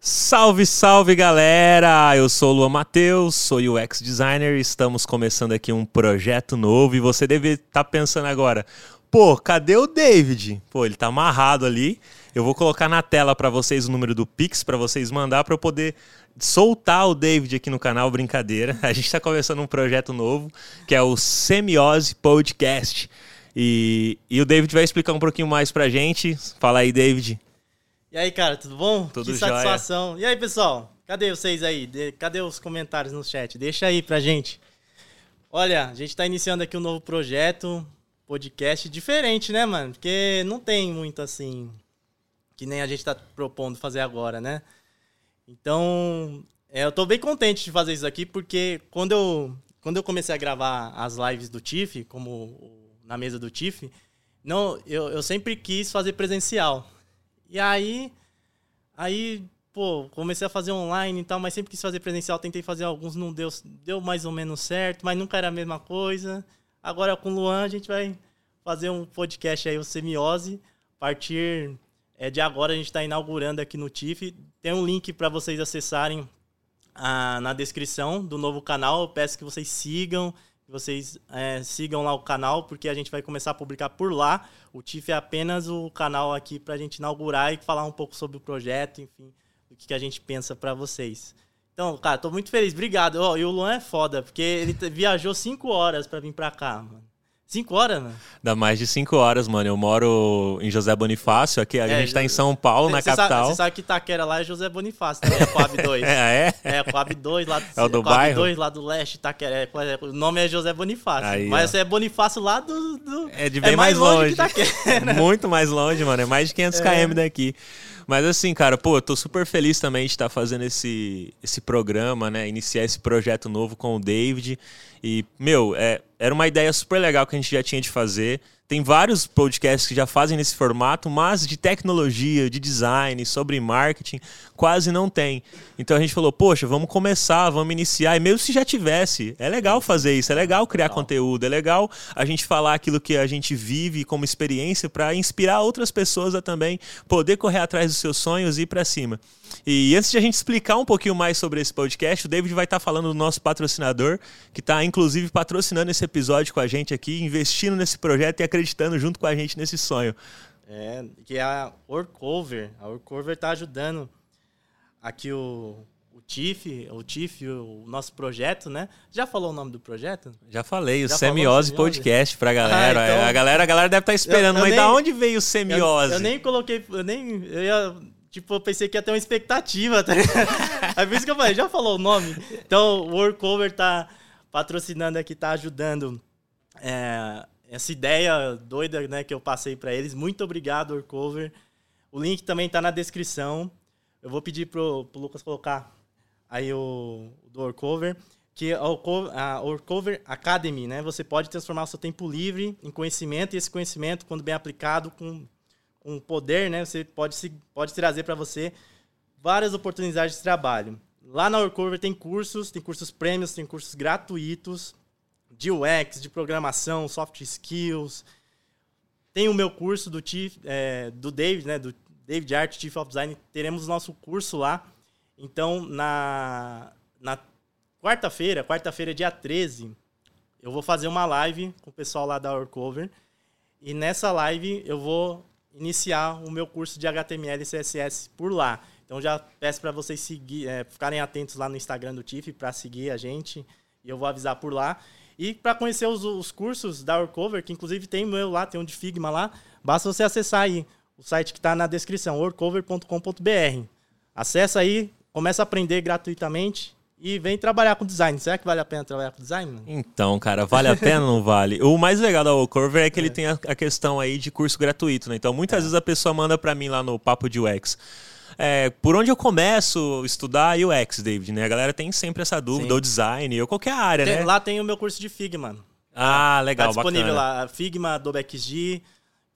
Salve, salve galera! Eu sou o Luan Matheus, sou UX designer e estamos começando aqui um projeto novo e você deve estar tá pensando agora, pô, cadê o David? Pô, ele tá amarrado ali. Eu vou colocar na tela para vocês o número do Pix para vocês mandar para eu poder soltar o David aqui no canal, brincadeira. A gente está começando um projeto novo que é o Semiose Podcast. E, e o David vai explicar um pouquinho mais pra gente. Fala aí, David. E aí, cara, tudo bom? Tudo que satisfação. E aí, pessoal? Cadê vocês aí? De... Cadê os comentários no chat? Deixa aí pra gente. Olha, a gente tá iniciando aqui um novo projeto, podcast diferente, né, mano? Porque não tem muito assim, que nem a gente tá propondo fazer agora, né? Então, é, eu tô bem contente de fazer isso aqui, porque quando eu, quando eu comecei a gravar as lives do TIFF, como na mesa do TIFF, não, eu, eu sempre quis fazer presencial. E aí, aí, pô, comecei a fazer online e tal, mas sempre quis fazer presencial, tentei fazer alguns, não deu, deu mais ou menos certo, mas nunca era a mesma coisa. Agora com o Luan a gente vai fazer um podcast aí, o Semiose. A partir é, de agora a gente está inaugurando aqui no TIFF. Tem um link para vocês acessarem ah, na descrição do novo canal. Eu peço que vocês sigam, vocês é, sigam lá o canal, porque a gente vai começar a publicar por lá. O TIF é apenas o canal aqui para a gente inaugurar e falar um pouco sobre o projeto, enfim, do que, que a gente pensa para vocês. Então, cara, tô muito feliz. Obrigado. Oh, e o Luan é foda, porque ele viajou cinco horas para vir para cá, mano. Cinco horas, mano? Dá mais de cinco horas, mano. Eu moro em José Bonifácio, aqui a é, gente tá em São Paulo, na capital. Você sabe que Itaquera lá é José Bonifácio, também é Coab 2. é, é? É, Coab 2 lá do, é o do Coab bairro? 2 lá do leste, Itaquera. É, é, o nome é José Bonifácio. Aí, mas você é Bonifácio lá do, do... É de bem é mais, mais longe. longe Muito mais longe, mano. É mais de 500 é. km daqui. Mas assim, cara, pô, eu tô super feliz também de estar fazendo esse, esse programa, né? Iniciar esse projeto novo com o David. E, meu, é, era uma ideia super legal que a gente já tinha de fazer. Tem vários podcasts que já fazem nesse formato, mas de tecnologia, de design, sobre marketing, quase não tem. Então a gente falou, poxa, vamos começar, vamos iniciar. E mesmo se já tivesse, é legal fazer isso, é legal criar conteúdo, é legal a gente falar aquilo que a gente vive como experiência para inspirar outras pessoas a também poder correr atrás dos seus sonhos e ir para cima. E antes de a gente explicar um pouquinho mais sobre esse podcast, o David vai estar falando do nosso patrocinador, que está inclusive patrocinando esse episódio com a gente aqui, investindo nesse projeto e acreditando junto com a gente nesse sonho. É, que é a Orcover. A Orcover está ajudando aqui o, o TIF, o TIF, o nosso projeto, né? Já falou o nome do projeto? Já falei, o Já Semiose Podcast pra galera. Ah, então... a galera. A galera deve estar tá esperando, eu, eu mas nem, da onde veio o Semiose? Eu, eu, nem coloquei, eu nem. Eu ia, tipo, eu pensei que ia ter uma expectativa, tá É por isso que eu falei, já falou o nome. Então, o Workover tá patrocinando aqui, tá ajudando é, essa ideia doida né, que eu passei para eles. Muito obrigado, Workover. O link também tá na descrição. Eu vou pedir pro, pro Lucas colocar aí o, o do Orcover, que a Orcover Academy, né? Você pode transformar o seu tempo livre em conhecimento e esse conhecimento, quando bem aplicado, com, com poder, né? Você pode, pode trazer para você várias oportunidades de trabalho. Lá na Orcover tem cursos, tem cursos prêmios, tem cursos gratuitos de UX, de programação, soft skills. Tem o meu curso do, Chief, é, do David, né? Do David Art, Chief of Design, teremos nosso curso lá. Então, na, na quarta-feira, quarta-feira, dia 13, eu vou fazer uma live com o pessoal lá da Orcover. E nessa live eu vou iniciar o meu curso de HTML e CSS por lá. Então já peço para vocês seguir, é, ficarem atentos lá no Instagram do TIFF para seguir a gente. E eu vou avisar por lá. E para conhecer os, os, cursos da Orcover, que inclusive tem meu lá, tem um de Figma lá, basta você acessar aí o site que está na descrição, orcover.com.br. Acessa aí, começa a aprender gratuitamente e vem trabalhar com design. Será que vale a pena trabalhar com design? Então, cara, vale a pena ou não vale? O mais legal da Orcover é que é. ele tem a, a, questão aí de curso gratuito, né? Então, muitas é. vezes a pessoa manda para mim lá no Papo de UX. É, por onde eu começo a estudar UX, David, né? A galera tem sempre essa dúvida, Sim. ou design, ou qualquer área, tem, né? Lá tem o meu curso de Figma. Ah, legal, tá disponível bacana. lá, Figma, Adobe XD,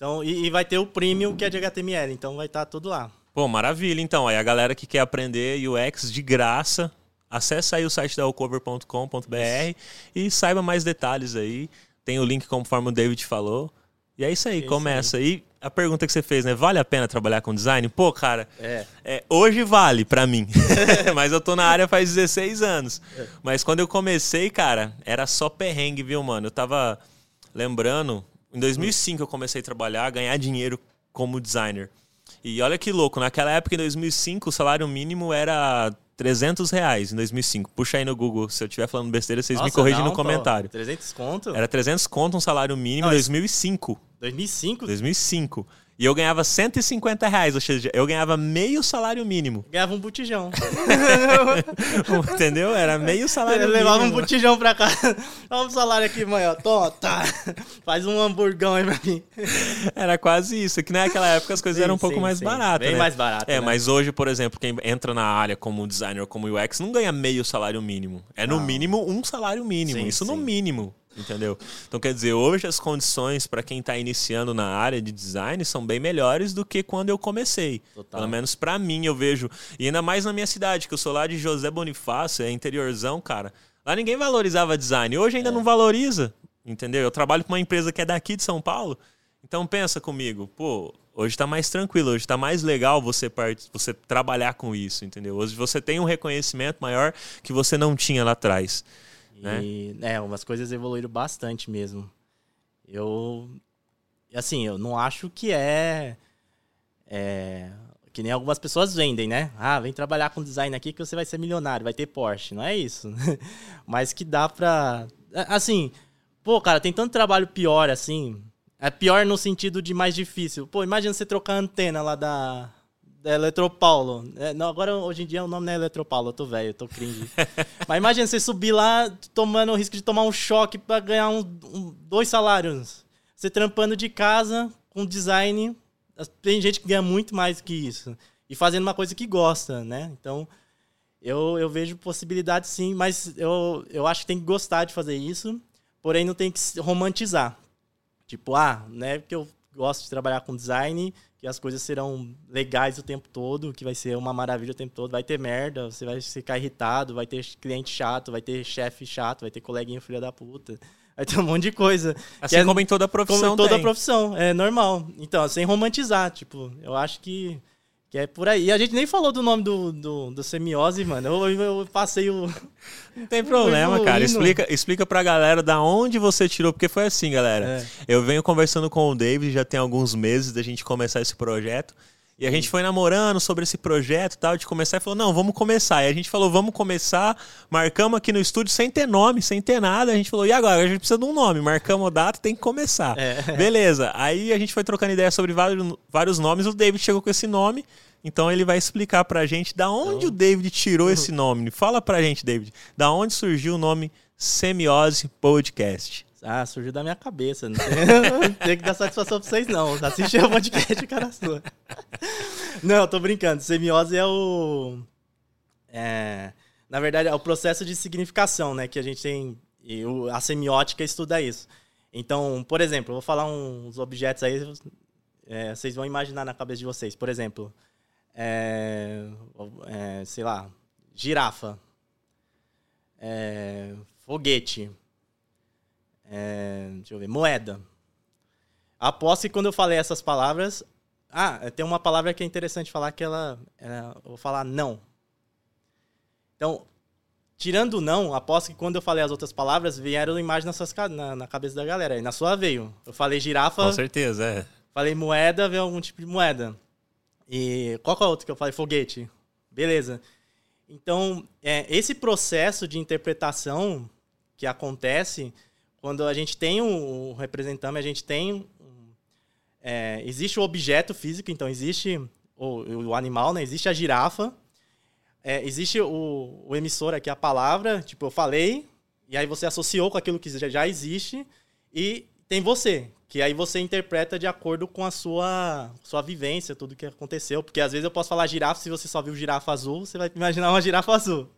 então, e, e, vai ter o premium que é de HTML, então vai estar tá tudo lá. Pô, maravilha. Então, aí a galera que quer aprender UX de graça, acessa aí o site da ocover.com.br e saiba mais detalhes aí. Tem o link conforme o David falou. E é isso aí, é começa. aí. a pergunta que você fez, né? Vale a pena trabalhar com design? Pô, cara, É. é, hoje vale pra mim. Mas eu tô na área faz 16 anos. Mas quando eu comecei, cara, era só perrengue, viu, mano? Eu tava lembrando, em 2005 eu comecei a trabalhar, ganhar dinheiro como designer. E olha que louco, naquela época, em 2005, o salário mínimo era 300 reais em 2005. Puxa aí no Google, se eu estiver falando besteira, vocês me Nossa, corrigem não, no comentário. Pô, 300 conto? Era 300 conto um salário mínimo em isso- 2005. 2005? 2005. E eu ganhava 150 reais, ou seja, eu ganhava meio salário mínimo. Ganhava um botijão. Entendeu? Era meio salário Eu mínimo. levava um botijão pra casa. Olha o salário aqui, mãe, ó. Toma, tá. Faz um hamburgão aí pra mim. Era quase isso. Que naquela época as coisas Sim, eram um pouco sim, mais sim. baratas. Bem né? mais barato, É, né? mas hoje, por exemplo, quem entra na área como designer ou como UX não ganha meio salário mínimo. É no Não. mínimo um salário mínimo. Isso no mínimo. Entendeu? Então, quer dizer, hoje as condições para quem está iniciando na área de design são bem melhores do que quando eu comecei. Total. Pelo menos para mim, eu vejo. E ainda mais na minha cidade, que eu sou lá de José Bonifácio, é interiorzão, cara. Lá ninguém valorizava design. Hoje É. ainda não valoriza. Entendeu? Eu trabalho para uma empresa que é daqui de São Paulo. Então pensa comigo, pô, hoje tá mais tranquilo, hoje tá mais legal você, part... você trabalhar com isso, entendeu? Hoje você tem um reconhecimento maior que você não tinha lá atrás. Né? E, é, umas coisas evoluíram bastante mesmo. Eu. Assim, eu não acho que é. É. Que nem algumas pessoas vendem, né? Ah, vem trabalhar com design aqui que você vai ser milionário, vai ter Porsche. Não é isso. Mas que dá pra. Assim, pô, cara, tem tanto trabalho pior assim. É pior no sentido de mais difícil. Pô, imagina você trocar a antena lá da. Da Eletropaulo. É, não, agora, hoje em dia, o nome não é Eletropaulo, eu tô velho, eu tô cringe. Mas imagina você subir lá tomando o risco de tomar um choque pra ganhar um, um- dois salários. Você trampando de casa com design. Tem gente que ganha muito mais que isso. E fazendo uma coisa que gosta, né? Então, eu, eu vejo possibilidade sim, mas eu, eu acho que tem que gostar de fazer isso. Porém, não tem que se romantizar. Tipo, ah, né? Porque eu gosto de trabalhar com design, que as coisas serão legais o tempo todo, que vai ser uma maravilha o tempo todo. Vai ter merda, você vai ficar irritado, vai ter cliente chato, vai ter chefe chato, vai ter coleguinha filha da puta. Vai ter um monte de coisa. Assim é como em toda profissão como toda tem. profissão, é normal. Então, sem romantizar, tipo, eu acho que, que é por aí. E a gente nem falou do nome do, do, do semiose, mano. Eu, eu passei o. Não tem problema, cara. Explica, explica pra galera da onde você tirou, porque foi assim, galera. É. Eu venho conversando com o David já tem alguns meses da gente começar esse projeto. E a gente foi namorando sobre esse projeto e tal, de começar e falou: não, vamos começar. E a gente falou: vamos começar. Marcamos aqui no estúdio sem ter nome, sem ter nada. A gente falou: e agora? A gente precisa de um nome. Marcamos a data, tem que começar. É. Beleza. Aí a gente foi trocando ideia sobre vários, vários nomes. O David chegou com esse nome. Então ele vai explicar pra gente da onde Então- o David tirou esse nome. Fala pra gente, David, da onde surgiu o nome Semiose Podcast. Ah, surgiu da minha cabeça. Não tem, tem que dar satisfação pra vocês, não. Assiste o podcast, cara sua. Não, tô brincando. Semiose é o. É, na verdade, é o processo de significação, né? Que a gente tem. O- a semiótica estuda isso. Então, por exemplo, eu vou falar uns objetos aí. é, vocês vão imaginar na cabeça de vocês. Por exemplo, é, é, sei lá, girafa. É, foguete. É, deixa eu ver, moeda. Aposto que quando eu falei essas palavras. Ah, tem uma palavra que é interessante falar que ela. ela- eu vou falar não. Então, tirando o não, aposto que quando eu falei as outras palavras, vieram imagens na, na, na cabeça da galera. E na sua veio. Eu falei girafa, Com certeza, é. falei moeda, veio algum tipo de moeda. E qual que é o outro que eu falei? Foguete. Beleza. Então, é, esse processo de interpretação que acontece quando a gente tem um, representante, a gente tem. é, existe o objeto físico, então existe o, o animal, né? Existe a girafa. é, existe o, o emissor aqui, a palavra. Tipo, eu falei, e aí você associou com aquilo que já- já existe. E tem você, que aí você interpreta de acordo com a sua, sua vivência, tudo que aconteceu. Porque às vezes eu posso falar girafa, se você só viu girafa azul, você vai imaginar uma girafa azul.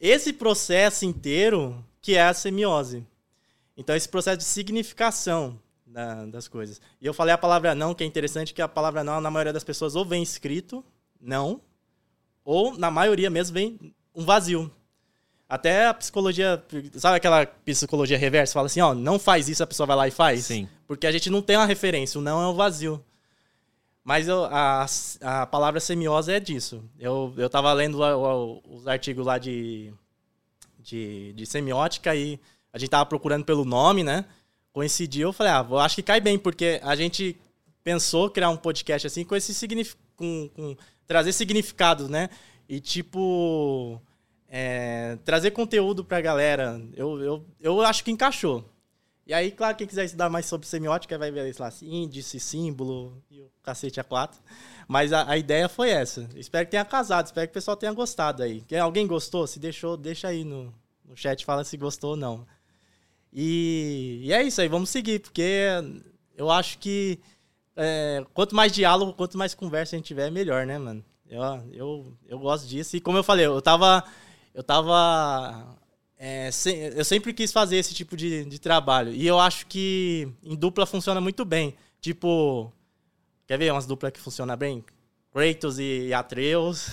Esse processo inteiro que é a semiose. Então, esse processo de significação da- das coisas. E eu falei a palavra não, que é interessante, que a palavra não, na maioria das pessoas, ou vem escrito, não, ou, na maioria mesmo, vem um vazio. Até a psicologia, sabe aquela psicologia reversa? Fala assim, ó, não faz isso, a pessoa vai lá e faz? Sim. Porque a gente não tem uma referência, o não é um vazio. Mas eu, a, a palavra semiose é disso. Eu, eu tava lendo o, os artigos lá de, de, de semiótica e a gente tava procurando pelo nome, né? Coincidiu, eu falei, ah, eu acho que cai bem, porque a gente pensou criar um podcast assim com esse significado, com, com, trazer significado, né? E tipo, é, trazer conteúdo pra galera. Eu, eu, eu acho que encaixou. E aí, claro, quem quiser estudar mais sobre semiótica vai ver lá, índice, símbolo e o cacete a quatro. Mas a, a, ideia foi essa. Espero que tenha casado, espero que o pessoal tenha gostado aí. Quem, alguém gostou? Se deixou, deixa aí no, no chat, fala se gostou ou não. E, e é isso aí, vamos seguir, porque eu acho que é, quanto mais diálogo, quanto mais conversa a gente tiver, melhor, né, mano? Eu, eu, eu gosto disso. E como eu falei, eu tava. Eu tava. É, eu sempre quis fazer esse tipo de, de trabalho. E eu acho que em dupla funciona muito bem. Tipo. Quer ver umas duplas que funcionam bem? Kratos e Atreus.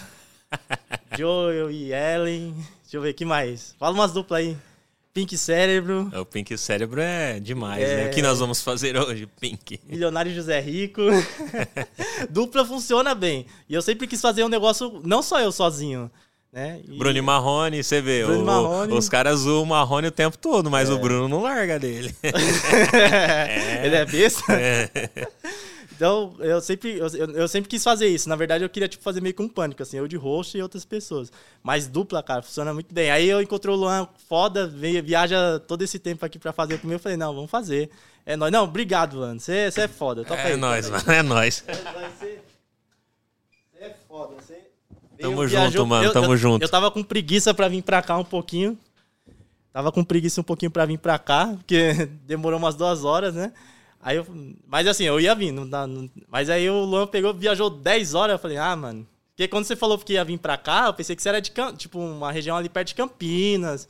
Joel e Ellen. Deixa eu ver, que mais? Fala umas duplas aí. Pink Cérebro. O Pink Cérebro é demais, é... né? O que nós vamos fazer hoje, Pink? Milionário José Rico. Dupla funciona bem. E eu sempre quis fazer um negócio, não só eu sozinho. Né? E... Bruno e Marrone, você vê, o, Marrone... os caras o Marrone o tempo todo, mas é. o Bruno não larga dele. é. Ele é besta? É. Então, eu sempre, eu, eu, sempre quis fazer isso. Na verdade, eu queria tipo, fazer meio que um pânico, assim, eu de host e outras pessoas. Mas dupla, cara, funciona muito bem. Aí eu encontrei o Luan foda, viaja todo esse tempo aqui pra fazer comigo. Eu falei, não, vamos fazer. É nóis. Não, obrigado, Luan. Você é foda. Topa é aí, nóis, mano. É nóis. Você é foda. Você Tamo junto, mano. Eu, Tamo eu, junto. Eu tava com preguiça pra vir pra cá um pouquinho. Tava com preguiça um pouquinho pra vir pra cá, porque demorou umas duas horas, né? Aí eu, mas assim, eu ia vir. Não, não, mas aí o Luan pegou, viajou 10 horas. Eu falei, ah, mano. Porque quando você falou que ia vir pra cá, eu pensei que você era de tipo uma região ali perto de Campinas.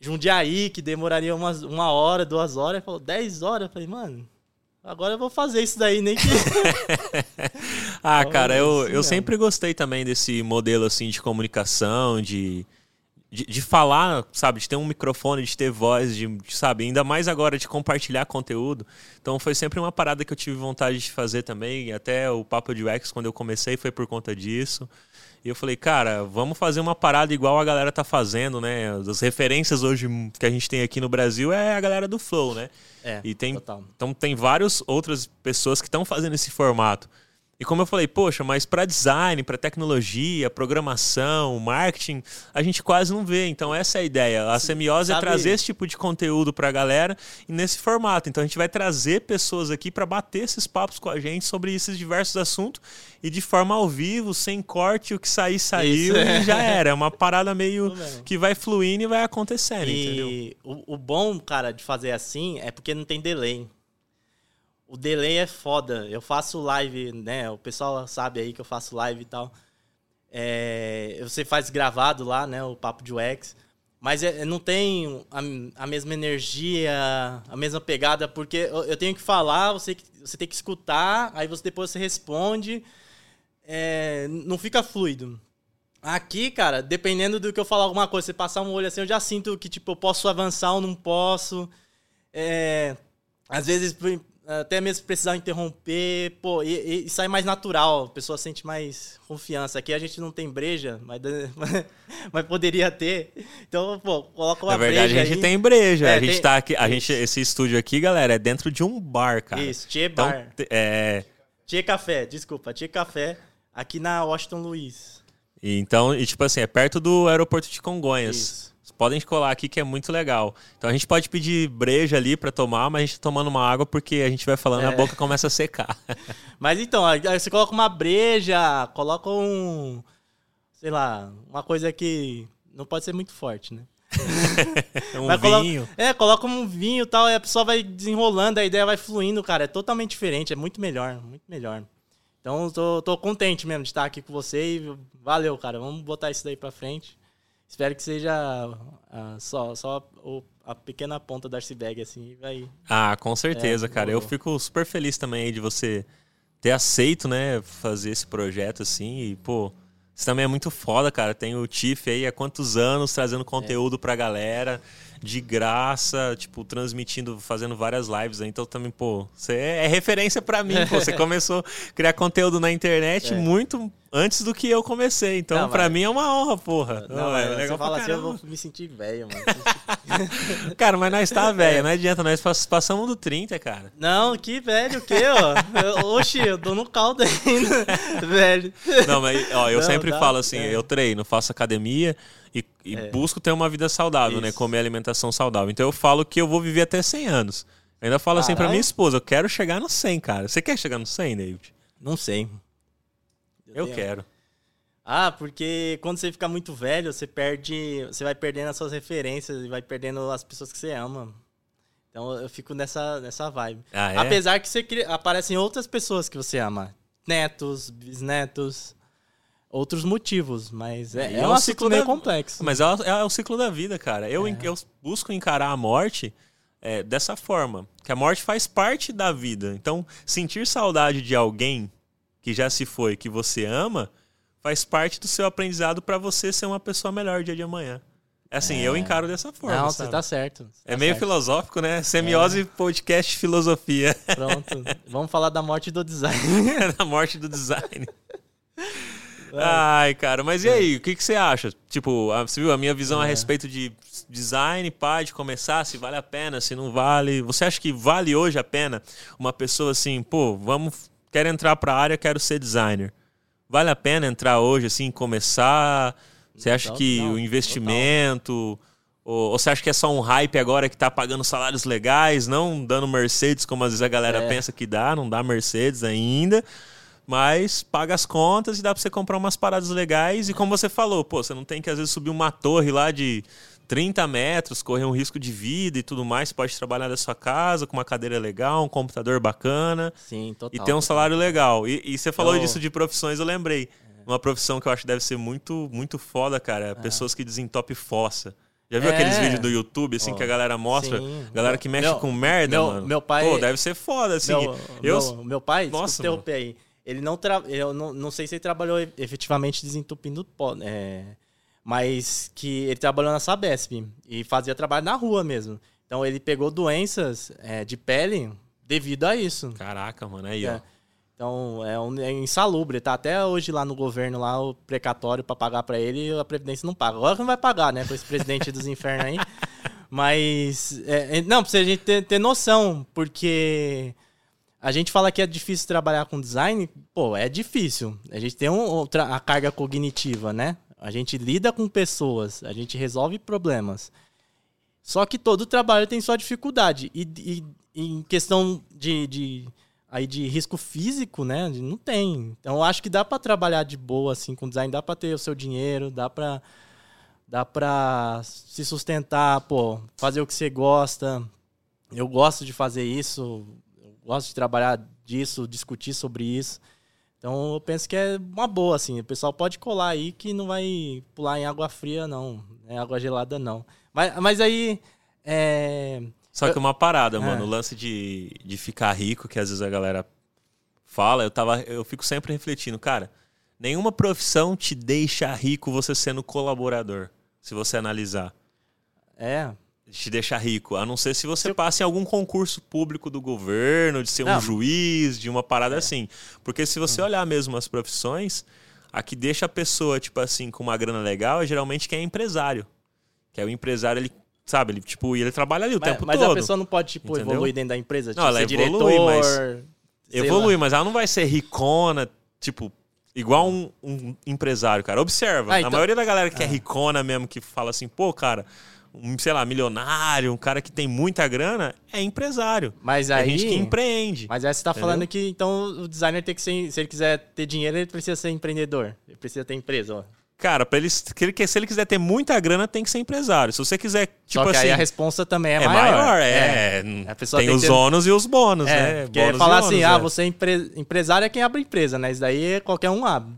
Jundiaí, que demoraria umas, uma hora, duas horas. Ele falou, 10 horas. Eu falei, mano, agora eu vou fazer isso daí, nem que. ah, cara, eu, eu sempre gostei também desse modelo assim de comunicação, de de, de, falar, sabe, de ter um microfone, de ter voz, de, de, sabe, ainda mais agora de compartilhar conteúdo. Então foi sempre uma parada que eu tive vontade de fazer também. Até o Papo de UX, quando eu comecei, foi por conta disso. E eu falei, cara, vamos fazer uma parada igual a galera tá fazendo, né? As referências hoje que a gente tem aqui no Brasil é a galera do Flow, né? É, e tem, total. Então tem várias outras pessoas que estão fazendo esse formato. E como eu falei, poxa, mas para design, para tecnologia, programação, marketing, a gente quase não vê. Então essa é a ideia. A semiose é Sabe... é trazer esse tipo de conteúdo para a galera e nesse formato. Então a gente vai trazer pessoas aqui para bater esses papos com a gente sobre esses diversos assuntos e de forma ao vivo, sem corte, o que sair saiu Isso, e já era. É uma parada meio que vai fluindo e vai acontecendo, e entendeu? O, o bom, cara, de fazer assim é porque não tem delay o delay é foda. Eu faço live, né? O pessoal sabe aí que eu faço live e tal. É, você faz gravado lá, né? O Papo de UX. Mas é, não tem a, a, mesma energia, a mesma pegada, porque eu, eu, tenho que falar, você, você tem que escutar, aí você depois você responde. É, não fica fluido. Aqui, cara, dependendo do que eu falar alguma coisa, você passar um olho assim, eu já sinto que, tipo, eu posso avançar ou não posso. É, às vezes, até mesmo precisar interromper, pô, e, e, sai mais natural, a pessoa sente mais confiança. Aqui a gente não tem breja, mas, mas poderia ter. Então, pô, coloca uma breja. Na verdade, breja a gente aí. tem breja. É, a gente tem... tá aqui, a gente, esse estúdio aqui, galera, é dentro de um bar, cara. Isso, Tchê então, Bar. É... Tchê Café, desculpa, Tchê Café, aqui na Washington Luiz. Então, e tipo assim, é perto do aeroporto de Congonhas. Isso podem colar aqui que é muito legal. Então a gente pode pedir breja ali para tomar, mas a gente tá tomando uma água porque a gente vai falando é. a boca começa a secar. mas então, aí você coloca uma breja, coloca um. Sei lá, uma coisa que não pode ser muito forte, né? um Mas vinho. Coloca, é, coloca um vinho e tal, e a pessoa vai desenrolando, a ideia vai fluindo, cara. É totalmente diferente, é muito melhor, muito melhor. Então, tô, tô contente mesmo de estar aqui com você e valeu, cara. Vamos botar isso daí pra frente. Espero que seja uh, só, só o, a pequena ponta do iceberg, assim, vai... Ah, com certeza, é, cara. Eu fico super feliz também de você ter aceito, né, fazer esse projeto, assim, e, pô... Isso também é muito foda, cara. Tem o Tiff aí há quantos anos trazendo conteúdo é. pra galera. De graça, tipo, transmitindo, fazendo várias lives. Então também, pô, você é referência para mim. Pô, você começou a criar conteúdo na internet é. muito antes do que eu comecei. Então, para mim é uma honra, porra. Não, não é legal você fala assim, eu vou me sentir velho, mano. cara, mas nós tá velho, é. não adianta, nós passamos do 30, cara. Não, que velho, o quê, ó? Oxi, eu tô no caldo ainda, velho. Não, mas, ó, eu não, sempre falo assim, é. eu treino, faço academia e, e é. busco ter uma vida saudável, né? Isso. né? Comer alimentação saudável. Então eu falo que eu vou viver até 100 anos. Eu ainda falo Caralho. assim pra minha esposa, eu quero chegar no 100, cara. Você quer chegar no 100, David? Não sei. Eu, eu quero. Ah, porque quando você fica muito velho, você perde. Você vai perdendo as suas referências e vai perdendo as pessoas que você ama. Então eu fico nessa, nessa vibe. Ah, é? Apesar que você aparecem outras pessoas que você ama. Netos, bisnetos, outros motivos. Mas é, é, é um ciclo, meio da... complexo. Mas é, é, o ciclo da vida, cara. Eu, é. eu busco encarar a morte é, dessa forma. Que a morte faz parte da vida. Então, sentir saudade de alguém que já se foi, que você ama, faz parte do seu aprendizado para você ser uma pessoa melhor dia de amanhã. É assim, é. eu encaro dessa forma. Não, sabe? você tá certo. Você é tá meio certo. filosófico, né? Semiose é. podcast filosofia. Pronto. Vamos falar da morte do design. da morte do design. Ai, cara, mas e é. aí, o que, que você acha? Tipo, você viu a minha visão é. a respeito de design, pá, de começar, se vale a pena, se não vale. Você acha que vale hoje a pena uma pessoa assim, pô, vamos quero entrar para a área, quero ser designer. Vale a pena entrar hoje, assim, começar? Você acha que não, o investimento. Ou, ou, você acha que é só um hype agora que tá pagando salários legais, não dando Mercedes, como às vezes a galera é. pensa que dá, não dá Mercedes ainda. Mas paga as contas e dá para você comprar umas paradas legais. E como você falou, pô, você não tem que às vezes subir uma torre lá de 30 metros, correr um risco de vida e tudo mais. Você pode trabalhar da sua casa com uma cadeira legal, um computador bacana. Sim, total. E ter um salário legal. E, e você falou eu... disso de profissões, eu lembrei. É. Uma profissão que eu acho que deve ser muito, muito foda, cara. É. Pessoas que desentopem fossa. Já viu é. aqueles vídeos do YouTube, assim, oh, que a galera mostra? Sim. Galera que mexe meu, com merda, meu, mano. Meu pai... Pô, deve ser foda, assim. Meu, eu... meu, meu pai, Nossa, interromper aí. Ele não... Tra... Eu não, não sei se ele trabalhou efetivamente desentupindo pó, é mas que ele trabalhou na Sabesp e fazia trabalho na rua mesmo. Então ele pegou doenças é, de pele devido a isso. Caraca, mano, aí, é. ó. Então é, um, é insalubre. Tá até hoje lá no governo, lá o precatório para pagar para ele a Previdência não paga. Agora que não vai pagar, né? Com esse presidente dos infernos aí. Mas, é, é não, precisa a gente ter, ter noção, porque a gente fala que é difícil trabalhar com design, pô, é difícil. A gente tem um, a carga cognitiva, né? A gente lida com pessoas, a gente resolve problemas. Só que todo trabalho tem sua dificuldade. E, e, em questão de, de, aí de risco físico, né? Não tem. Então acho que dá para trabalhar de boa assim com design, dá para ter o seu dinheiro, dá para dá para se sustentar, pô, fazer o que você gosta. Eu gosto de fazer isso, gosto de trabalhar disso, discutir sobre isso. Então eu penso que é uma boa, assim. O pessoal pode colar aí que não vai pular em água fria, não. Em água gelada, não. Mas, mas aí. É... Só que uma parada, é. mano. O lance de, de ficar rico, que às vezes a galera fala, eu, tava, eu fico sempre refletindo, cara. Nenhuma profissão te deixa rico você sendo colaborador, se você analisar. É te deixar rico, a não ser se você passe em algum concurso público do governo, de ser não. um juiz, de uma parada é. assim. Porque se você hum. olhar mesmo as profissões, a que deixa a pessoa, tipo assim, com uma grana legal é geralmente quem é empresário. Que é o empresário, ele sabe, ele, tipo, ele trabalha ali o mas, tempo mas todo. Mas a pessoa não pode, tipo, Entendeu? evoluir dentro da empresa, tipo, não, ela evolui, diretor, mas... Evolui, lá. mas ela não vai ser ricona, tipo, igual um, um empresário, cara. Observa, ah, então... a maioria da galera que é ah. ricona mesmo, que fala assim, pô, cara, um, sei lá, milionário, um cara que tem muita grana, é empresário. Mas aí, é gente que empreende. Mas aí você tá entendeu? falando que então o designer tem que ser, se ele quiser ter dinheiro, ele precisa ser empreendedor. Ele precisa ter empresa, ó. Cara, para ele, se ele quiser ter muita grana, tem que ser empresário. Se você quiser, tipo Só que assim, aí a responsa também é, é maior. maior é. é. A pessoa tem, tem os ter... ônus e os bônus, é, né? Porque falar assim, ah, é. você é empre... empresário é quem abre empresa, né? Isso daí qualquer um abre.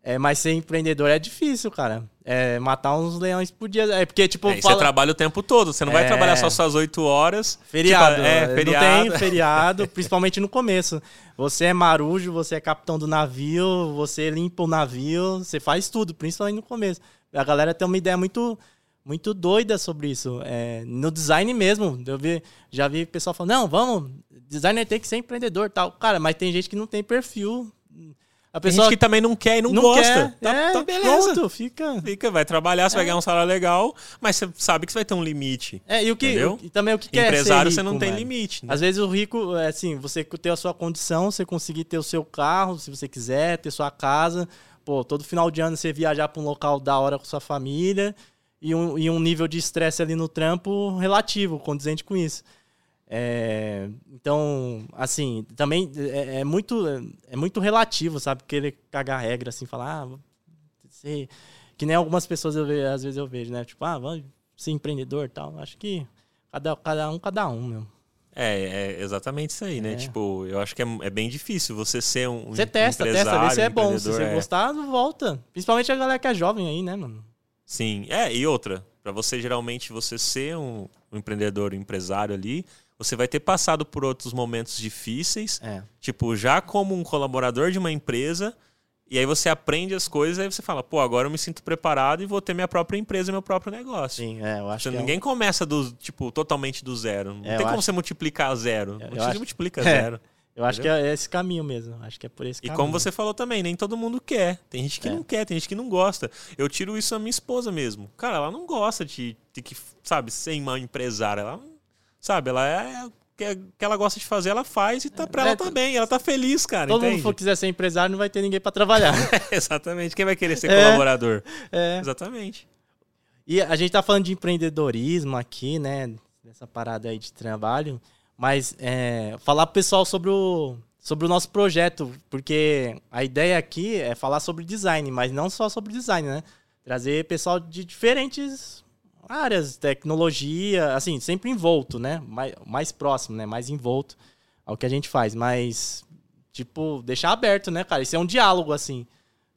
É, mas ser empreendedor é difícil, cara. É, matar uns leões por dia. É porque, tipo. É, fala... Você trabalha o tempo todo. Você não é... vai trabalhar só suas oito horas. Feriado. Tipo, é, feriado. Não tem feriado, principalmente no começo. Você é marujo, você é capitão do navio, você limpa o navio, você faz tudo, principalmente no começo. A galera tem uma ideia muito muito doida sobre isso. É, no design mesmo, eu vi, já vi pessoal falando, não, vamos, designer tem que ser empreendedor tal. Cara, mas tem gente que não tem perfil. A pessoa tem gente que também não quer e não, não gosta. Quer. Tá, é, tá beleza. Pronto, fica. Fica, vai trabalhar, você é. vai ganhar um salário legal, mas você sabe que você vai ter um limite. É, e o que o, e também o que quer Empresário, rico, você não tem limite. Né? Às vezes o rico, é assim, você ter a sua condição, você conseguir ter o seu carro, se você quiser, ter sua casa. Pô, todo final de ano você viajar para um local da hora com sua família e um, e um nível de estresse ali no trampo relativo, condizente com isso. É, então, assim, também é, é, muito, é muito relativo, sabe? Querer cagar regra, assim, falar, ah, ser, que nem algumas pessoas eu vejo, às vezes eu vejo, né? Tipo, ah, vamos ser empreendedor e tal. Acho que cada, cada um, cada um, meu. É, é exatamente isso aí, né? É. Tipo, eu acho que é, é, bem difícil você ser um. Você testa, testa, vê se é bom. Se você é. gostar, volta. Principalmente a galera que é jovem aí, né, mano? Sim. É, e outra, para você geralmente você ser um, um empreendedor, um empresário ali, você vai ter passado por outros momentos difíceis, é. tipo, já como um colaborador de uma empresa, e aí você aprende as coisas, aí você fala, pô, agora eu me sinto preparado e vou ter minha própria empresa, meu próprio negócio. Sim, é, eu acho então, que ninguém é um... começa do, tipo, totalmente do zero. Não é, tem como acho... você multiplicar zero. Eu acho... multiplica zero. Eu acho que é esse caminho mesmo. Acho que é por esse caminho. E como você falou também, nem todo mundo quer. Tem gente que é. não quer, tem gente que não gosta. Eu tiro isso a minha esposa mesmo. Cara, ela não gosta de, de que, sabe, ser uma empresária. Ela, sabe, ela é que, que ela gosta de fazer, ela faz e tá pra é, ela também. Ela tá feliz, cara. Todo mundo for quiser ser empresário, não vai ter ninguém para trabalhar. Exatamente. Quem vai querer ser é, colaborador? É. Exatamente. E a gente tá falando de empreendedorismo aqui, né? Dessa parada aí de trabalho. Mas é, falar pro pessoal sobre o, sobre o nosso projeto, porque a ideia aqui é falar sobre design, mas não só sobre design, né? Trazer pessoal de diferentes áreas, tecnologia, assim, sempre envolto, né? Mais, mais próximo, né? Mais envolto ao que a gente faz. Mas, tipo, deixar aberto, né, cara? Isso é um diálogo, assim.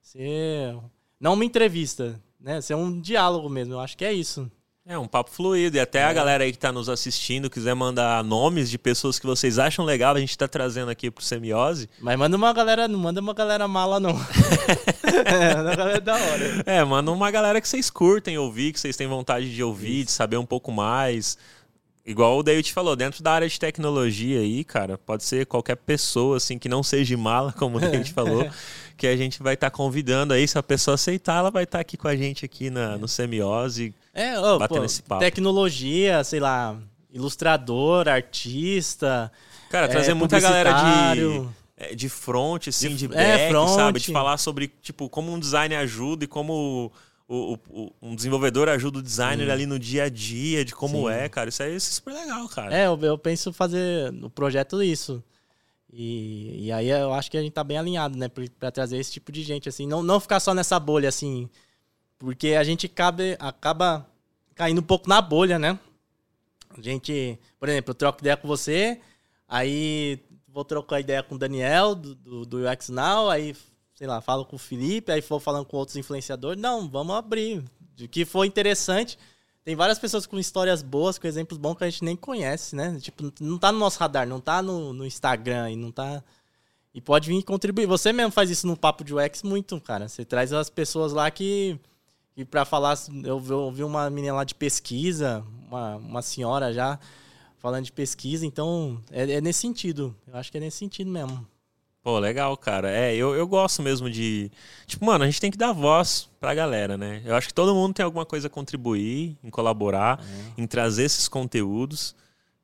Ser... Não uma entrevista, né? Ser um diálogo mesmo. Eu acho que é isso. É um papo fluido. E até é. a galera aí que está nos assistindo quiser mandar nomes de pessoas que vocês acham legal, a gente está trazendo aqui pro Semiose. Mas manda uma galera, não manda uma galera mala, não. é, uma galera da hora. É, manda uma galera que vocês curtem ouvir, que vocês têm vontade de ouvir, Isso. de saber um pouco mais. Igual o David falou, dentro da área de tecnologia aí, cara, pode ser qualquer pessoa, assim, que não seja mala, como o David falou, que a gente vai estar tá convidando aí. Se a pessoa aceitar, ela vai estar tá aqui com a gente aqui na, no Semiose é, oh, batendo pô, esse papo. Tecnologia, sei lá, ilustrador, artista. Cara, trazer é, muita galera de, é, de front, assim, de, de back, é, front. sabe? De falar sobre, tipo, como um design ajuda e como o, o, um desenvolvedor ajuda o designer Sim. ali no dia a dia, de como Sim. é, cara. Isso aí é super legal, cara. É, eu, eu penso fazer no projeto isso. E, e aí eu acho que a gente tá bem alinhado, né? para trazer esse tipo de gente, assim. Não, não ficar só nessa bolha, assim porque a gente cabe, acaba caindo um pouco na bolha, né? A gente, por exemplo, eu troco ideia com você, aí vou trocar ideia com o Daniel do, do, do UX Now, aí, sei lá, falo com o Felipe, aí vou falando com outros influenciadores. Não, vamos abrir. De que for interessante. Tem várias pessoas com histórias boas, com exemplos bons que a gente nem conhece, né? Tipo, não tá no nosso radar, não tá no, no Instagram e não tá. E pode vir contribuir. Você mesmo faz isso no Papo de UX muito, cara. Você traz as pessoas lá que e para falar, eu ouvi uma menina lá de pesquisa, uma, uma senhora já falando de pesquisa, então é, é, nesse sentido. Eu acho que é nesse sentido mesmo. Pô, legal, cara. É, eu, eu gosto mesmo de. Tipo, mano, a gente tem que dar voz pra galera, né? Eu acho que todo mundo tem alguma coisa a contribuir, em colaborar, é. em trazer esses conteúdos.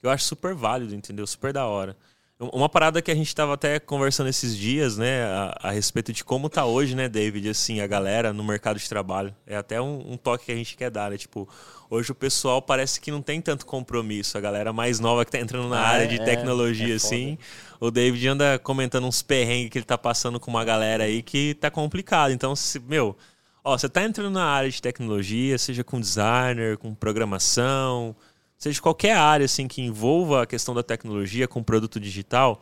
Eu acho super válido, entendeu? Super da hora. Uma parada que a gente estava até conversando esses dias, né, a, a, respeito de como tá hoje, né, David, assim, a galera no mercado de trabalho. É até um, um, toque que a gente quer dar, né? Tipo, hoje o pessoal parece que não tem tanto compromisso. A galera mais nova que tá entrando na ah, área de é, tecnologia, é assim. O David anda comentando uns perrengues que ele tá passando com uma galera aí que tá complicado. Então, se, meu, ó, você tá entrando na área de tecnologia, seja com designer, com programação seja qualquer área assim que envolva a questão da tecnologia com produto digital,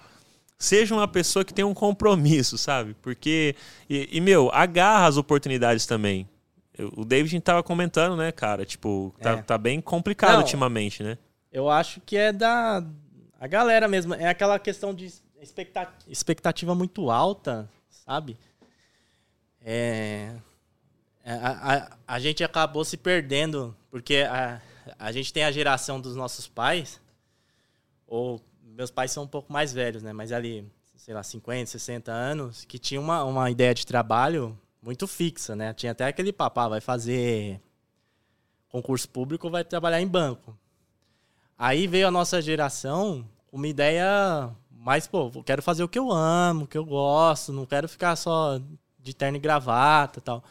seja uma pessoa que tem um compromisso, sabe? Porque e, e meu, agarra as oportunidades também. O David estava comentando, né, cara? Tipo, tá, é. tá bem complicado Não, ultimamente, né? Eu acho que é da a galera mesmo. É aquela questão de expectativa muito alta, sabe? É, É, a, a, a, gente acabou se perdendo, porque a, a gente tem a geração dos nossos pais, ou meus pais são um pouco mais velhos, né? Mas ali, sei lá, 50, 60 anos, que tinha uma, uma ideia de trabalho muito fixa, né? Tinha até aquele papo, ah, vai fazer concurso público, vai trabalhar em banco. Aí veio a nossa geração uma ideia mais, pô, quero fazer o que eu amo, o que eu gosto, não quero ficar só de terno e gravata tal.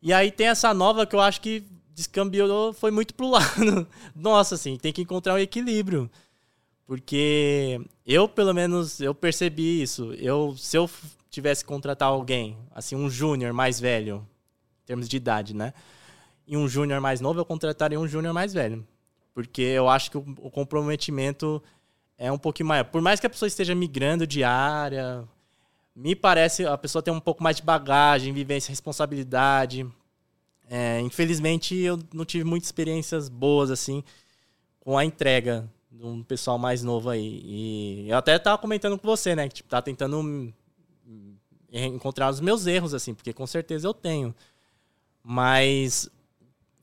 E aí tem essa nova que eu acho que descambiou, foi muito pro lado. Nossa, assim, tem que encontrar um equilíbrio. Porque eu, pelo menos, eu percebi isso. Eu, se eu tivesse que contratar alguém, assim, um júnior mais velho, em termos de idade, né? E um júnior mais novo, eu contrataria um júnior mais velho. Porque eu acho que o, comprometimento é um pouquinho maior. Por mais que a pessoa esteja migrando de área, me parece a pessoa tem um pouco mais de bagagem, vivência, responsabilidade. É, infelizmente, eu não tive muitas experiências boas assim com a entrega de um pessoal mais novo aí. E eu até tava comentando com você, né? Que tipo, tá tentando encontrar os meus erros, assim, porque com certeza eu tenho. Mas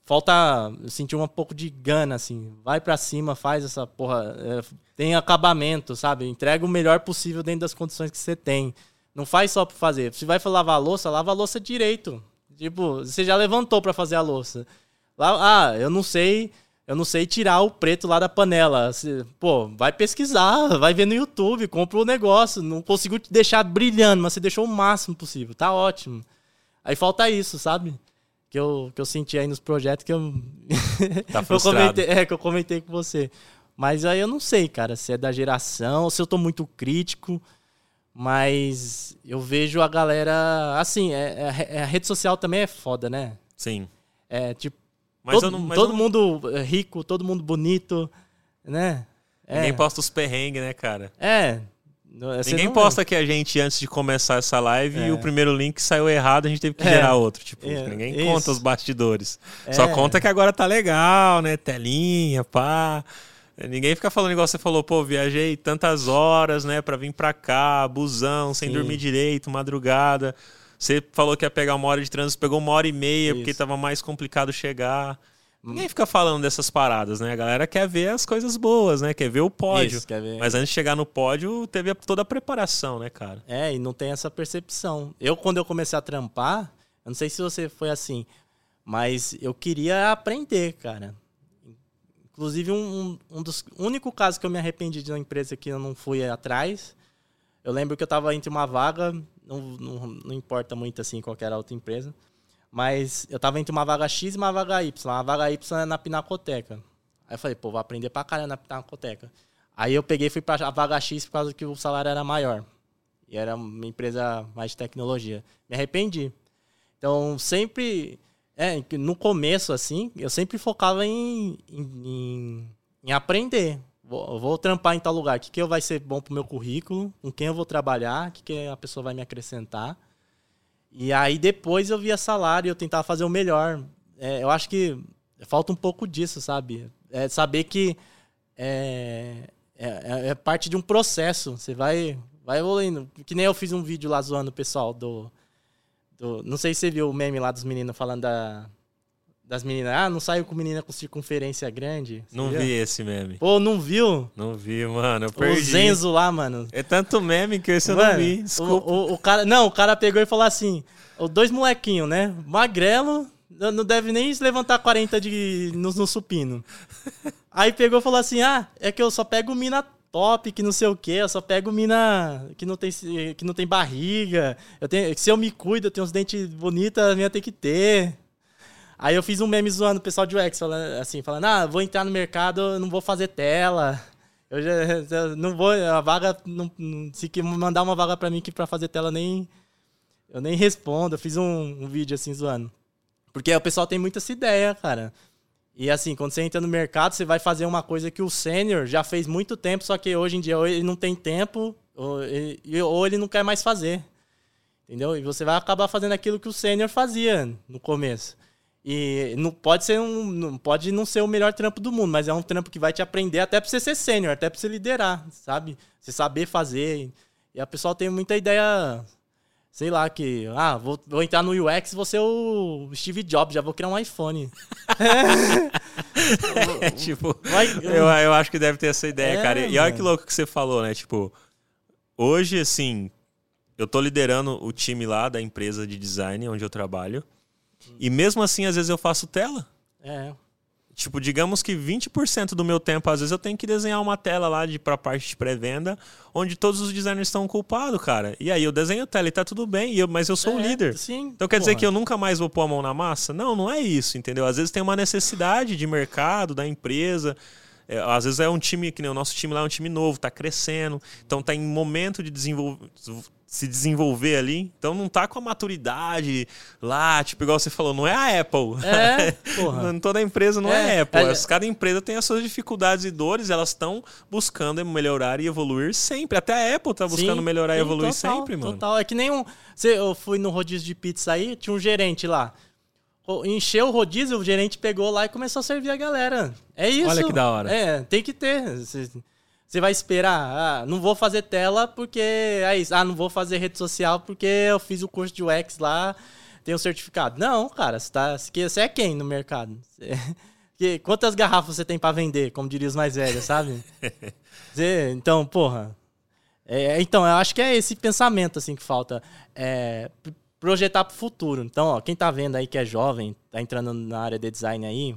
falta sentir um pouco de gana, assim. Vai para cima, faz essa porra. É, tem acabamento, sabe? Entrega o melhor possível dentro das condições que você tem. Não faz só pra fazer. Se vai lavar a louça, lava a louça direito. Tipo, você já levantou para fazer a louça. Lá, ah, eu não sei, eu não sei tirar o preto lá da panela. Pô, vai pesquisar, vai ver no YouTube, compra o negócio. Não consigo te deixar brilhando, mas você deixou o máximo possível. Tá ótimo. Aí falta isso, sabe? Que eu, que eu senti aí nos projetos que eu. Tá eu comentei, é, que eu comentei com você. Mas aí eu não sei, cara, se é da geração, se eu tô muito crítico. Mas eu vejo a galera. Assim, é, é, é, a rede social também é foda, né? Sim. É tipo. Mas todo, não, todo não... mundo rico, todo mundo bonito, né? Ninguém é. posta os perrengues, né, cara? É. Ninguém posta que a gente, antes de começar essa live, é. e o primeiro link saiu errado, a gente teve que é. gerar outro. Tipo, é. ninguém Isso. conta os bastidores. Só é. conta que agora tá legal, né? Telinha, pá. Ninguém fica falando igual você falou, pô, viajei tantas horas, né, para vir para cá, busão, sem Sim. dormir direito, madrugada. Você falou que ia pegar uma hora de trânsito, pegou uma hora e meia, Isso. porque tava mais complicado chegar. Ninguém fica falando dessas paradas, né? A galera quer ver as coisas boas, né? Quer ver o pódio. Isso, ver. Mas antes de chegar no pódio, teve toda a preparação, né, cara? É, e não tem essa percepção. Eu, quando eu comecei a trampar, eu não sei se você foi assim, mas eu queria aprender, cara. Inclusive, um, um dos únicos casos que eu me arrependi de uma empresa que eu não fui atrás. Eu lembro que eu estava entre uma vaga, não, não, não, importa muito assim qualquer outra empresa, mas eu estava entre uma vaga X e uma vaga Y. A vaga Y é na Pinacoteca. Aí eu falei, pô, vou aprender pra caramba na Pinacoteca. Aí eu peguei e fui pra a vaga X por causa que o salário era maior. E era uma empresa mais de tecnologia. Me arrependi. Então, sempre é, no começo, assim, eu sempre focava em, em, em aprender. Vou, vou, trampar em tal lugar. O que, que vai ser bom pro meu currículo? Com quem eu vou trabalhar? O que, que a pessoa vai me acrescentar? E aí depois eu via salário e eu tentava fazer o melhor. É, eu acho que falta um pouco disso, sabe? É saber que é, é, é, é parte de um processo. Você vai, vai evoluindo. Que nem eu fiz um vídeo lá zoando o pessoal do do, não sei se você viu o meme lá dos meninos falando da, das meninas. Ah, não saiu com menina com circunferência grande. Não viu? vi esse meme. Pô, não viu? Não vi, mano. Eu perdi. O Zenzo lá, mano. É tanto meme que esse mano, eu não vi. Desculpa. O, o, o, cara, não, o cara pegou e falou assim: dois molequinhos, né? Magrelo, não deve nem se levantar 40 de, no, no supino. Aí pegou e falou assim: ah, é que eu só pego mina top, que não sei o que, eu só pego mina que não tem, que não tem barriga. Eu tenho, se eu me cuido, eu tenho uns dentes bonitos, a minha tem que ter. Aí eu fiz um meme zoando o pessoal de UX, falando assim, falando, ah, vou entrar no mercado, não vou fazer tela. Eu já eu não vou, a vaga, não, se mandar uma vaga para mim que para fazer tela nem eu nem respondo. Eu fiz um, um vídeo assim zoando. Porque o pessoal tem muita essa ideia, cara. E assim, quando você entra no mercado, você vai fazer uma coisa que o sênior já fez muito tempo, só que hoje em dia ele não tem tempo ou ele, ou ele não quer mais fazer. Entendeu? E você vai acabar fazendo aquilo que o sênior fazia no começo. E não pode ser um, não pode não ser o melhor trampo do mundo, mas é um trampo que vai te aprender até para você ser sênior, até para você liderar, sabe? Você saber fazer. E a pessoa tem muita ideia sei lá, que. Ah, vou, vou entrar no UX, vou ser o Steve Jobs, já vou criar um iPhone. é, tipo, Vai, eu, eu acho que deve ter essa ideia, é, cara. E olha que louco que você falou, né? Tipo, hoje, assim, eu tô liderando o time lá da empresa de design onde eu trabalho. E mesmo assim, às vezes eu faço tela. É. Tipo, digamos que 20% do meu tempo, às vezes, eu tenho que desenhar uma tela lá de, pra parte de pré-venda, onde todos os designers estão culpados, cara. E aí eu desenho a tela e tá tudo bem, eu, mas eu sou o é, líder. Sim, então quer porra. dizer que eu nunca mais vou pôr a mão na massa? Não, não é isso, entendeu? Às vezes tem uma necessidade de mercado, da empresa. É, às vezes é um time, que nem o nosso time lá é um time novo, tá crescendo, então tá em momento de desenvolver se desenvolver ali. Então não tá com a maturidade lá, tipo, igual você falou, não é a Apple. É, porra. Toda empresa não é, é Apple. É, cada empresa tem as suas dificuldades e dores, elas estão buscando melhorar e evoluir sempre. Até a Apple tá buscando sim, melhorar e evoluir total, sempre, mano. Total. É que nem um. Eu fui no rodízio de pizza aí, tinha um gerente lá. Encheu o rodízio, o gerente pegou lá e começou a servir a galera. É isso. Olha que da hora. É, tem que ter. Você vai esperar, ah, não vou fazer tela porque é isso. Ah, não vou fazer rede social porque eu fiz o curso de UX lá, tenho certificado. Não, cara, você, tá, você é quem no mercado? Você, quantas garrafas você tem para vender, como diriam os mais velhos, sabe? Você, então, porra. É, então, eu acho que é esse pensamento assim que falta. É, projetar para o futuro. Então, ó, quem tá vendo aí que é jovem, tá entrando na área de design aí,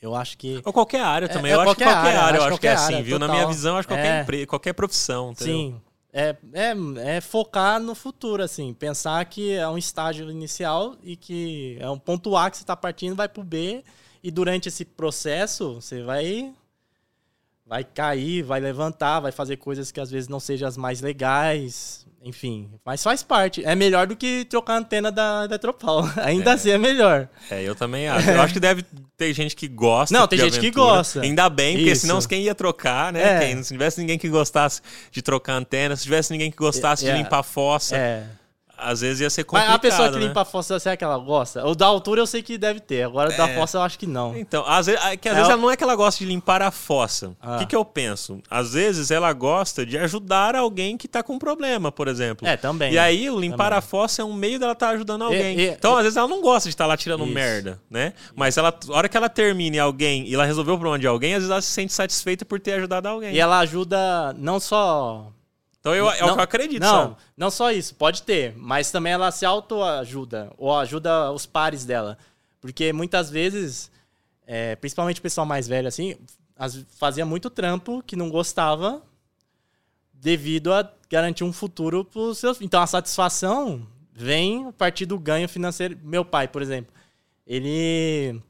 eu acho que. Ou qualquer área é, também. É, eu acho que qualquer área, área eu acho que é assim, área, viu? Total. Na minha visão, eu acho que qualquer, é. empre... qualquer profissão. Entendeu? Sim. É, é, é focar no futuro, assim. Pensar que é um estágio inicial e que é um ponto A que você está partindo, vai para o B. E durante esse processo, você vai vai cair, vai levantar, vai fazer coisas que às vezes não sejam as mais legais, enfim, mas faz parte. É melhor do que trocar a antena da Eletropau. Ainda é. assim é melhor. É, eu também acho. Eu acho que deve ter gente que gosta. Não, tem gente aventura. que gosta. Ainda bem, porque Isso. senão quem ia trocar, né? É. Quem, se tivesse ninguém que gostasse de trocar antena, se tivesse ninguém que gostasse é. de limpar a fossa. É às vezes ia ser complicado. Mas a pessoa que né? limpa a fossa, será que ela gosta? O da altura eu sei que deve ter, agora o da é. fossa eu acho que não. Então, às vezes, é que às é vezes ela não é que ela gosta de limpar a fossa. Ah. O que, que eu penso? Às vezes ela gosta de ajudar alguém que tá com problema, por exemplo. É, também. E aí, limpar também. a fossa é um meio dela estar tá ajudando alguém. E, e, então, às vezes, ela não gosta de estar tá lá tirando Isso. merda, né? Mas ela, a hora que ela termine alguém e ela resolveu o problema de alguém, às vezes ela se sente satisfeita por ter ajudado alguém. E ela ajuda não só então eu, é o que eu acredito. Não, sabe? não só isso, pode ter, mas também ela se autoajuda, ou ajuda os pares dela. Porque muitas vezes, é, principalmente o pessoal mais velho, assim, as, fazia muito trampo que não gostava devido a garantir um futuro para os seus. Então a satisfação vem a partir do ganho financeiro. Meu pai, por exemplo, ele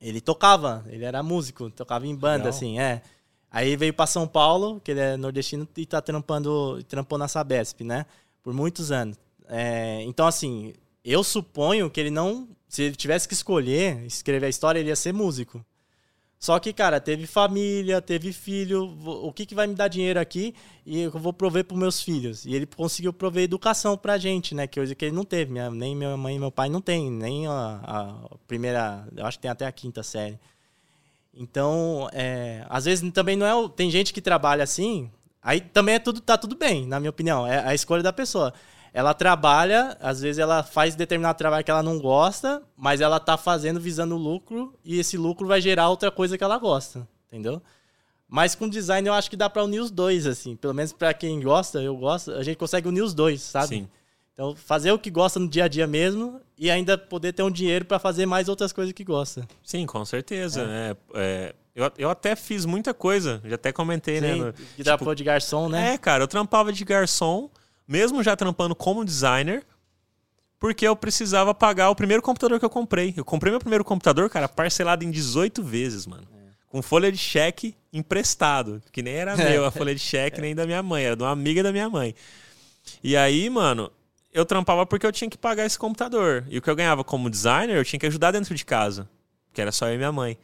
ele tocava, ele era músico, tocava em banda, Legal. assim, é. Aí veio para São Paulo, que ele é nordestino e tá trampando, trampou na Sabesp, né? Por muitos anos. É, então, assim, eu suponho que ele não. Se ele tivesse que escolher, escrever a história, ele ia ser músico. Só que, cara, teve família, teve filho. O que, que vai me dar dinheiro aqui? E eu vou prover para meus filhos. E ele conseguiu prover educação pra gente, né? Que hoje que ele não teve. Minha, nem minha mãe e meu pai não tem. Nem a, a primeira. Eu acho que tem até a quinta série. Então, é, às vezes também não é. Tem gente que trabalha assim, aí também é tudo, tá tudo bem, na minha opinião. É a escolha da pessoa. Ela trabalha, às vezes ela faz determinado trabalho que ela não gosta, mas ela tá fazendo visando lucro e esse lucro vai gerar outra coisa que ela gosta, entendeu? Mas com design eu acho que dá para unir os dois, assim. Pelo menos para quem gosta, eu gosto, a gente consegue unir os dois, sabe? Sim. Então, fazer o que gosta no dia a dia mesmo e ainda poder ter um dinheiro para fazer mais outras coisas que gosta. Sim, com certeza. É. É, eu, eu até fiz muita coisa, já até comentei, né, Sim, né? No, que tipo, de garçom, né? É, cara, eu trampava de garçom, mesmo já trampando como designer, porque eu precisava pagar o primeiro computador que eu comprei. Eu comprei meu primeiro computador, cara, parcelado em 18 vezes, mano. É. Com folha de cheque emprestado, que nem era meu a folha de cheque, nem da minha mãe, era de uma amiga da minha mãe. E aí, mano, eu trampava porque eu tinha que pagar esse computador. E o que eu ganhava como designer, eu tinha que ajudar dentro de casa. Que era só eu e minha mãe.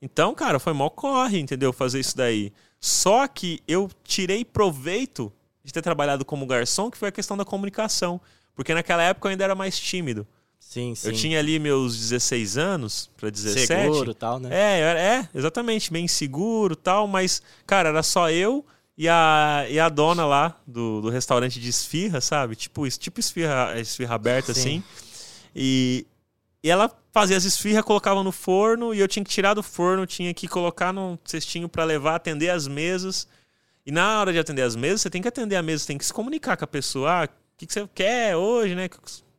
Então, cara, foi mó corre, entendeu? Fazer isso daí. Só que eu tirei proveito de ter trabalhado como garçom, que foi a questão da comunicação. Porque naquela época eu ainda era mais tímido. Sim, sim. Eu tinha ali meus 16 anos para 17. Seguro tal, né? É, é, exatamente, bem seguro tal, mas, cara, era só eu E a, e a dona lá do, do restaurante de esfirra, sabe? Tipo, tipo esfirra, esfirra aberta, Sim. assim. E, e ela fazia as esfirras, colocava no forno e eu tinha que tirar do forno, tinha que colocar num cestinho para levar, atender as mesas. E na hora de atender as mesas, você tem que atender a mesa, você tem que se comunicar com a pessoa. Ah, o que, que você quer hoje, né?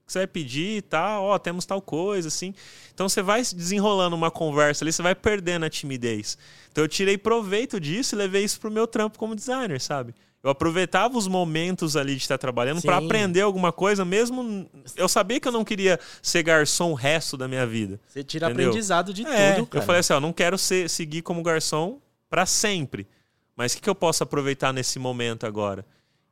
Que você vai pedir e tal? Ó, oh, temos tal coisa, assim. Então você vai desenrolando uma conversa ali, você vai perdendo a timidez. Então eu tirei proveito disso e levei isso pro meu trampo como designer, sabe? Eu aproveitava os momentos ali de estar trabalhando para aprender alguma coisa, mesmo eu sabia que eu não queria ser garçom o resto da minha vida. Você tira entendeu? aprendizado de é, tudo, cara. Eu falei assim, ó, não quero ser, seguir como garçom para sempre. Mas o que, que eu posso aproveitar nesse momento agora?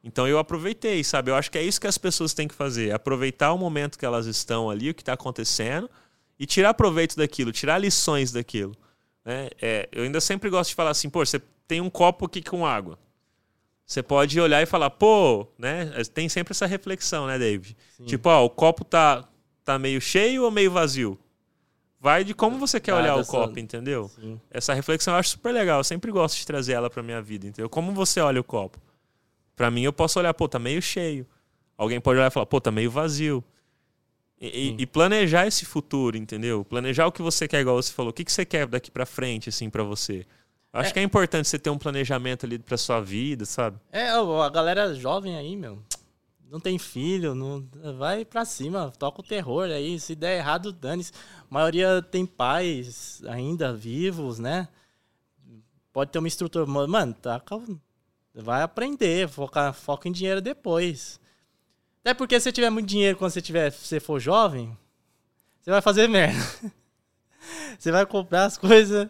Então eu aproveitei, sabe? Eu acho que é isso que as pessoas têm que fazer, aproveitar o momento que elas estão ali, o que está acontecendo, e tirar proveito daquilo, tirar lições daquilo. Né? É, eu ainda sempre gosto de falar assim, pô, você tem um copo aqui com água. Você pode olhar e falar, pô, né? Tem sempre essa reflexão, né, David? Sim. Tipo, ó, o copo tá, tá meio cheio ou meio vazio? Vai de como você quer olhar o copo, entendeu? Sim. Essa reflexão eu acho super legal. Eu sempre gosto de trazer ela pra minha vida, entendeu? Como você olha o copo? Pra mim, eu posso olhar, pô, tá meio cheio. Alguém pode olhar e falar, pô, tá meio vazio. E, e, planejar esse futuro, entendeu? Planejar o que você quer, igual você falou. O que, que você quer daqui para frente, assim, para você? Acho é. que é importante você ter um planejamento ali pra sua vida, sabe? É, a galera jovem aí, meu, não tem filho, não vai pra cima, toca o terror aí. Se der errado, dane-se. A maioria tem pais ainda vivos, né? Pode ter uma estrutura. Mano, tá, vai aprender, foca, foca em dinheiro depois. Até porque se você tiver muito dinheiro quando você, tiver, você for jovem, você vai fazer merda. Você vai comprar as coisas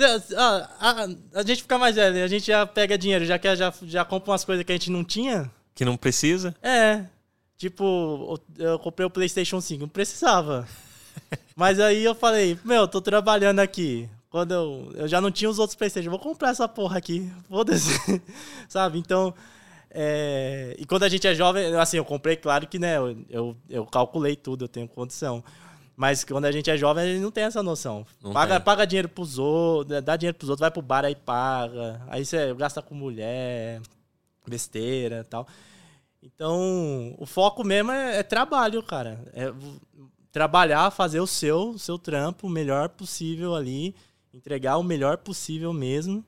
a, a, a, gente fica mais velho, a gente já pega dinheiro, já, quer, já, já compra umas coisas que a gente não tinha. Que não precisa? É. Tipo, eu comprei o PlayStation 5, não precisava. Mas aí eu falei, meu, tô trabalhando aqui. Quando eu, eu já não tinha os outros PlayStation, vou comprar essa porra aqui. Foda-se. Sabe? Então. É... E quando a gente é jovem, assim, eu comprei, claro que, né, eu, eu, eu calculei tudo, eu tenho condição. Mas quando a gente é jovem, a gente não tem essa noção. paga, paga dinheiro pros outros, dá dinheiro pros outros, vai pro bar aí paga. Aí você gasta com mulher, besteira e tal. Então, o foco mesmo é, é trabalho, cara. É trabalhar, fazer o seu, seu trampo o melhor possível ali, entregar o melhor possível mesmo.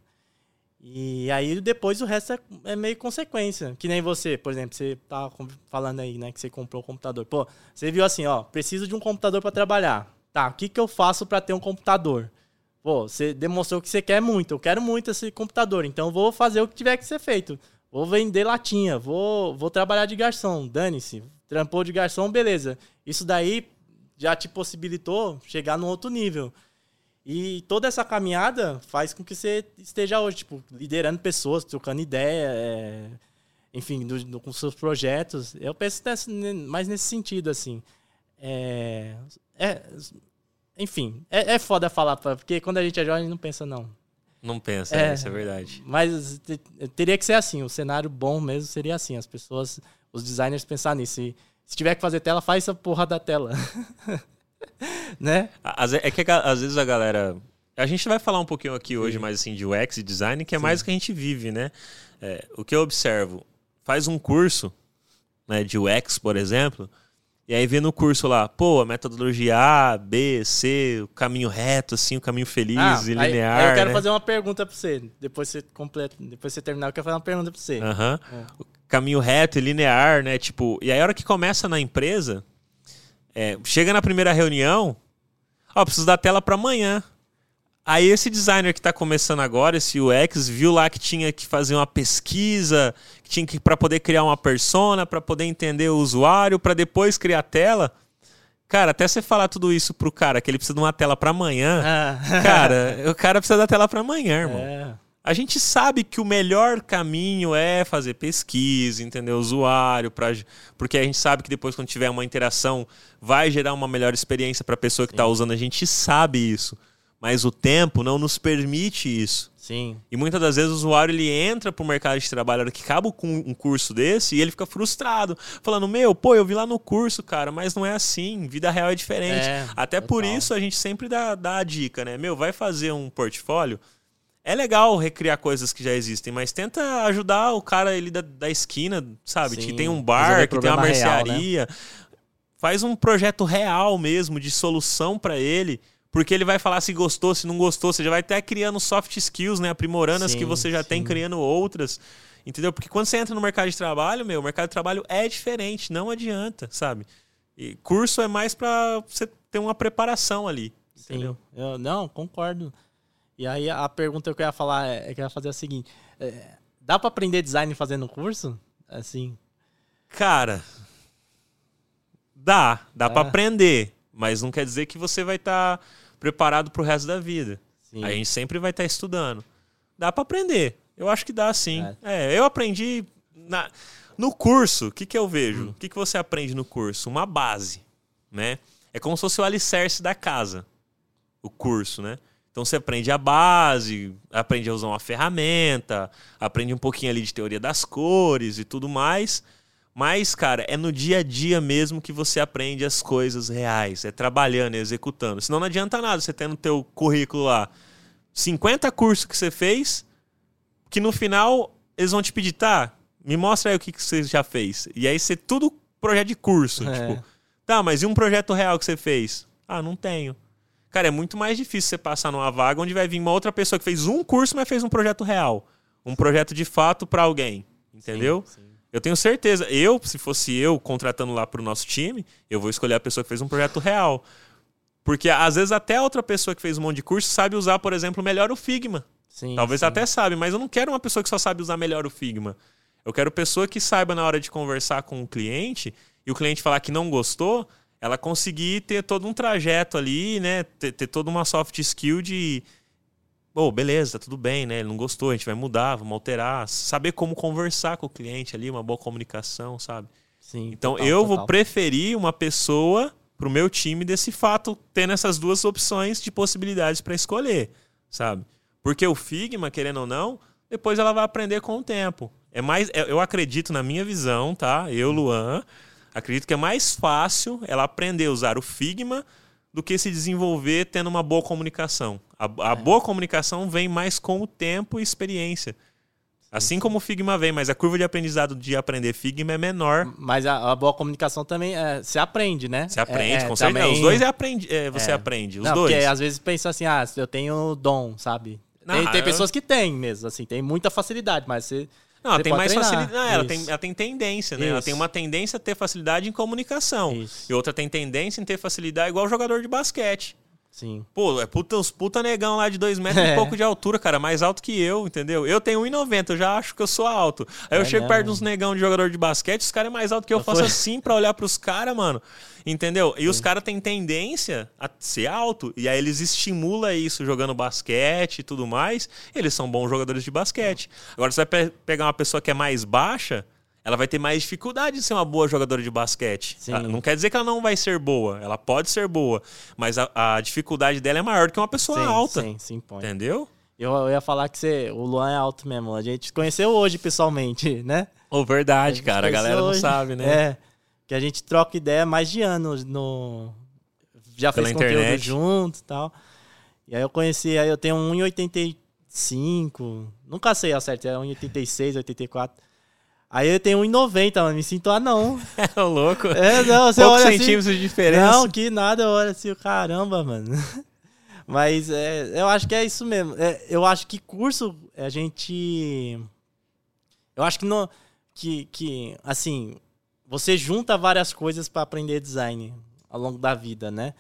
E aí depois o resto é, é, meio consequência. Que nem você, por exemplo, você tá falando aí, né, que você comprou um computador. Pô, você viu assim, ó, preciso de um computador para trabalhar. Tá, o que, que eu faço para ter um computador? Pô, você demonstrou que você quer muito. Eu quero muito esse computador, então vou fazer o que tiver que ser feito. Vou vender latinha, vou, vou trabalhar de garçom, dane-se. Trampou de garçom, beleza. Isso daí já te possibilitou chegar no outro nível. E toda essa caminhada faz com que você esteja hoje, tipo, liderando pessoas, trocando ideia, é, enfim, do, do, com seus projetos. Eu penso nesse, mais nesse sentido, assim. É, é, enfim, é, é foda falar, porque quando a gente é jovem, não pensa, não. Não pensa, é, isso é verdade. Mas teria que ser assim, o cenário bom mesmo seria assim, as pessoas, os designers pensar nisso. E, se tiver que fazer tela, faz essa porra da tela. né? É que às vezes a galera. A gente vai falar um pouquinho aqui hoje Sim. mais assim de UX e design, que é Sim. mais o que a gente vive, né? É, o que eu observo, faz um curso né, de UX, por exemplo, e aí vê no curso lá, pô, a metodologia A, B, C, o caminho reto, assim, o caminho feliz ah, e linear. Aí, aí eu quero né? fazer uma pergunta pra você. Depois você completa, depois você terminar, eu quero fazer uma pergunta pra você. Uhum. É. Caminho reto e linear, né? Tipo, e aí a hora que começa na empresa, é, chega na primeira reunião, ó, preciso da tela para amanhã. Aí esse designer que está começando agora, esse UX, viu lá que tinha que fazer uma pesquisa, que tinha que para poder criar uma persona, para poder entender o usuário, para depois criar a tela. Cara, até você falar tudo isso pro cara, que ele precisa de uma tela para amanhã, ah. cara, o cara precisa da tela para amanhã, irmão. É. A gente sabe que o melhor caminho é fazer pesquisa, entender o usuário, pra, porque a gente sabe que depois, quando tiver uma interação, vai gerar uma melhor experiência para a pessoa que está usando. A gente sabe isso. Mas o tempo não nos permite isso. Sim. E muitas das vezes o usuário ele entra para o mercado de trabalho que acaba com um curso desse e ele fica frustrado, falando: Meu, pô, eu vi lá no curso, cara, mas não é assim, vida real é diferente. É, Até total. por isso a gente sempre dá, dá a dica, né? Meu, vai fazer um portfólio é legal recriar coisas que já existem, mas tenta ajudar o cara ali da, da esquina, sabe? Sim, que tem um bar, que tem uma mercearia. Real, né? Faz um projeto real mesmo, de solução para ele. Porque ele vai falar se gostou, se não gostou. Você já vai até criando soft skills, né? Aprimorando sim, as que você já sim. tem, criando outras. Entendeu? Porque quando você entra no mercado de trabalho, meu, o mercado de trabalho é diferente, não adianta, sabe? E curso é mais para você ter uma preparação ali. Entendeu? Sim, eu, não, concordo. E aí a pergunta que eu ia falar é, é que eu ia fazer a seguinte: é, dá para aprender design fazendo curso? Assim. Cara, dá, dá é. para aprender, mas não quer dizer que você vai estar tá preparado para o resto da vida. Sim. A gente sempre vai estar tá estudando. Dá para aprender. Eu acho que dá sim. É, é eu aprendi na, no curso. O que, que eu vejo? Hum. O que, que você aprende no curso? Uma base, né? É como se fosse o alicerce da casa, o curso, né? Então você aprende a base, aprende a usar uma ferramenta, aprende um pouquinho ali de teoria das cores e tudo mais. Mas, cara, é no dia a dia mesmo que você aprende as coisas reais. É trabalhando, é executando. Senão não adianta nada você ter no teu currículo lá 50 cursos que você fez, que no final eles vão te pedir, tá, me mostra aí o que, que você já fez. E aí você tudo projeto de curso. É. Tipo, tá, mas e um projeto real que você fez? Ah, não tenho. Cara, é muito mais difícil você passar numa vaga onde vai vir uma outra pessoa que fez um curso, mas fez um projeto real. Um projeto de fato para alguém. Entendeu? Sim, sim. Eu tenho certeza. Eu, se fosse eu contratando lá para o nosso time, eu vou escolher a pessoa que fez um projeto real. Porque às vezes até a outra pessoa que fez um monte de curso sabe usar, por exemplo, melhor o Figma. Sim, Talvez sim. até sabe, mas eu não quero uma pessoa que só sabe usar melhor o Figma. Eu quero pessoa que saiba na hora de conversar com o cliente e o cliente falar que não gostou, ela conseguir ter todo um trajeto ali, né? Ter, ter toda uma soft skill de. Oh, beleza, tá tudo bem, né? Ele não gostou, a gente vai mudar, vamos alterar. Saber como conversar com o cliente ali, uma boa comunicação, sabe? Sim. Então total, eu total. vou preferir uma pessoa pro meu time desse fato, tendo essas duas opções de possibilidades para escolher, sabe? Porque o Figma, querendo ou não, depois ela vai aprender com o tempo. É mais, é, eu acredito na minha visão, tá? Eu, Luan, Acredito que é mais fácil ela aprender a usar o Figma do que se desenvolver tendo uma boa comunicação. A, a é. boa comunicação vem mais com o tempo e experiência. Assim como o Figma vem, mas a curva de aprendizado de aprender Figma é menor. Mas a, a boa comunicação também é, se aprende, né? Se aprende, é, com certeza. Também... Os dois é aprende, é, você é. aprende. Os Não, dois. Porque às vezes pensa assim, ah, eu tenho dom, sabe? Não, tem, tem eu... pessoas que têm mesmo, assim, tem muita facilidade, mas você não, ela tem mais facilidade. Não, ela, tem, ela tem tendência, né? Isso. Ela tem uma tendência a ter facilidade em comunicação. Isso. E outra tem tendência em ter facilidade igual jogador de basquete. Sim. Pô, é puta, os puta negão lá de dois metros é. e pouco de altura, cara, mais alto que eu, entendeu? Eu tenho 1,90, eu já acho que eu sou alto. Aí é eu chego mesmo. perto dos negão de jogador de basquete, os caras é mais alto que eu, eu faço foi. assim pra olhar pros caras, mano. Entendeu? E Sim. os caras têm tendência a ser alto, e aí eles estimulam isso jogando basquete e tudo mais. Eles são bons jogadores de basquete. Agora, você vai pe pegar uma pessoa que é mais baixa, ela vai ter mais dificuldade de ser uma boa jogadora de basquete. Sim. Não quer dizer que ela não vai ser boa, ela pode ser boa, mas a, a dificuldade dela é maior do que uma pessoa sim, alta. Sim, sim, pode. Entendeu? Eu, eu, ia falar que você, o Luan é alto mesmo. A gente conheceu hoje pessoalmente, né? Oh, verdade, a cara. A galera hoje. não sabe, né? É. Que a gente troca ideia mais de anos no. Já Pela fez internet. conteúdo junto e tal. E aí eu conheci, aí eu tenho 1,85. Nunca sei a certo, é 1,86, 84. Aí eu tenho 1,90, mano. Me sinto anão. É louco. É, não, você Poucos olha assim, centímetros assim, de diferença. Não, que nada, eu olho assim, caramba, mano. Mas é, eu acho que é isso mesmo. É, eu acho que curso, a gente. Eu acho que, no, que, que assim, você junta várias coisas para aprender design ao longo da vida, né?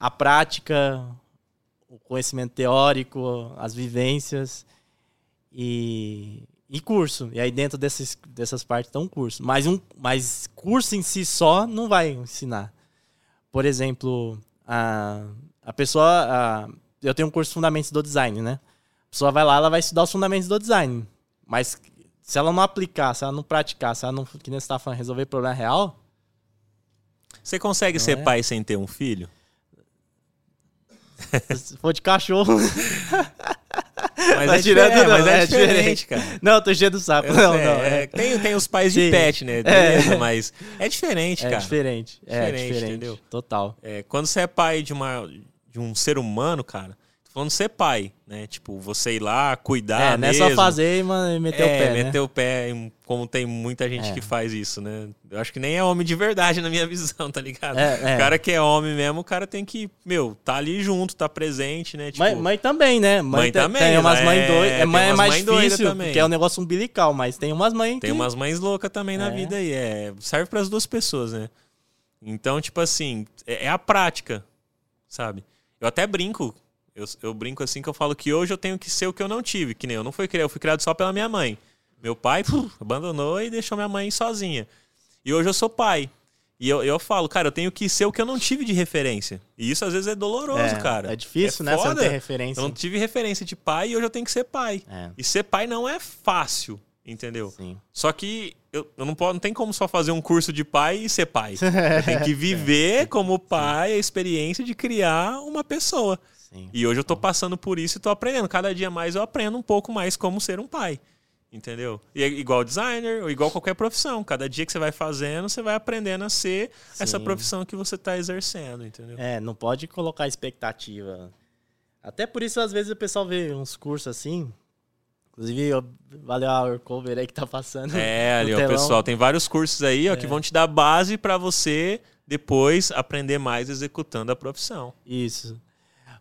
A prática, o conhecimento teórico, as vivências. E, e curso. E aí dentro desses, dessas partes estão curso. Mas, um, mas curso em si só não vai ensinar. Por exemplo, a, a pessoa. A, eu tenho um curso de Fundamentos do Design, né? A pessoa vai lá, ela vai estudar os fundamentos do design. Mas se ela não aplicar, se ela não praticar, se ela não, que nem você tá falando, resolver problema real. Você consegue ser é? pai sem ter um filho? Se for de cachorro. Mas, é, tirando, é, mas é, é diferente, cara. Não, tô enchendo o saco. não, sei, não, é, tem, tem os pais de pet, né? Beleza, é. mas é diferente, cara. É diferente. É diferente, diferente entendeu? Total. É, quando você é pai de, uma, de um ser humano, cara, falando ser pai, né? Tipo, você ir lá, cuidar É, não é só fazer e mano, meter é, o pé, né? meter o pé, como tem muita gente É. que faz isso, né? Eu acho que nem é homem de verdade na minha visão, tá ligado? É, é. O cara que é homem mesmo, o cara tem que, meu, tá ali junto, tá presente, né? Tipo, Mãe, mãe também, né? Mãe tem- também, Tem umas né? mães doidas. É, É, mãe tem é umas mais mãe difícil, também. porque é um negócio umbilical, mas tem umas mães Tem que... umas mães loucas também na É. vida aí. É, serve para as duas pessoas, né? Então, tipo assim, é, é a prática, sabe? Eu até brinco. Eu, eu brinco assim que eu falo que hoje eu tenho que ser o que eu não tive. Que nem eu não fui criado, eu fui criado só pela minha mãe. Meu pai puf, abandonou e deixou minha mãe sozinha. E hoje eu sou pai. E eu, eu falo, cara, eu tenho que ser o que eu não tive de referência. E isso às vezes é doloroso, é, cara. É difícil, É né? Você não tem referência. Eu não tive referência de pai e hoje eu tenho que ser pai. É, E ser pai não é fácil, entendeu? sim. Só que eu, eu não, posso, não tem como só fazer um curso de pai e ser pai. Tenho que viver como pai a experiência de criar uma pessoa. Sim. E hoje eu tô passando por isso e tô aprendendo. Cada dia mais eu aprendo um pouco mais como ser um pai. Entendeu? E é igual designer, ou igual qualquer profissão. Cada dia que você vai fazendo, você vai aprendendo a ser essa Sim. profissão que você tá exercendo, entendeu? É, não pode colocar expectativa. Até por isso, às vezes, o pessoal vê uns cursos assim. Inclusive, eu- valeu a Urcover aí que tá passando. É, ali, ó, pessoal, tem vários cursos aí, ó, É. que vão te dar base pra você depois aprender mais executando a profissão. Isso.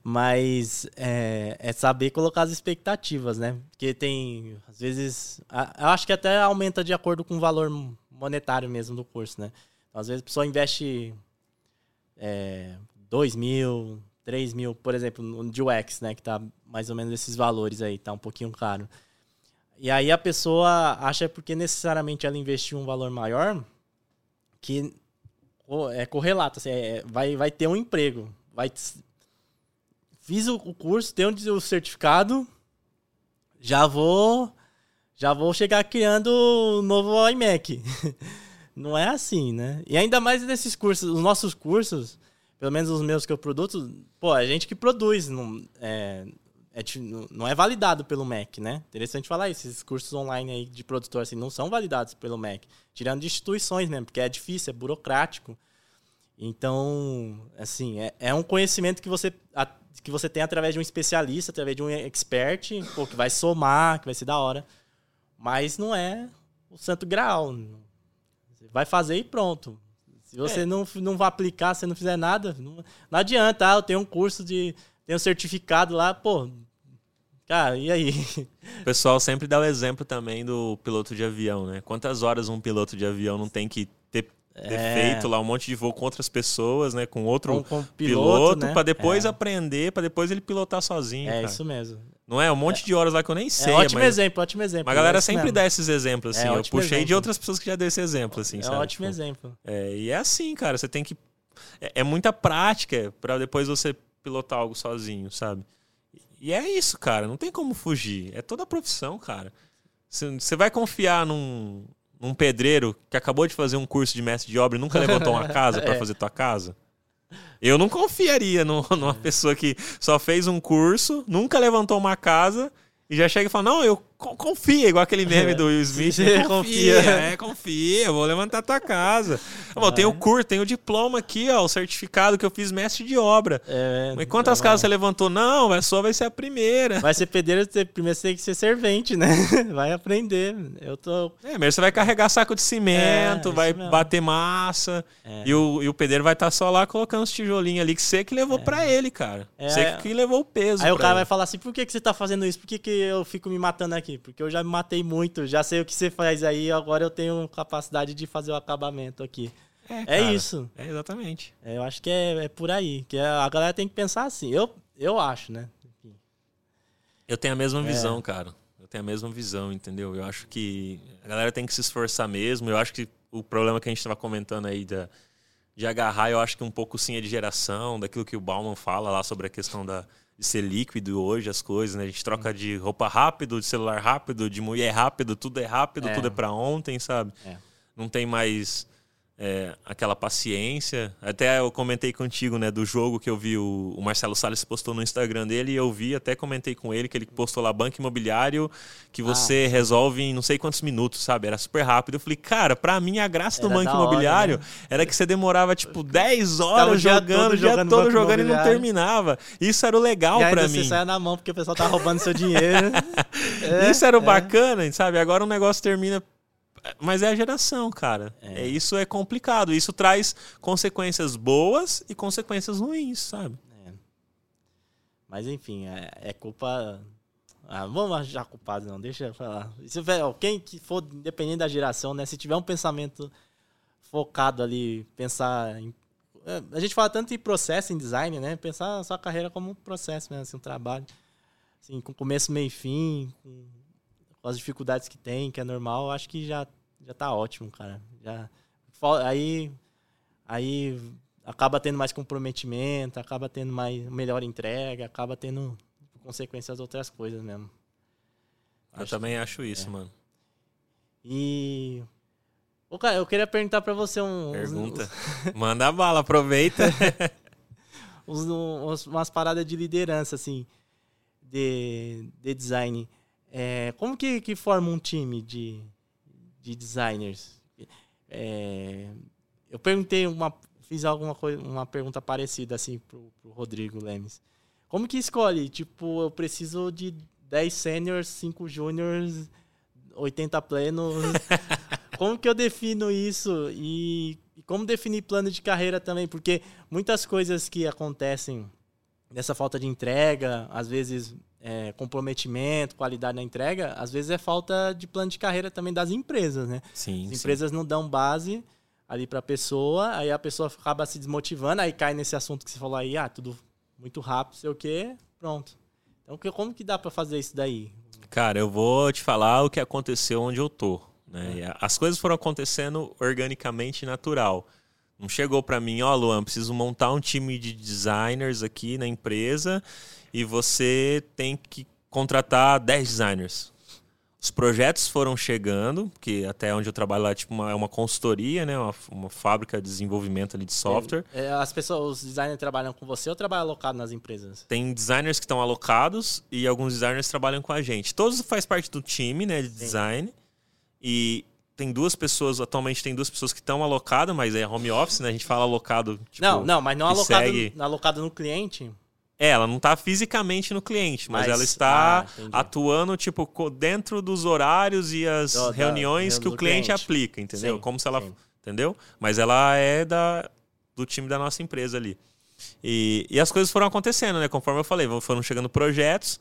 Mas é, é saber colocar as expectativas, né? Porque tem, às vezes, eu acho que até aumenta de acordo com o valor monetário mesmo do curso, né? Então, às vezes a pessoa investe é, 2 mil, 3 mil, por exemplo, no UX, né? Que tá mais ou menos esses valores aí, tá um pouquinho caro. E aí a pessoa acha porque necessariamente ela investiu um valor maior que é correlato, assim, é- vai, vai ter um emprego, vai fiz o, curso, tenho o certificado, já vou já vou chegar criando o novo iMac. Não é assim, né? E ainda mais nesses cursos, os nossos cursos, pelo menos os meus que eu produzo, pô, é gente que produz, não é, é não- é validado pelo Mac, né? Interessante falar isso, esses cursos online aí de produtor assim não são validados pelo Mac, tirando de instituições mesmo, porque é difícil, é burocrático. Então, assim, é, é um conhecimento que você, a- que você tem através de um especialista, através de um expert, pô, que vai somar, que vai ser da hora. Mas não é o santo graal. Você vai fazer e pronto. Se você É. não, não vai aplicar, se não fizer nada, não, não adianta. Ah, eu tenho um curso de. Tenho um certificado lá, pô. Cara, e aí? O pessoal sempre dá o exemplo também do piloto de avião, né? Quantas horas um piloto de avião não tem que ter, ter É. lá um monte de voo com outras pessoas, né? Com outro Com- com piloto, né? pra depois É, aprender, pra depois ele pilotar sozinho, é cara. isso mesmo. Não é? Um monte de horas lá que eu nem sei, é ótimo mas, exemplo, ótimo exemplo. mas a galera é sempre mesmo. dá esses exemplos, assim. É eu puxei de exemplo. outras pessoas que já deu esse exemplo, assim, É sabe? ótimo Tipo, exemplo. É, e é assim, cara, você tem que. É, é muita prática pra depois você pilotar algo sozinho, sabe? E é isso, cara, não tem como fugir. É toda a profissão, cara. Você vai confiar num, num pedreiro que acabou de fazer um curso de mestre de obra e nunca levantou uma casa pra É. fazer tua casa? Eu não confiaria no- numa pessoa que só fez um curso, nunca levantou uma casa e já chega e fala: Não, eu confia, igual aquele meme do Will Smith. Você confia, confia. é, confia, vou levantar tua casa. Bom, eu tenho o curso, tenho o diploma aqui, ó, o certificado que eu fiz mestre de obra. É, Mas quantas é, casas você levantou? Não, a sua vai ser a primeira. Vai ser pedreiro, primeiro você tem que ser servente, né? Vai aprender. Eu tô. É, primeiro você vai carregar saco de cimento, É, vai mesmo. bater massa. É. E, o, e o pedreiro vai estar só lá colocando os tijolinhos ali que você que levou pra ele, cara. É, você que levou o peso. Aí o cara ele. vai falar assim: por que, que você tá fazendo isso? Por que, que eu fico me matando aqui? Porque eu já me matei muito, já sei o que você faz aí, agora eu tenho capacidade de fazer o acabamento aqui. É, cara. isso. É, exatamente. É, eu acho que é, é por aí. Que a galera tem que pensar assim. Eu, eu acho, né? Eu tenho a mesma É. visão, cara. Eu tenho a mesma visão, entendeu? Eu acho que a galera tem que se esforçar mesmo. Eu acho que o problema que a gente estava comentando aí da, de agarrar, eu acho que um pouco sim é de geração, daquilo que o Bauman fala lá sobre a questão da, de ser líquido hoje, as coisas, né? A gente troca de roupa rápido, de celular rápido, de mulher rápido, tudo é rápido, É. tudo é pra ontem, sabe? É. Não tem mais é, aquela paciência. Até eu comentei contigo, né, do jogo que eu vi o, o, Marcelo Salles postou no Instagram dele e eu vi, até comentei com ele que ele postou lá banco imobiliário que ah. você ah. resolve em não sei quantos minutos, sabe? Era super rápido. Eu falei, cara, pra mim a graça do banco imobiliário hora, né? era que você demorava tipo 10 horas jogando, o dia jogando, todo jogando e não terminava. Isso era o legal para mim. Você saia na mão porque o pessoal tá roubando seu dinheiro. é, Isso era o é. bacana, sabe? Agora o negócio termina mas é a geração, cara. É. é. Isso é complicado. Isso traz consequências boas e consequências ruins, sabe? É. Mas enfim, é, é culpa. Ah, vamos achar culpado, não, deixa eu falar. Se, quem que for, independente da geração, né? Se tiver um pensamento focado ali, pensar em. É, a gente fala tanto em processo, em design, né? Pensar a sua carreira como um processo mesmo, assim, um trabalho. Assim, com começo, meio e fim, com com as dificuldades que tem, que é normal, acho que já, já tá ótimo, cara. Já, aí, aí acaba tendo mais comprometimento, acaba tendo mais melhor entrega, acaba tendo consequências outras coisas mesmo. Eu acho também que, acho isso, é. mano. E Ô, cara, eu queria perguntar para você um. Pergunta. Manda a bala, aproveita. uns, uns, umas paradas de liderança, assim, de, de design. É, como que, que forma um time de, de designers? É, eu perguntei uma, fiz alguma coisa, uma pergunta parecida assim pro, pro Rodrigo Lemes. Como que escolhe? Tipo, eu preciso de 10 seniors, 5 juniors, 80 plenos. como que eu defino isso? E, e, como definir plano de carreira também? Porque muitas coisas que acontecem nessa falta de entrega, às vezes é, comprometimento, qualidade na entrega, às vezes é falta de plano de carreira também das empresas, né? Sim, As empresas sim. não dão base ali para a pessoa, aí a pessoa acaba se desmotivando, aí cai nesse assunto que você falou aí, ah, tudo muito rápido, sei o quê, pronto. Então, como que dá para fazer isso daí? Cara, eu vou te falar o que aconteceu onde eu tô. Né? É. As coisas foram acontecendo organicamente natural. Não chegou para mim, ó, oh, Luan, preciso montar um time de designers aqui na empresa e você tem que contratar 10 designers. Os projetos foram chegando, que até onde eu trabalho lá tipo uma, é uma consultoria, né? Uma, uma fábrica de desenvolvimento ali de software. É, as pessoas, os designers trabalham com você ou trabalham alocado nas empresas? Tem designers que estão alocados e alguns designers trabalham com a gente. Todos faz parte do time, né, de design. Sim. E tem duas pessoas, atualmente tem duas pessoas que estão alocadas, mas é home office, né? A gente fala alocado. Tipo, não, não, mas não alocado, segue... alocado no cliente. É, ela não está fisicamente no cliente, mas, mas ela está ah, atuando tipo dentro dos horários e as do, reuniões da, que o cliente, cliente, aplica, entendeu? Sim, Como se ela, sim. entendeu? Mas ela é da do time da nossa empresa ali. E, e as coisas foram acontecendo, né? Conforme eu falei, foram chegando projetos.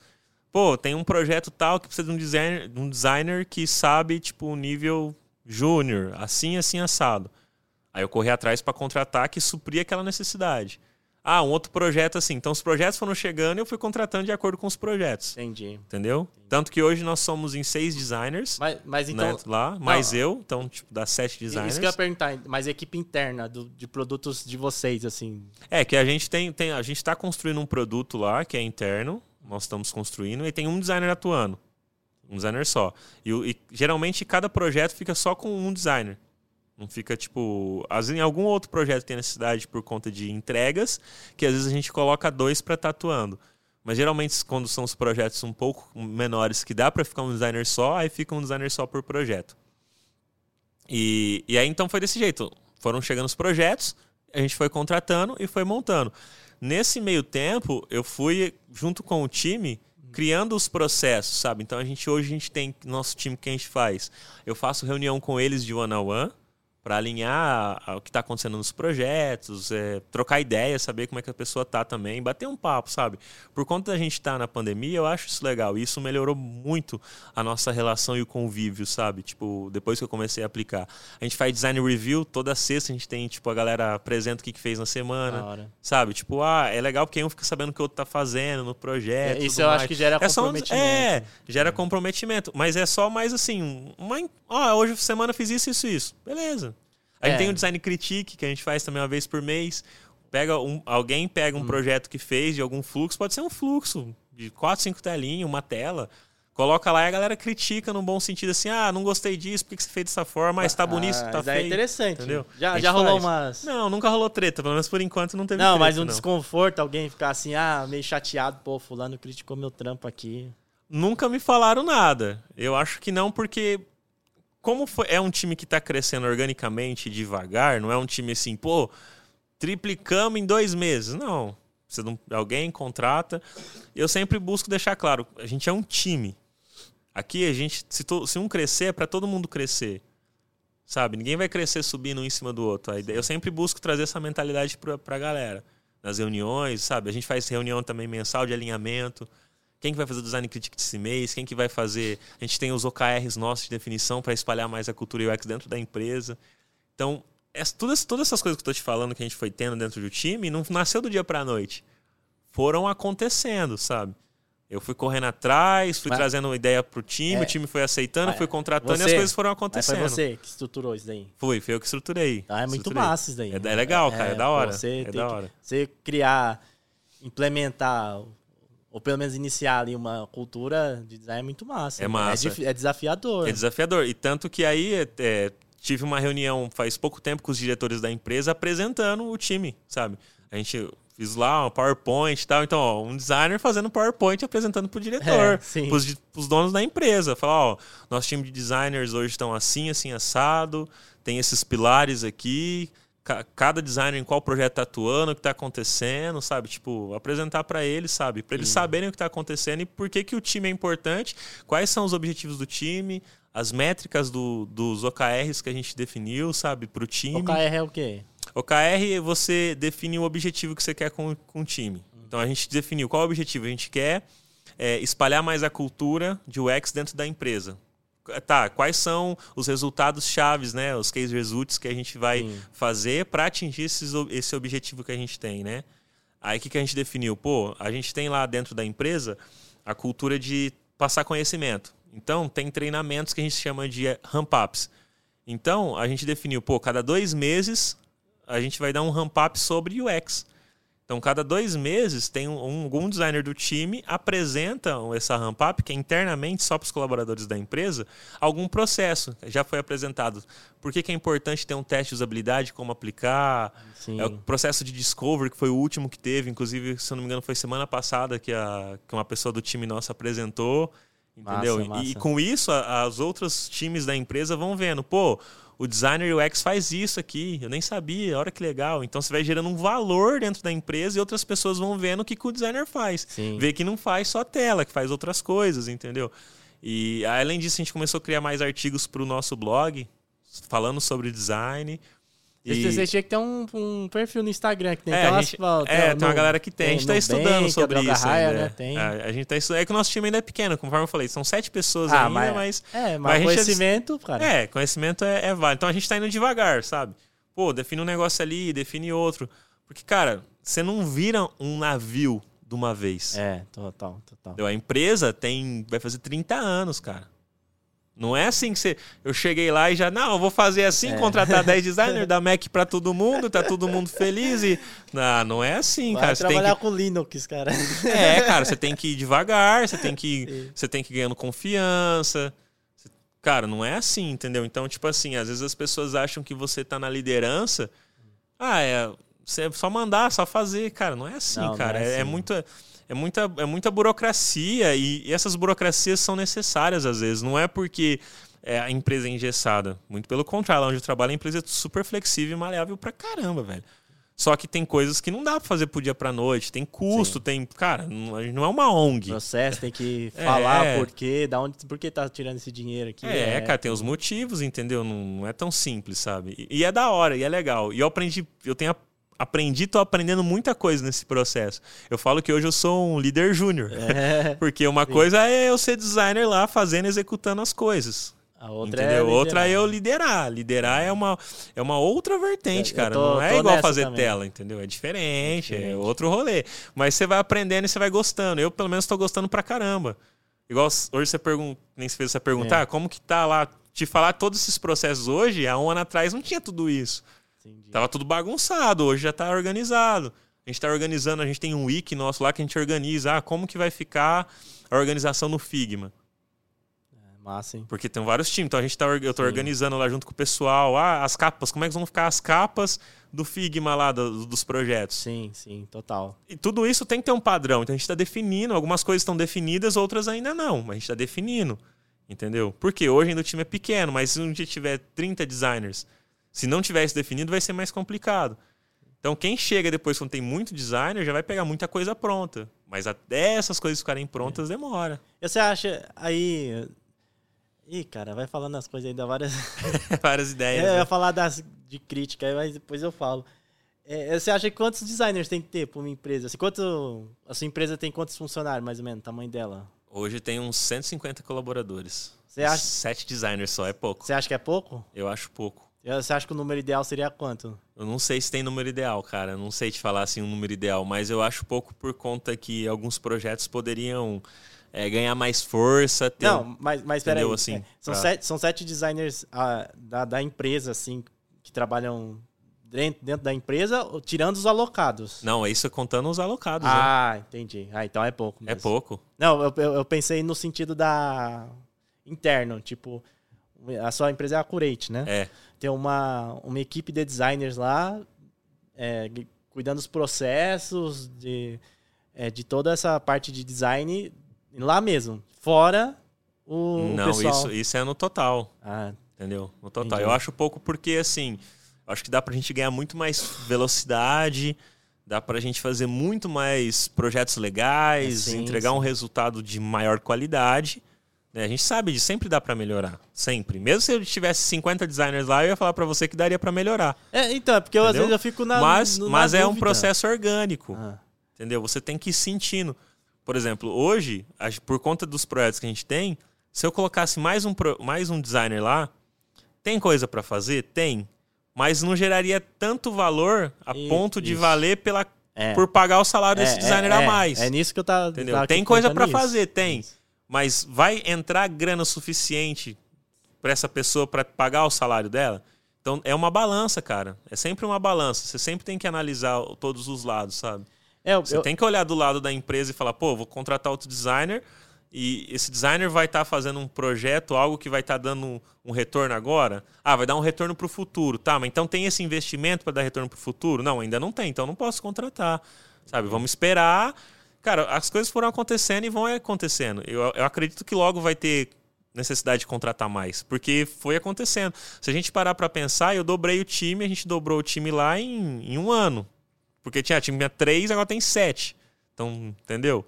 Pô, tem um projeto tal que precisa de um designer, um designer que sabe tipo nível júnior, assim, assim assado. Aí eu corri atrás para contratar que supria aquela necessidade. Ah, um outro projeto assim. Então os projetos foram chegando e eu fui contratando de acordo com os projetos. Entendi. Entendeu? Entendi. Tanto que hoje nós somos em seis designers. Mas, mas então. Né, lá, mais não, eu, então, tipo, dá sete designers. Isso que eu ia perguntar, mas equipe interna do, de produtos de vocês, assim. É, que a gente tem. tem a gente está construindo um produto lá que é interno. Nós estamos construindo, e tem um designer atuando. Um designer só. E, e geralmente cada projeto fica só com um designer. Não fica tipo. Às vezes, em algum outro projeto tem necessidade por conta de entregas, que às vezes a gente coloca dois para tatuando. Mas geralmente, quando são os projetos um pouco menores que dá para ficar um designer só, aí fica um designer só por projeto. E, e aí então foi desse jeito. Foram chegando os projetos, a gente foi contratando e foi montando. Nesse meio tempo, eu fui, junto com o time, criando os processos, sabe? Então a gente hoje a gente tem nosso time que a gente faz. Eu faço reunião com eles de one on one para alinhar o que está acontecendo nos projetos, é, trocar ideias, saber como é que a pessoa tá também, bater um papo, sabe? Por conta da gente estar tá na pandemia, eu acho isso legal. E isso melhorou muito a nossa relação e o convívio, sabe? Tipo, depois que eu comecei a aplicar. A gente faz design review, toda sexta a gente tem, tipo, a galera apresenta o que, que fez na semana, sabe? Tipo, ah, é legal porque um fica sabendo o que o outro tá fazendo no projeto. É, isso eu mais. acho que gera é comprometimento. Só, é, gera comprometimento. Mas é só mais assim, uma, ah, hoje semana fiz isso, isso, isso. Beleza. A gente é. tem o design critique, que a gente faz também uma vez por mês. Pega um, alguém pega um hum. projeto que fez de algum fluxo, pode ser um fluxo de quatro, cinco telinhas, uma tela. Coloca lá e a galera critica no bom sentido assim, ah, não gostei disso, por que você fez dessa forma? Mas tá bonito, ah, tá feio. é interessante. Entendeu? Já, já rolou faz. umas... Não, nunca rolou treta, pelo menos por enquanto não teve Não, treta, mas um não. desconforto, alguém ficar assim, ah, meio chateado, pô, fulano criticou meu trampo aqui. Nunca me falaram nada. Eu acho que não, porque como foi, é um time que tá crescendo organicamente devagar, não é um time assim, pô, triplicamos em dois meses. Não. Você não alguém contrata. Eu sempre busco deixar claro, a gente é um time. Aqui a gente, se, to, se um crescer, é para todo mundo crescer. Sabe? Ninguém vai crescer subindo um em cima do outro. Eu sempre busco trazer essa mentalidade pra, pra galera. Nas reuniões, sabe? A gente faz reunião também mensal de alinhamento. Quem que vai fazer o design critic desse mês? Quem que vai fazer? A gente tem os OKRs nossos de definição para espalhar mais a cultura UX dentro da empresa. Então, essa, todas, todas essas coisas que eu tô te falando que a gente foi tendo dentro do time não nasceu do dia para a noite. Foram acontecendo, sabe? Eu fui correndo atrás, fui Mas- trazendo uma ideia pro time, É. o time foi aceitando, Mas fui contratando e as você- coisas foram Mas foi acontecendo. você que estruturou isso daí. Fui, foi eu que estruturei. Ah, é muito Estruturei. massa isso daí. É, é legal, cara, é, da pô, hora. Você é da que- hora. Você criar, implementar, ou pelo menos iniciar ali uma cultura de design é muito massa. É massa. dif- é desafiador. É desafiador. E tanto que aí é, é, tive uma reunião faz pouco tempo com os diretores da empresa apresentando o time, sabe? A gente fiz lá um PowerPoint e tal. Então, ó, um designer fazendo PowerPoint apresentando pro diretor, É, sim. pros, pros donos da empresa. Falar, ó, nosso time de designers hoje estão assim, assim, assado, tem esses pilares aqui. Ca- Cada designer em qual projeto tá atuando, o que tá acontecendo, sabe? Tipo, apresentar para eles, sabe? Para eles Sim. saberem o que tá acontecendo e por que, que o time é importante, quais são os objetivos do time, as métricas do- dos OKRs que a gente definiu, sabe, para o time. OKR é o quê? OKR, você define o objetivo que você quer com, com o time. Então a gente definiu qual o objetivo. A gente quer é, espalhar mais a cultura de UX dentro da empresa. Tá, quais são os resultados chaves, né? Os case results que a gente vai Sim. fazer para atingir esses, esse objetivo que a gente tem, né? Aí o que, que a gente definiu? Pô, a gente tem lá dentro da empresa a cultura de passar conhecimento. Então, tem treinamentos que a gente chama de eh, ramp-ups. Então, a gente definiu, pô, cada dois meses a gente vai dar um ramp-up sobre UX. Então, cada dois meses tem um, um, algum designer do time apresenta essa ramp-up, que é internamente só para os colaboradores da empresa, algum processo. Já foi apresentado. Por que, que é importante ter um teste de usabilidade, como aplicar, Sim. é o processo de discovery, que foi o último que teve, inclusive, se eu não me engano, foi semana passada que, a, que uma pessoa do time nosso apresentou. Entendeu? Massa, E- E, massa. com isso, a- as outros times da empresa vão vendo, pô, o designer UX faz isso aqui, eu nem sabia, olha que legal. Então você vai gerando um valor dentro da empresa e outras pessoas vão vendo o que, que o designer faz. Sim. Vê que não faz só tela, que faz outras coisas, entendeu? E além disso, a gente começou a criar mais artigos para o nosso blog, falando sobre design. Você, você tinha que ter um, um perfil no Instagram que tem É, gente, fotos, é, no- tem uma galera que tem. A gente tá estudando Nubank, sobre isso Raia, ainda. né? Tem. É, a gente tá estudando. É que o nosso time ainda é pequeno, conforme eu falei. São sete pessoas Ah, ainda, mas. É, mas mas a gente- conhecimento, cara. É, conhecimento é, é válido. Então a gente tá indo devagar, sabe? Pô, define um negócio ali, define outro. Porque, cara, você não vira um navio de uma vez. É, total, total. A empresa tem vai fazer 30 anos, cara. Não é assim que você. Eu cheguei lá e já, não, eu vou fazer assim, É. contratar 10 designers, dar Mac pra todo mundo, tá todo mundo feliz e. Não, não é assim, Vai cara. Você trabalhar que. com Linux, cara. É, cara, você tem que ir devagar, você tem que. Sim. Você tem que ir ganhando confiança. Cara, não é assim, entendeu? Então, tipo assim, às vezes as pessoas acham que você tá na liderança. Ah, é. Você é só mandar, só fazer. Cara, não é assim, Não, não cara. é É, é assim. É muita, é muita burocracia e, e essas burocracias são necessárias às vezes. Não é porque é, a empresa é engessada. Muito pelo contrário, lá onde eu trabalho, a empresa é super flexível e maleável pra caramba, velho. Só que tem coisas que não dá pra fazer pro dia pra noite. Tem custo, Sim. tem. Cara, não, não é uma ONG. processo, tem que É. falar por quê, da onde, por que tá tirando esse dinheiro aqui. É, cara, tem os motivos, entendeu? Não, não é tão simples, sabe? E, e é da hora, e é legal. E eu aprendi, eu tenho a- aprendi, tô aprendendo muita coisa nesse processo. Eu falo que hoje eu sou um líder júnior. É, Porque uma coisa é eu ser designer lá fazendo, executando as coisas. a outra entendeu? é outra é eu liderar. liderar. É uma, é uma outra vertente, eu cara. tô- não é igual fazer também. tela, entendeu? É diferente, é diferente. outro rolê. Mas você vai aprendendo e você vai gostando. Eu, pelo menos, tô gostando pra caramba. Igual hoje você pergunta, nem se fez essa pergunta, É. ah, como que tá lá? Te falar todos esses processos hoje, há um ano atrás não tinha tudo isso. Entendi. Tava tudo bagunçado, hoje já tá organizado. A gente tá organizando, a gente tem um wiki nosso lá que a gente organiza, ah, como que vai ficar a organização no Figma. Massa, hein? Porque tem vários times. Então a gente tá, eu Sim. organizando lá junto com o pessoal. Ah, as capas, como é que vão ficar as capas do Figma lá, do, dos projetos? Sim, sim, total. E tudo isso tem que ter um padrão. Então a gente está definindo. Algumas coisas estão definidas, outras ainda não. Mas a gente está definindo. Entendeu? Porque hoje ainda o time é pequeno, mas se um dia tiver 30 designers, se não tivesse definido, vai ser mais complicado. Então, quem chega depois, quando tem muito designer, já vai pegar muita coisa pronta. Mas até essas coisas ficarem prontas, é. demora. E você acha aí. Ih, cara, vai falando as coisas aí, dá várias. várias ideias. É, eu ia falar das, de crítica, mas depois eu falo. É, você acha que quantos designers tem que ter para uma empresa? Assim, quanto, a sua empresa tem quantos funcionários, mais ou menos, tamanho dela? Hoje tem uns 150 colaboradores. Você acha... Sete designers só, é pouco. Você acha que é pouco? Eu acho pouco. Você acha que o número ideal seria quanto? Eu não sei se tem número ideal, cara. Eu não sei te falar assim um número ideal, mas eu acho pouco por conta que alguns projetos poderiam é, ganhar mais força. Ter, não, mas, mas peraí. Assim, é, são, pra... sete, são sete designers ah, da, da empresa, assim, que trabalham dentro, dentro da empresa, tirando os alocados. Não, é isso contando os alocados. Ah, né? entendi. Ah, então é pouco. É mesmo. É pouco. Não, eu, eu, eu pensei no sentido da interno, tipo, a sua empresa é a Curate, né? É ter uma, uma equipe de designers lá é, cuidando dos processos, de, é, de toda essa parte de design lá mesmo, fora o, Não, o pessoal. isso, isso é no total. Ah, entendeu? No total. Entendi. Eu acho pouco porque, assim, acho que dá pra gente ganhar muito mais velocidade, dá pra gente fazer muito mais projetos legais, sim, entregar sim. um resultado de maior qualidade? A gente sabe de sempre dá para melhorar. Sempre. Mesmo se eu tivesse 50 designers lá, eu ia falar para você que daria para melhorar. É, então, é porque eu, às vezes eu fico na. Mas, no, mas na é dúvida. um processo orgânico. Ah. Entendeu? Você tem que ir sentindo. Por exemplo, hoje, por conta dos projetos que a gente tem, se eu colocasse mais um, mais um designer lá, tem coisa para fazer? Tem. Mas não geraria tanto valor a e, ponto de isso. valer pela, é. por pagar o salário é, desse designer é, a mais. É nisso que eu tava. Entendeu? tem coisa para fazer, tem. Isso. Mas vai entrar grana suficiente para essa pessoa para pagar o salário dela? Então é uma balança, cara. É sempre uma balança. Você sempre tem que analisar todos os lados, sabe? É, Você eu... tem que olhar do lado da empresa e falar, pô, vou contratar outro designer e esse designer vai estar tá fazendo um projeto, algo que vai estar tá dando um, um, retorno agora. Ah, vai dar um retorno para o futuro, tá? Mas então tem esse investimento para dar retorno para o futuro? Não, ainda não tem. Então não posso contratar, sabe? Vamos esperar Cara, as coisas foram acontecendo e vão acontecendo. Eu, eu acredito que logo vai ter necessidade de contratar mais, porque foi acontecendo. Se a gente parar para pensar, eu dobrei o time, a gente dobrou o time lá em, em um ano. Porque tinha time tinha três, agora tem sete. Então, entendeu?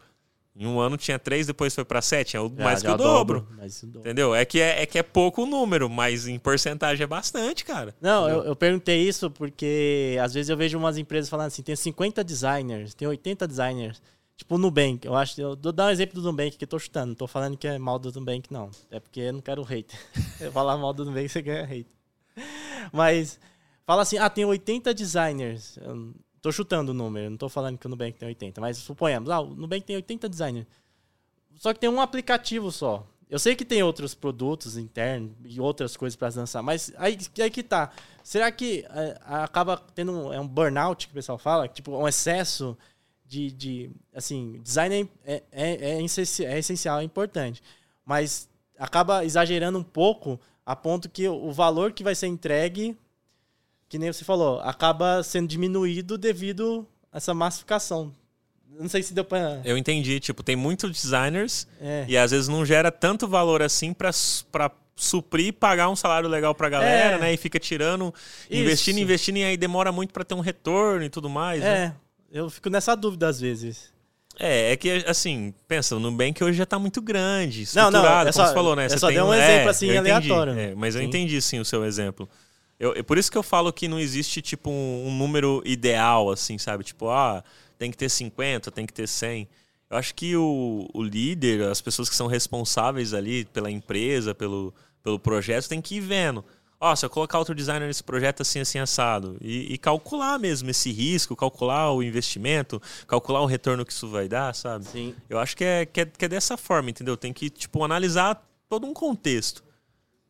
Em um ano tinha três, depois foi para sete, é mais que o dobro. dobro. Entendeu? É que é, é que é pouco o número, mas em porcentagem é bastante, cara. Não, eu, eu, perguntei isso porque às vezes eu vejo umas empresas falando assim: tem 50 designers, tem 80 designers. Tipo o Nubank, eu acho. Eu vou dar um exemplo do Nubank que eu tô chutando. Não tô falando que é mal do Nubank, não. É porque eu não quero hate. eu falar mal do Nubank, você ganha hate. Mas fala assim: ah, tem 80 designers. Eu tô chutando o número, não tô falando que o Nubank tem 80. Mas suponhamos, ah, o Nubank tem 80 designers. Só que tem um aplicativo só. Eu sei que tem outros produtos internos e outras coisas para lançar, mas aí, aí que tá. Será que é, acaba tendo um, é um burnout que o pessoal fala? Tipo, um excesso de, de assim, design é, é, é, é, essencial, é importante, mas acaba exagerando um pouco a ponto que o valor que vai ser entregue, que nem você falou, acaba sendo diminuído devido a essa massificação. Não sei se deu pra... Eu entendi. Tipo, tem muitos designers é. e às vezes não gera tanto valor assim para suprir e pagar um salário legal pra galera, é. né? E fica tirando, investindo, Isso. investindo, e aí demora muito para ter um retorno e tudo mais. É. Né? Eu fico nessa dúvida às vezes. É, é que, assim, pensa, o Nubank hoje já tá muito grande, estruturado, não, não, é só, como você falou, né? Você só deu um, um exemplo, é, assim, aleatório. É, mas sim. eu entendi, sim, o seu exemplo. Eu, é por isso que eu falo que não existe, tipo, um, um, número ideal, assim, sabe? Tipo, ah, tem que ter 50, tem que ter 100. Eu acho que o, o líder, as pessoas que são responsáveis ali pela empresa, pelo, pelo projeto, tem que ir vendo ó, se eu colocar outro designer nesse projeto assim, assim, assado, e, e, calcular mesmo esse risco, calcular o investimento, calcular o retorno que isso vai dar, sabe? Sim. Eu acho que é, que é, que é dessa forma, entendeu? Tem que, tipo, analisar todo um contexto.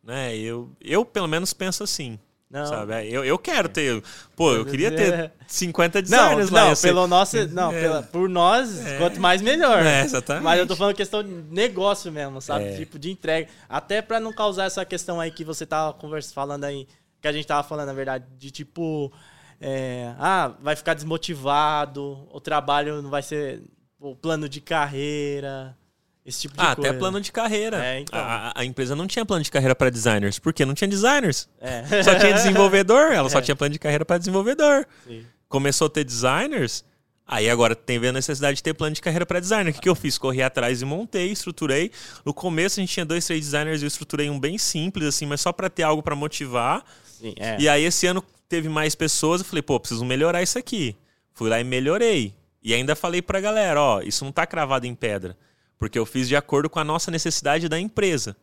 Né? Eu, eu, pelo menos, penso assim. Não. Sabe? Eu, eu quero ter. Pô, eu queria ter 50 designers não, lá. Não, pelo nosso. Não, é. pela, por nós, é. quanto mais melhor. É, exatamente. Mas eu tô falando questão de negócio mesmo, sabe? É. Tipo, de entrega. Até pra não causar essa questão aí que você tava conversa, falando aí, que a gente tava falando, na verdade, de tipo. É, ah, vai ficar desmotivado, o trabalho não vai ser o plano de carreira. Esse tipo de ah, coisa. até plano de carreira. É, então. a, a, empresa não tinha plano de carreira para designers, porque não tinha designers. É. Só tinha desenvolvedor, ela é. só tinha plano de carreira para desenvolvedor. Sim. Começou a ter designers, aí agora tem a necessidade de ter plano de carreira para designer. O que, que eu fiz? Corri atrás e montei, estruturei. No começo a gente tinha dois, três designers, eu estruturei um bem simples, assim, mas só para ter algo para motivar. Sim, é. E aí esse ano teve mais pessoas, eu falei, pô, preciso melhorar isso aqui. Fui lá e melhorei. E ainda falei pra galera, ó, isso não tá cravado em pedra. Porque eu fiz de acordo com a nossa necessidade da empresa.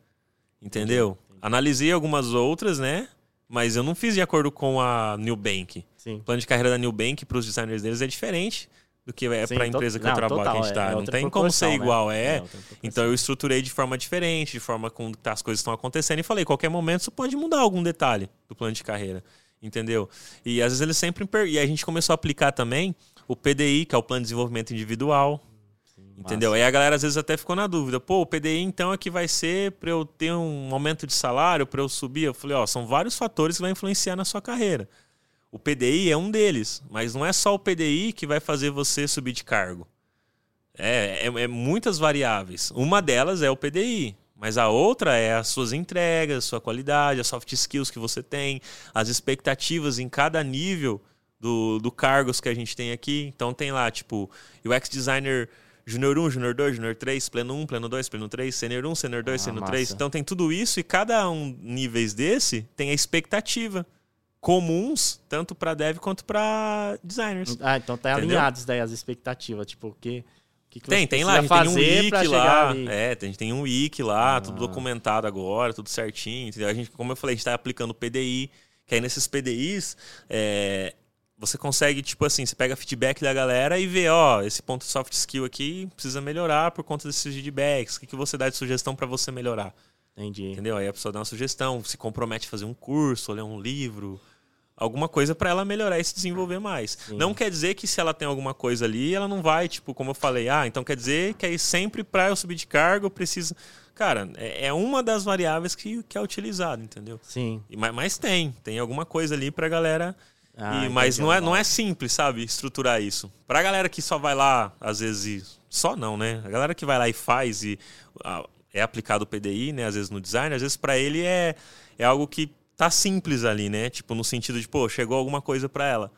Entendeu? Entendi. Analisei algumas outras, né? Mas eu não fiz de acordo com a New Bank. Sim. O plano de carreira da New Bank para os designers deles é diferente do que é para a empresa que não, eu trabalho, total, que a gente tá. É, é não tem como ser né? igual, né? é. é então eu estruturei de forma diferente, de forma com que as coisas estão acontecendo e falei, qualquer momento isso pode mudar algum detalhe do plano de carreira, entendeu? E às vezes eles sempre e a gente começou a aplicar também o PDI, que é o plano de desenvolvimento individual, Entendeu? Massa. Aí a galera às vezes até ficou na dúvida. Pô, o PDI então é que vai ser para eu ter um aumento de salário, para eu subir? Eu falei, ó, são vários fatores que vão influenciar na sua carreira. O PDI é um deles, mas não é só o PDI que vai fazer você subir de cargo. É, é, é muitas variáveis. Uma delas é o PDI, mas a outra é as suas entregas, sua qualidade, as soft skills que você tem, as expectativas em cada nível do, do cargos que a gente tem aqui. Então tem lá, tipo, UX designer Júnior 1, Júnior 2, Júnior 3, Pleno 1, Pleno 2, Pleno 3, Sênior 1, Sênior 2, ah, Sênior 3. Então tem tudo isso e cada um níveis desse tem a expectativa comuns, tanto para dev quanto para designers. Ah, então tá Entendeu? alinhados daí as expectativas, tipo, o que que, que tem, tem lá, a gente tem um wiki lá. É, a gente tem um wiki lá, ah. tudo documentado agora, tudo certinho. Entendeu? A gente, como eu falei, a gente está aplicando PDI, que aí nesses PDIs é, você consegue, tipo assim, você pega feedback da galera e vê, ó, esse ponto de soft skill aqui precisa melhorar por conta desses feedbacks. O que, que você dá de sugestão para você melhorar? Entendi. Entendeu? Aí a pessoa dá uma sugestão, se compromete a fazer um curso, ler um livro, alguma coisa para ela melhorar e se desenvolver mais. Sim. Não quer dizer que se ela tem alguma coisa ali, ela não vai, tipo, como eu falei, ah, então quer dizer que aí sempre para eu subir de cargo eu preciso. Cara, é, é uma das variáveis que, que é utilizada, entendeu? Sim. E, mas, mas tem, tem alguma coisa ali pra galera ah, e, mas não é, não é simples, sabe, estruturar isso. Pra galera que só vai lá, às vezes, só não, né? A galera que vai lá e faz e ah, é aplicado o PDI, né? Às vezes no design, às vezes para ele é, é algo que tá simples ali, né? Tipo, no sentido de, pô, chegou alguma coisa para ela.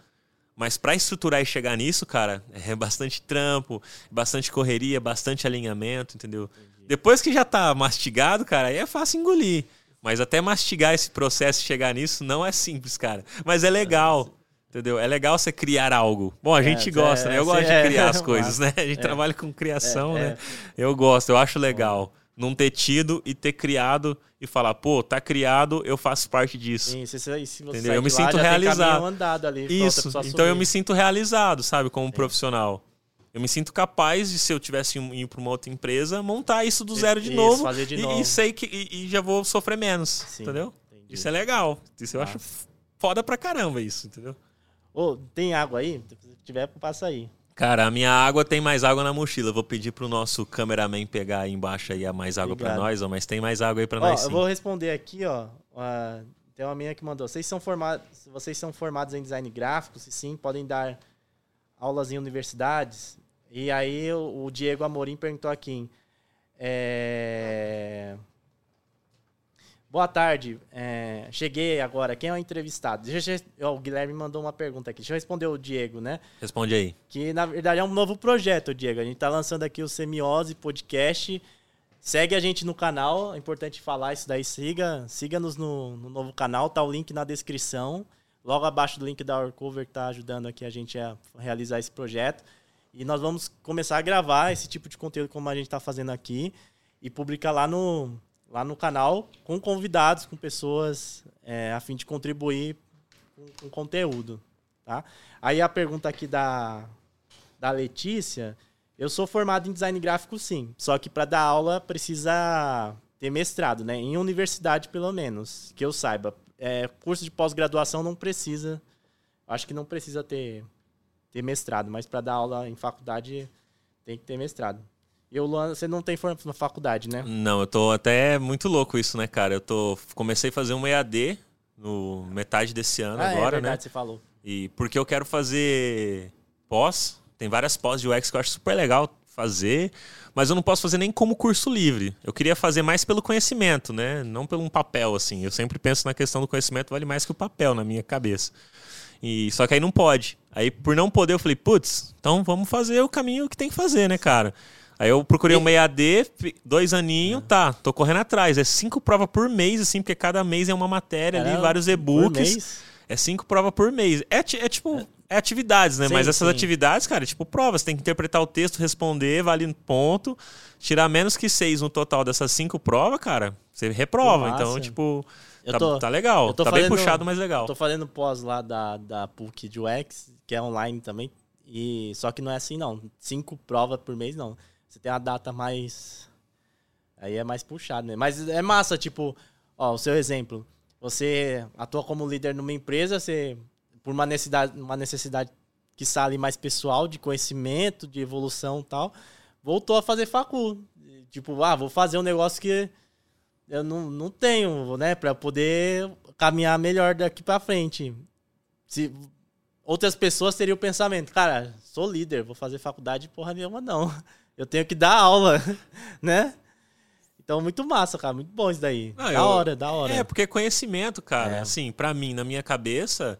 Mas para estruturar e chegar nisso, cara, é bastante trampo, bastante correria, bastante alinhamento, entendeu? Entendi. Depois que já tá mastigado, cara, aí é fácil engolir. Mas até mastigar esse processo e chegar nisso não é simples, cara. Mas é legal. Entendeu? É legal você criar algo. Bom, a é, gente gosta, é, né? Eu gosto de criar as coisas, né? A gente trabalha com criação, né? Eu gosto, eu acho legal. Não ter tido e ter criado e falar, pô, tá criado, eu faço parte disso. Sim, se Entendeu? eu me sinto realizado. Ali, Isso. Então eu me sinto realizado, sabe, como profissional. Eu me sinto capaz de, se eu tivesse ido para uma outra empresa, montar isso do zero de isso, novo. Fazer de e, novo. E sei que e, e já vou sofrer menos. Sim, entendeu? Entendi. Isso é legal. Isso eu acho foda pra caramba, isso, entendeu? Ô, tem água aí? Se tiver, passa aí. Cara, a minha água tem mais água na mochila. vou pedir pro nosso cameraman pegar aí embaixo aí a mais água para nós, ó, mas tem mais água aí para nós sim. Eu vou responder aqui, ó. Uh, tem uma minha que mandou. Vocês são formados, vocês são formados em design gráfico? Se sim, podem dar aulas em universidades? E aí o, Diego Amorim perguntou aqui. É... Boa tarde. É... Cheguei agora. Quem é o entrevistado? Deixa eu... O Guilherme mandou uma pergunta aqui. Deixa eu responder o Diego, né? Responde aí. Que na verdade é um novo projeto, Diego. A gente está lançando aqui o Semiose Podcast. Segue a gente no canal, é importante falar isso daí. Siga, siga-nos no, no, novo canal, tá o link na descrição. Logo abaixo do link da Orcover que tá ajudando aqui a gente a realizar esse projeto. E nós vamos começar a gravar esse tipo de conteúdo como a gente está fazendo aqui e publicar lá no, lá no canal com convidados, com pessoas é, a fim de contribuir com, com, conteúdo. Tá? Aí a pergunta aqui da, da Letícia. Eu sou formado em design gráfico, sim. Só que para dar aula precisa ter mestrado, né? Em universidade, pelo menos, que eu saiba. é, curso de pós-graduação não precisa. Acho que não precisa ter, ter mestrado, mas para dar aula em faculdade tem que ter mestrado. E o Luan, você não tem na faculdade, né? Não, eu tô até muito louco isso, né, cara? Eu tô comecei a fazer um EAD no metade desse ano ah, agora, é verdade, né? você falou. E porque eu quero fazer pós, tem várias pós de UX que eu acho super legal fazer, mas eu não posso fazer nem como curso livre. Eu queria fazer mais pelo conhecimento, né? Não pelo um papel assim. Eu sempre penso na questão do conhecimento vale mais que o papel na minha cabeça. E só que aí não pode. Aí por não poder eu falei, putz, então vamos fazer o caminho que tem que fazer, né, cara? Aí eu procurei um EAD, dois aninhos, é. tá, tô correndo atrás. É cinco provas por mês, assim, porque cada mês é uma matéria ali, vários e-books. É cinco provas por mês. É, é tipo, é atividades, né? Sim, Mas essas sim. atividades, cara, é tipo provas. Tem que interpretar o texto, responder, vale ponto. Tirar menos que seis no total dessas cinco provas, cara, você reprova. Então, tipo, tá, tô, tá, legal. Tá fazendo, bem puxado, mas legal. Tô fazendo pós lá da, da PUC de UX, que é online também. E, só que não é assim, não. Cinco provas por mês, não. Você tem a data mais. Aí é mais puxado, né? Mas é massa, tipo, ó, o seu exemplo. Você atua como líder numa empresa, você, por uma necessidade, uma necessidade que sale mais pessoal, de conhecimento, de evolução e tal, voltou a fazer facul. Tipo, ah, vou fazer um negócio que eu não, não tenho, né? Pra poder caminhar melhor daqui pra frente. Se outras pessoas teriam o pensamento, cara, sou líder, vou fazer faculdade porra nenhuma, não. Eu tenho que dar aula, né? Então, muito massa, cara. Muito bom isso daí. Não, da eu, hora, da hora. É, porque conhecimento, cara. É. Assim, para mim, na minha cabeça,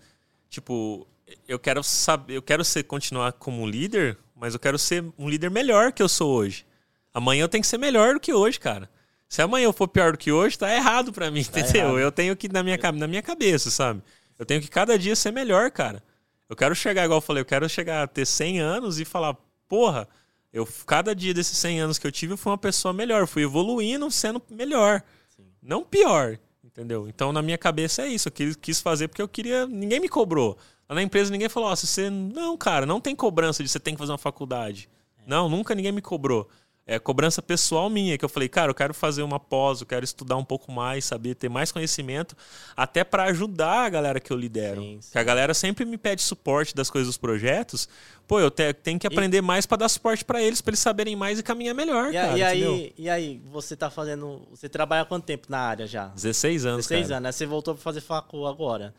tipo, eu quero saber, eu quero ser continuar como líder, mas eu quero ser um líder melhor que eu sou hoje. Amanhã eu tenho que ser melhor do que hoje, cara. Se amanhã eu for pior do que hoje, tá errado para mim, tá entendeu? Errado. Eu tenho que na minha na minha cabeça, sabe? Eu tenho que cada dia ser melhor, cara. Eu quero chegar igual eu falei, eu quero chegar a ter 100 anos e falar, porra, eu, cada dia desses 100 anos que eu tive, eu fui uma pessoa melhor. Eu fui evoluindo, sendo melhor. Sim. Não pior, entendeu? Então, na minha cabeça é isso. Eu quis fazer porque eu queria... Ninguém me cobrou. Na empresa, ninguém falou, oh, você... Não, cara, não tem cobrança de você tem que fazer uma faculdade. É. Não, nunca ninguém me cobrou é, cobrança pessoal minha, que eu falei, cara, eu quero fazer uma pós, eu quero estudar um pouco mais, saber ter mais conhecimento, até para ajudar a galera que eu lidero. Sim, sim. Que a galera sempre me pede suporte das coisas dos projetos. Pô, eu te, tenho que aprender e... mais para dar suporte para eles, para eles saberem mais e caminhar melhor, e, cara. E aí, e aí, você tá fazendo. Você trabalha há quanto tempo na área já? 16 anos. 16 cara. anos, né? Você voltou para fazer facu agora.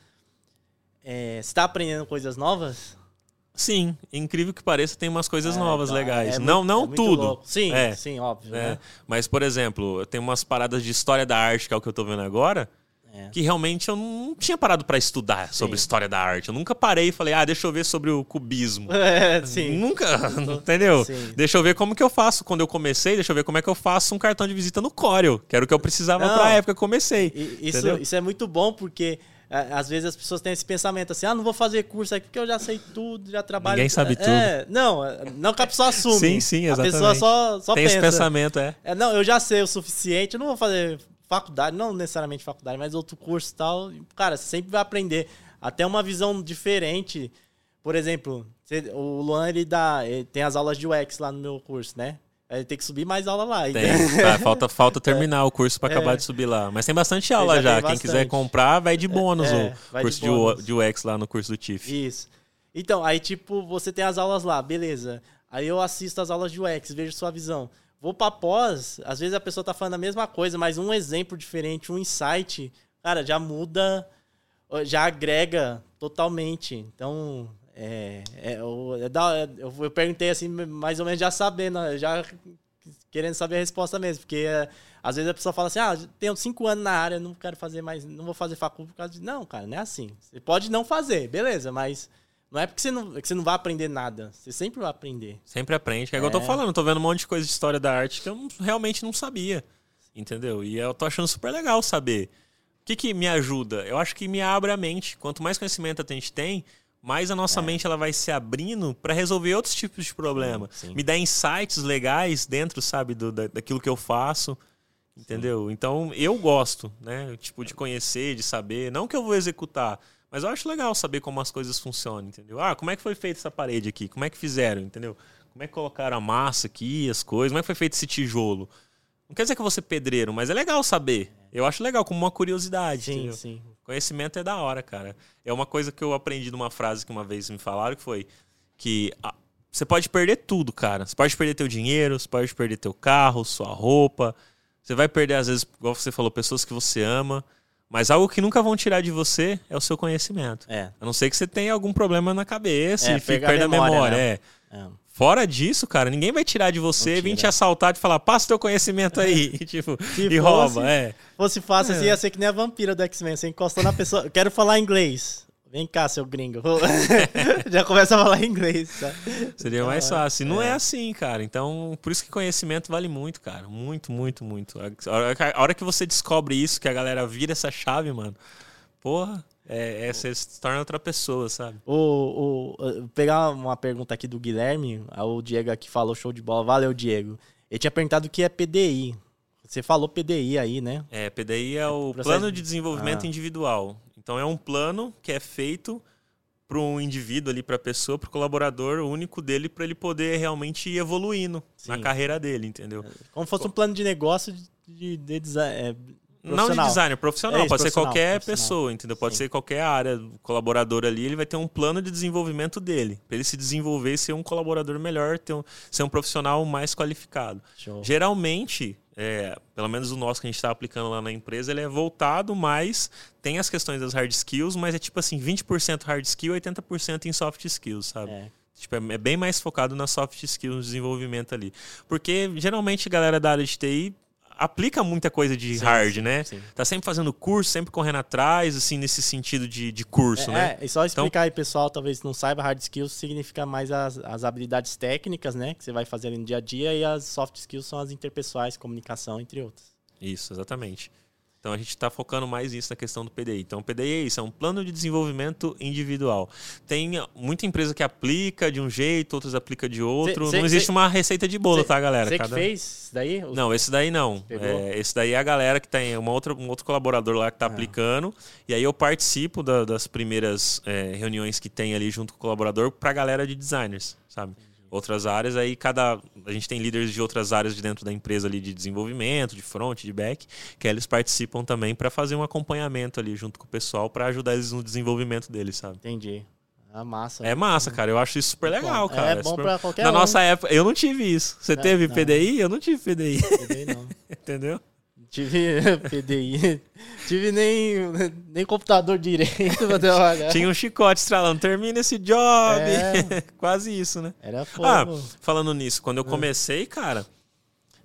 É, você tá aprendendo coisas novas? Sim, incrível que pareça, tem umas coisas é, novas, tá. legais. É não muito, não é tudo. Sim, é, sim, óbvio. É. Né? Mas, por exemplo, tem umas paradas de história da arte, que é o que eu tô vendo agora, é. que realmente eu não tinha parado para estudar sobre história da arte. Eu nunca parei e falei, ah, deixa eu ver sobre o cubismo. É, sim. Nunca, entendeu? Sim. Deixa eu ver como que eu faço quando eu comecei, deixa eu ver como é que eu faço um cartão de visita no Corel, que era o que eu precisava para a época que eu comecei. Isso, isso é muito bom porque às vezes as pessoas têm esse pensamento assim, ah, não vou fazer curso aqui porque eu já sei tudo, já trabalho. Ninguém sabe é, tudo. É, não, não que a pessoa assume. sim, sim, exatamente. A pessoa só, só Tem pensa. esse pensamento, é. é. Não, eu já sei o suficiente, eu não vou fazer faculdade, não necessariamente faculdade, mas outro curso e tal. Cara, você sempre vai aprender. Até uma visão diferente. Por exemplo, o Luan, ele dá. Ele tem as aulas de UX lá no meu curso, né? Aí tem que subir mais aula lá. Tem, tá, falta, falta terminar é. o curso para acabar é. de subir lá. Mas tem bastante aula já. já. Quem quiser comprar, vai de bônus é, o curso de, bônus. de UX lá no curso do TIFF. Isso. Então, aí tipo, você tem as aulas lá, beleza. Aí eu assisto as aulas de UX, vejo sua visão. Vou para pós, às vezes a pessoa tá falando a mesma coisa, mas um exemplo diferente, um insight, cara, já muda, já agrega totalmente. Então, é, é, eu, é da, é, eu, eu, perguntei assim, mais ou menos já sabendo, já querendo saber a resposta mesmo, porque é, às vezes a pessoa fala assim, ah, tenho cinco anos na área, não quero fazer mais, não vou fazer faculdade por causa de... Não, cara, não é assim. Você pode não fazer, beleza, mas não é porque você não, que você não vai aprender nada. Você sempre vai aprender. Sempre aprende, que é, é. eu tô falando, tô vendo um monte de coisa de história da arte que eu não, realmente não sabia, entendeu? E eu tô achando super legal saber. O que que me ajuda? Eu acho que me abre a mente. Quanto mais conhecimento a gente tem, mais a nossa é. mente ela vai se abrindo para resolver outros tipos de problema. Sim. Me dá insights legais dentro, sabe, do, da, daquilo que eu faço. Entendeu? Sim. Então eu gosto, né? Tipo, de conhecer, de saber. Não que eu vou executar, mas eu acho legal saber como as coisas funcionam, entendeu? Ah, como é que foi feita essa parede aqui? Como é que fizeram, entendeu? Como é que colocaram a massa aqui, as coisas? Como é que foi feito esse tijolo? Não quer dizer que eu vou ser pedreiro, mas é legal saber. Eu acho legal, como uma curiosidade. Sim, entendeu? sim. Conhecimento é da hora, cara. É uma coisa que eu aprendi numa frase que uma vez me falaram, que foi que ah, você pode perder tudo, cara. Você pode perder teu dinheiro, você pode perder teu carro, sua roupa. Você vai perder, às vezes, igual você falou, pessoas que você ama. Mas algo que nunca vão tirar de você é o seu conhecimento. É. A não ser que você tenha algum problema na cabeça É, e pegar a perdendo a memória, memória. né? É. É. Fora disso, cara, ninguém vai tirar de você, tira. te assaltar e falar, passa teu conhecimento aí. e, tipo, Se e fosse- rouba. É. fosse fácil É. assim, ia ser que nem a vampira do X-Men. Você encostou na pessoa. Quero falar inglês. Vem cá, seu gringo. Já começa a falar inglês. Tá? Seria mais fácil. E Não é. É. assim, cara. Então, por isso que conhecimento vale muito, cara. Muito, muito, muito. A hora que você descobre isso, que a galera vira essa chave, mano. Porra, é, é- você se torna outra pessoa, sabe? O, o, pegar uma pergunta aqui do Guilherme. ah, O Diego aqui falou show de bola. Valeu, Diego. Ele tinha perguntado o que é PDI. Você falou PDI aí, né? É, PDI é o Processo plano de- de desenvolvimento Ah. individual. Então é um plano que é feito para um indivíduo ali, para a pessoa, para o colaborador único dele, para ele poder realmente ir evoluindo na Sim. carreira dele, entendeu? Como fosse um plano de negócio de, de design. é, Não de designer, profissional. É isso, pode ser profissional, qualquer profissional. pessoa, entendeu? Pode Sim. ser qualquer área, colaborador ali, ele vai ter um plano de desenvolvimento dele. Para ele se desenvolver e ser um colaborador melhor, ter um- ser um profissional mais qualificado. Show. Geralmente, é, pelo menos o nosso que a gente está aplicando lá na empresa, ele é voltado mais. Tem as questões das hard skills, mas é tipo assim: 20% hard skill e 80% em soft skills, sabe? É. Tipo, é é bem mais focado na soft skills, no desenvolvimento ali. Porque geralmente a galera da área de TI aplica muita coisa de Sim, hard, né? sim. Tá sempre fazendo curso, sempre correndo atrás, assim, nesse sentido de, de curso, É, né? é, e só explicar aí, pessoal, talvez não saiba, hard skills significa mais as, as habilidades técnicas, né? Que você vai fazer no dia a dia, e as soft skills são as interpessoais, comunicação, entre outras. Isso, exatamente. Então a gente está focando mais nisso na questão do PDI. Então o PDI é isso, é um plano de desenvolvimento individual. Tem muita empresa que aplica de um jeito, outras aplica de outro. Cê- cê- não existe cê- uma receita de bolo, tá, galera? Você Cada- que fez isso daí? O- Não, esse daí não. É, esse daí é a galera que tem uma outra, um outro colaborador lá que está Ah. aplicando. E aí eu participo da- das primeiras é, reuniões que tem ali junto com o colaborador para a galera de designers, sabe? Outras áreas, aí cada. A gente tem líderes de outras áreas de dentro da empresa ali de desenvolvimento, de front, de back, que eles participam também para fazer um acompanhamento ali junto com o pessoal para ajudar eles no desenvolvimento deles, sabe? Entendi. Ah, massa. É massa, cara. Eu acho isso super legal, bom. cara. É bom super- pra qualquer Na um. nossa época, eu não tive isso. Você Não, teve não. PDI? Eu não tive PDI, PDI não. entendeu? Tive PDI. Tive nem, nem computador direito pra trabalhar. Tinha um chicote estralando, termina esse job. É. Quase isso, né? Era fogo. Ah, falando nisso, quando eu comecei, cara,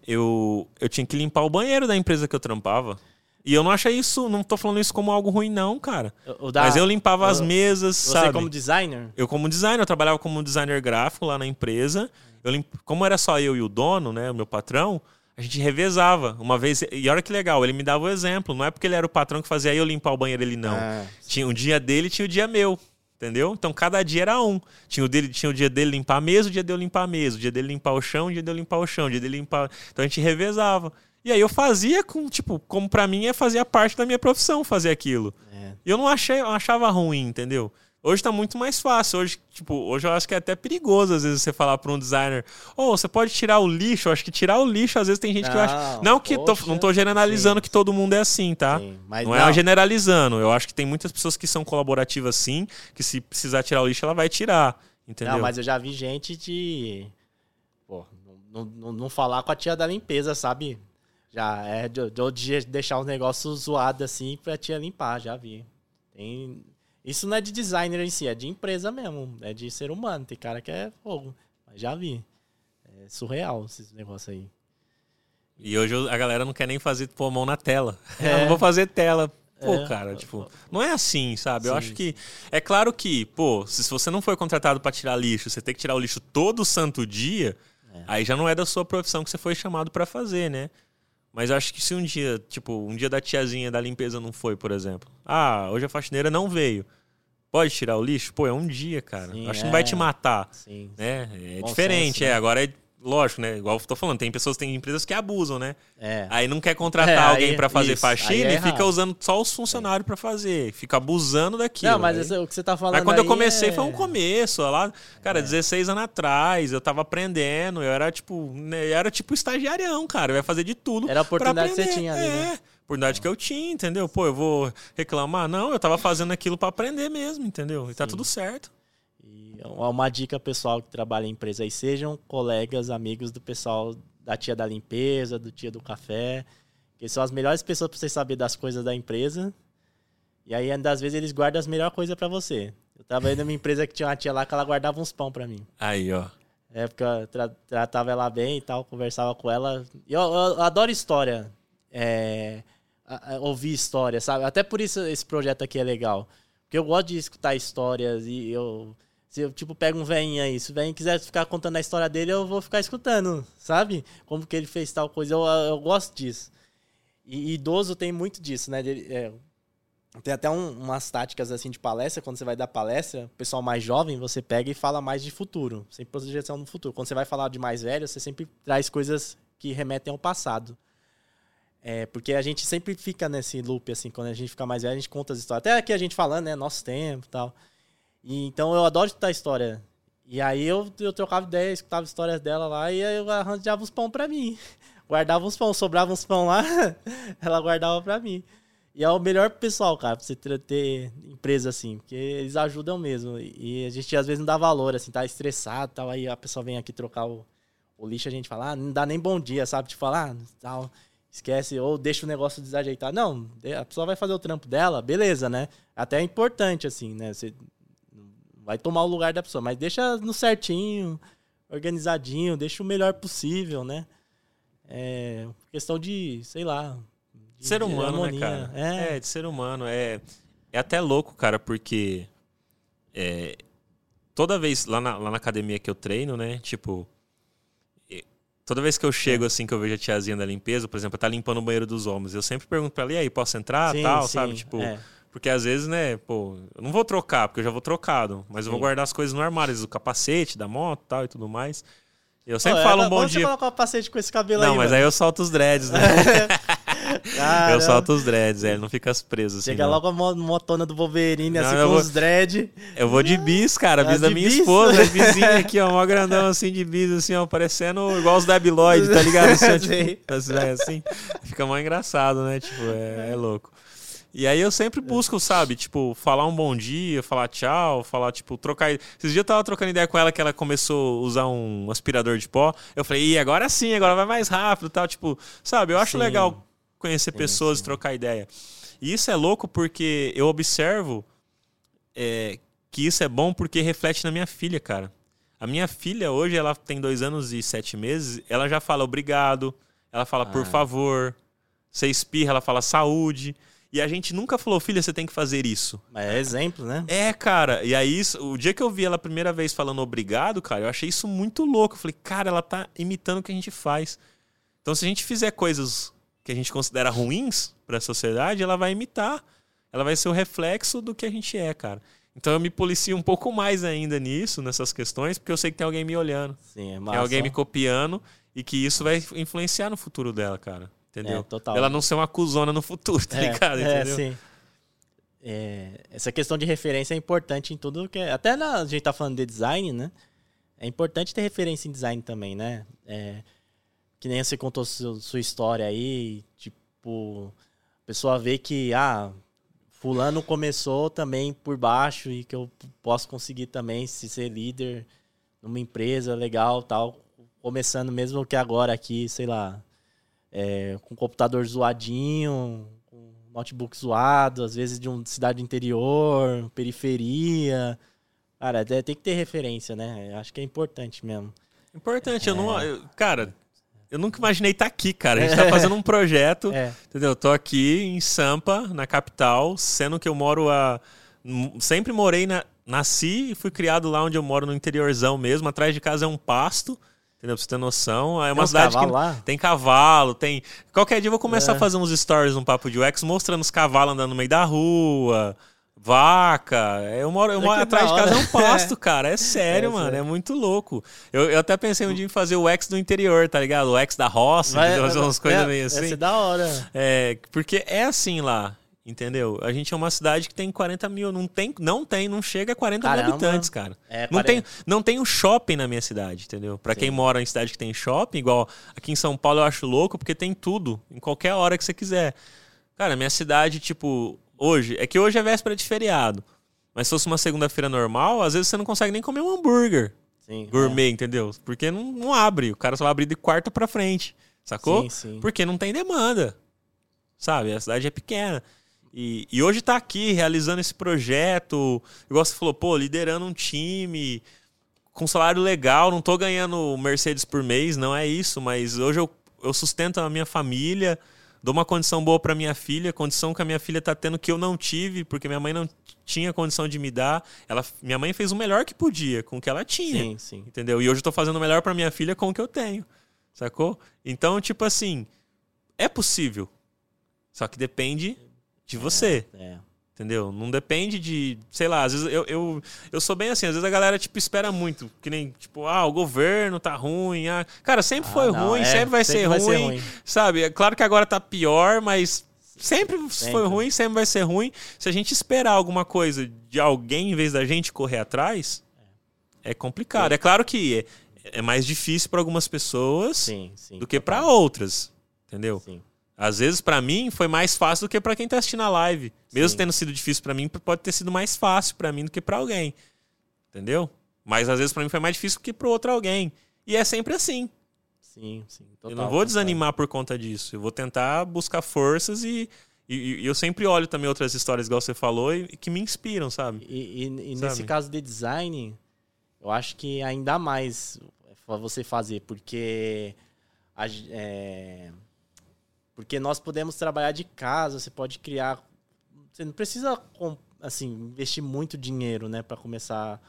eu, eu tinha que limpar o banheiro da empresa que eu trampava. E eu não achei isso, não tô falando isso como algo ruim, não, cara. Da- Mas eu limpava as o- mesas, Você sabe? como designer? Eu como designer, eu trabalhava como designer gráfico lá na empresa. Eu limp... Como era só eu e o dono, né, o meu patrão, a gente revezava. Uma vez, e olha que legal, ele me dava o exemplo. Não é porque ele era o patrão que fazia eu limpar o banheiro, ele não. Ah, Tinha o dia dele, tinha o dia meu. Entendeu? Então cada dia era um. Tinha o, dele, tinha o dia dele limpar a mesa, o dia de eu limpar a mesa, o dia dele limpar o chão, o dia de eu limpar o chão, o dia dele limpar. Então a gente revezava. E aí eu fazia com, tipo, como pra mim é fazia parte da minha profissão fazer aquilo. é. E eu não achei, eu achava ruim, entendeu? Hoje tá muito mais fácil. Hoje, tipo, hoje eu acho que é até perigoso, às vezes, você falar pra um designer, ô, você pode tirar o lixo. Eu acho que tirar o lixo, às vezes, tem gente que Não, acha. Não que tô, poxa, não tô generalizando sim. que todo mundo é assim, tá? Sim, mas não, não. é generalizando. Eu acho que tem muitas pessoas que são colaborativas sim, que se precisar tirar o lixo, ela vai tirar. Entendeu? Não, mas eu já vi gente de. Pô, não, não, não falar com a tia da limpeza, sabe? Já é de, de deixar os negócios zoados assim pra tia limpar, já vi. Tem... Isso não é de designer em si, é de empresa mesmo. É de ser humano. Tem cara que é fogo. Mas já vi. É surreal esses negócios aí. E hoje a galera não quer nem fazer pôr a mão na tela. É. Eu não vou fazer tela. Pô, É. cara, tipo, não é assim, sabe? Eu Sim. acho que. É claro que, pô, se você não foi contratado pra tirar lixo, você tem que tirar o lixo todo santo dia, É. aí já não é da sua profissão que você foi chamado pra fazer, né? Mas eu acho que se um dia, tipo, um dia da tiazinha da limpeza não foi, por exemplo. Ah, hoje a faxineira não veio. Pode tirar o lixo? Pô, é um dia, cara. Sim, acho que não vai é. te matar Sim. né? É Bom diferente, senso, né? é. Agora é- lógico, né? Igual eu tô falando, tem pessoas, tem empresas que abusam, né? É. Aí não quer contratar É, alguém pra fazer isso, faxina é e fica usando só os funcionários pra fazer. Fica abusando daquilo. Não, mas aí- esse- o que você tá falando Mas quando eu comecei é- foi um começo, lá, cara, 16 anos atrás, eu tava aprendendo, eu era tipo, né, eu era tipo estagiarião, cara, eu ia fazer de tudo. Era a oportunidade que você tinha ali, é, né? oportunidade que eu tinha, entendeu? Pô, eu vou reclamar? Não, eu tava fazendo aquilo pra aprender mesmo, entendeu? E tá tudo certo. E uma uma dica pessoal que trabalha em empresa aí, sejam colegas, amigos do pessoal da tia da limpeza, do tia do café, que são as melhores pessoas para você saber das coisas da empresa. E aí, às vezes, eles guardam as melhores coisas para você. Eu trabalhei numa empresa que tinha uma tia lá que ela guardava uns pão para mim. Aí, ó. É, porque eu tra- tratava ela bem e tal, conversava com ela. E Eu, eu adoro história. É, a- a- ouvir história, sabe? Até por isso esse projeto aqui é legal. Porque eu gosto de escutar histórias e eu. Se eu, tipo, pego um velhinho aí, se o velhinho quiser ficar contando a história dele, eu vou ficar escutando, sabe? Como que ele fez tal coisa. Eu, eu gosto disso. E, idoso tem muito disso, né? É, tem até um- umas táticas assim de palestra, quando você vai dar palestra, o pessoal mais jovem, você pega e fala mais de futuro, sem projeção no futuro. Quando você vai falar de mais velho, você sempre traz coisas que remetem ao passado. É, porque a gente sempre fica nesse loop, assim, quando a gente fica mais velho, a gente conta as histórias. Até aqui a gente falando, né, nosso tempo e tal. E, então eu adoro escutar história. E aí eu, eu trocava ideia, escutava histórias dela lá e eu arranjava uns pão pra mim. Guardava uns pão, sobrava uns pão lá, ela guardava pra mim. E é o melhor pessoal, cara, pra você ter, empresa assim, porque eles ajudam mesmo. E a gente às vezes não dá valor, assim, tá estressado tal. Aí a pessoa vem aqui trocar o, o lixo, a gente fala, ah, não dá nem bom dia, sabe? Tipo, falar, ah, tal, esquece, ou deixa o negócio desajeitado. Não, a pessoa vai fazer o trampo dela, beleza, né? Até é importante, assim, né? Você vai tomar o lugar da pessoa, mas deixa no certinho, organizadinho, deixa o melhor possível, né? É questão de, sei lá. de- Ser humano, né, cara? É, É, de ser humano. É, é até louco, cara, porque é, toda vez lá na, lá na academia que eu treino, né? Tipo, toda vez que eu chego, assim, que eu vejo a tiazinha da limpeza, por exemplo, tá limpando o banheiro dos homens, eu sempre pergunto pra ela, e aí, posso entrar? Sim, tal, sim, sabe? Tipo, é. Porque às vezes, né, pô, eu não vou trocar, porque eu já vou trocado, mas eu vou Sim. guardar as coisas no armário, às vezes o capacete da moto tal e tudo mais. Eu sempre Pô, falo é, um bom onde Você dia. coloca o capacete com esse cabelo Não, aí, mas mano? aí eu solto os dreads, né? Caramba. eu solto os dreads, é, ele não fica preso assim. Chega não. logo a mo- motona do Wolverine, Não, assim, com vou- os dread. Eu vou de bis, cara, bis Ah, da minha bis? esposa, bizinho aqui, ó, mó grandão assim de bis, assim, ó, parecendo igual os Lloyd, tá ligado? Assim, ó, tipo, assim, é, assim, fica mó engraçado, né? Tipo, é, é louco. E aí eu sempre busco, sabe, tipo, falar um bom dia, falar tchau, falar, tipo, trocar. Esses dias eu tava trocando ideia com ela que ela começou a usar um aspirador de pó. Eu falei, Ih, agora sim, agora vai mais rápido e tal. Tipo, sabe, eu acho Sim. legal conhecer Sim, pessoas sim. e trocar ideia. E isso é louco porque eu observo é, que isso é bom porque reflete na minha filha, cara. A minha filha hoje, ela tem dois anos e sete meses, ela já fala obrigado, ela fala por Ah. favor, você espirra, ela fala saúde. E a gente nunca falou, filha, você tem que fazer isso. Mas é exemplo, né? É, cara. E aí, o dia que eu vi ela a primeira vez falando obrigado, cara, eu achei isso muito louco. Eu falei, cara, ela tá imitando o que a gente faz. Então, se a gente fizer coisas que a gente considera ruins pra sociedade, ela vai imitar. Ela vai ser o reflexo do que a gente é, cara. Então, eu me policio um pouco mais ainda nisso, nessas questões, porque eu sei que tem alguém me olhando. Sim, é Tem massa. alguém me copiando e que isso vai influenciar no futuro dela, cara. Entendeu? É, total. Ela não ser uma cuzona no futuro, tá é, ligado? É, Entendeu? sim. É, essa questão de referência é importante em tudo que é. Até na, a gente tá falando de design, né? É importante ter referência em design também, né? É, que nem você contou sua, sua história aí, tipo, a pessoa vê que, ah, fulano começou também por baixo e que eu posso conseguir também se ser líder numa empresa legal, tal, começando mesmo que agora aqui, sei lá, é, com computador zoadinho, com notebook zoado, às vezes de uma cidade interior, periferia. Cara, é- tem que ter referência, né? Eu Acho que é importante mesmo. Importante, eu não. eu- cara, eu nunca imaginei estar aqui, cara. A gente tá fazendo um projeto, É, entendeu? Tô aqui em Sampa, na capital, sendo que eu moro a. Sempre morei na. Nasci e fui criado lá onde eu moro, no interiorzão mesmo. Atrás de casa é um pasto, entendeu? Pra você ter noção. É tem uma uns cidade que. lá. Tem cavalo, tem. Qualquer dia eu vou começar É. a fazer uns stories no Papo de UX mostrando os cavalos andando no meio da rua, Vaca, eu moro, eu moro atrás de casa é um pasto, cara. É sério, é, mano. É. é muito louco. Eu, eu até pensei um dia em fazer o X do interior, tá ligado? O X da roça, vai, fazer umas coisas meio assim. Ia da hora. É, porque é assim lá. Entendeu? A gente é uma cidade que tem 40 mil. Não tem, não tem, não chega a 40 Caramba. mil habitantes, cara. É, não, tem, não tem um shopping na minha cidade, entendeu? Para quem mora em cidade que tem shopping, igual aqui em São Paulo eu acho louco, porque tem tudo, em qualquer hora que você quiser. Cara, minha cidade, tipo, hoje, é que hoje é véspera de feriado. Mas se fosse uma segunda-feira normal, às vezes você não consegue nem comer um hambúrguer. Sim, gourmet, é. entendeu? Porque não, não abre. O cara só vai abrir de quarta para frente. Sacou? Sim, sim. Porque não tem demanda. Sabe? A cidade é pequena. E, e hoje tá aqui realizando esse projeto, igual você falou, pô, liderando um time, com salário legal, não tô ganhando Mercedes por mês, não é isso, mas hoje eu, eu sustento a minha família, dou uma condição boa para minha filha, condição que a minha filha tá tendo que eu não tive, porque minha mãe não tinha condição de me dar. Ela, minha mãe fez o melhor que podia com o que ela tinha. Sim, sim. Entendeu? E hoje eu tô fazendo o melhor para minha filha com o que eu tenho. Sacou? Então, tipo assim, é possível. Só que depende de você. É, é. Entendeu? Não depende de, sei lá, às vezes eu, eu, eu sou bem assim, às vezes a galera, tipo, espera muito. Que nem, tipo, ah, o governo tá ruim. Ah. Cara, sempre ah, foi não, ruim, é, sempre, vai, sempre ser, vai ruim, ser ruim. Sabe? É claro que agora tá pior, mas sempre, sempre foi ruim, sempre vai ser ruim. Se a gente esperar alguma coisa de alguém em vez da gente correr atrás, é complicado. É, é claro que é, é mais difícil para algumas pessoas sim, sim, do que para outras. Entendeu? Sim. Às vezes, para mim, foi mais fácil do que para quem tá assistindo a live. Mesmo Sim. tendo sido difícil para mim, pode ter sido mais fácil para mim do que para alguém. Entendeu? Mas às vezes para mim foi mais difícil do que para outro alguém. E é sempre assim. Sim, sim. Total, eu não vou desanimar por conta disso. Eu vou tentar buscar forças e, e, e, eu sempre olho também outras histórias, igual você falou, e, e que me inspiram, sabe? E, e sabe? nesse caso de design, eu acho que ainda mais você fazer, porque a, é, porque nós podemos trabalhar de casa, você pode criar. Você não precisa assim, investir muito dinheiro, né, para começar a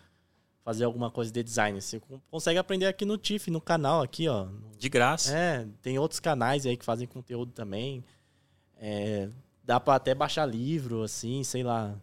fazer alguma coisa de design. Você consegue aprender aqui no TIFF, no canal aqui, ó. De graça. É, tem outros canais aí que fazem conteúdo também. É, dá para até baixar livro, assim, sei lá.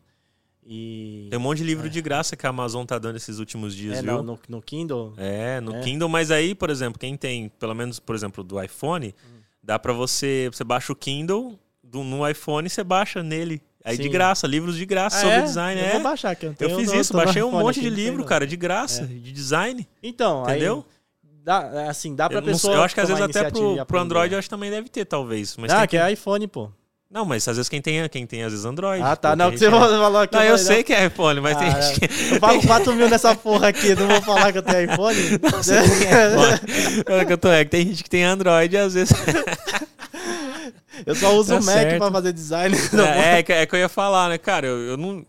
E, Tem um monte de livro é. de graça que a Amazon tá dando esses últimos dias, é, viu? No, no, Kindle? É, no é. Kindle, mas aí, por exemplo, quem tem, pelo menos, por exemplo, do iPhone, hum. Dá para você, você baixa o Kindle do, no iPhone, você baixa nele. Aí Sim. de graça, livros de graça ah, sobre é? design. Eu é. vou baixar aqui. Eu, eu fiz isso, baixei um monte de livro, cara, de graça, é. de design. Então, entendeu? Aí, dá, assim, dá pra eu pessoa. eu acho que às vezes até pro, pro Android eu acho que também deve ter, talvez. Mas ah, que, que é iPhone, pô. Não, mas às vezes quem tem, quem tem às vezes Android. Ah, tá. Não, você é... falou aqui. Não, eu sei que é iPhone, mas ah, tem gente que. Eu pago 4 mil nessa porra aqui, não vou falar que eu tenho iPhone. Não, você tem iPhone. que eu tô, é que tem gente que tem Android e às vezes. eu só uso tá o Mac certo. pra fazer design. É, é, é, que eu ia falar, né, cara? Eu, eu não.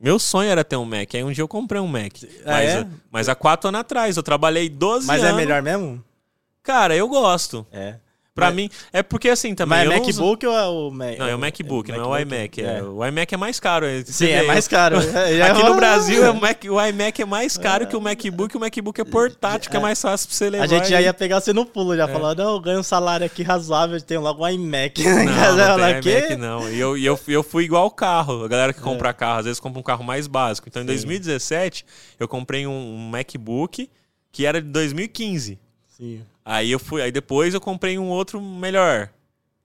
Meu sonho era ter um Mac. Aí um dia eu comprei um Mac. Ah, mas, é? mas há quatro anos atrás, eu trabalhei 12 mas anos. Mas é melhor mesmo? Cara, eu gosto. É. Pra Mas, mim, é porque assim também. Mas é MacBook uso... ou é o Mac? Não, é o MacBook, é, não é o iMac. É. É. O iMac é mais caro. Sim, é mais caro. Aqui no Brasil, o, Mac, o iMac é mais caro que o MacBook. O MacBook é portátil, que é mais fácil pra você levar. A gente já ia pegar você no pulo, já é. falando, não, eu ganho um salário aqui razoável, tenho logo um iMac. Não, não tem iMac não. E eu, eu, eu fui igual o carro. A galera que é. compra carro, às vezes compra um carro mais básico. Então, em 2017, eu comprei um, um MacBook que era de 2015. Sim. Aí eu fui, aí depois eu comprei um outro melhor.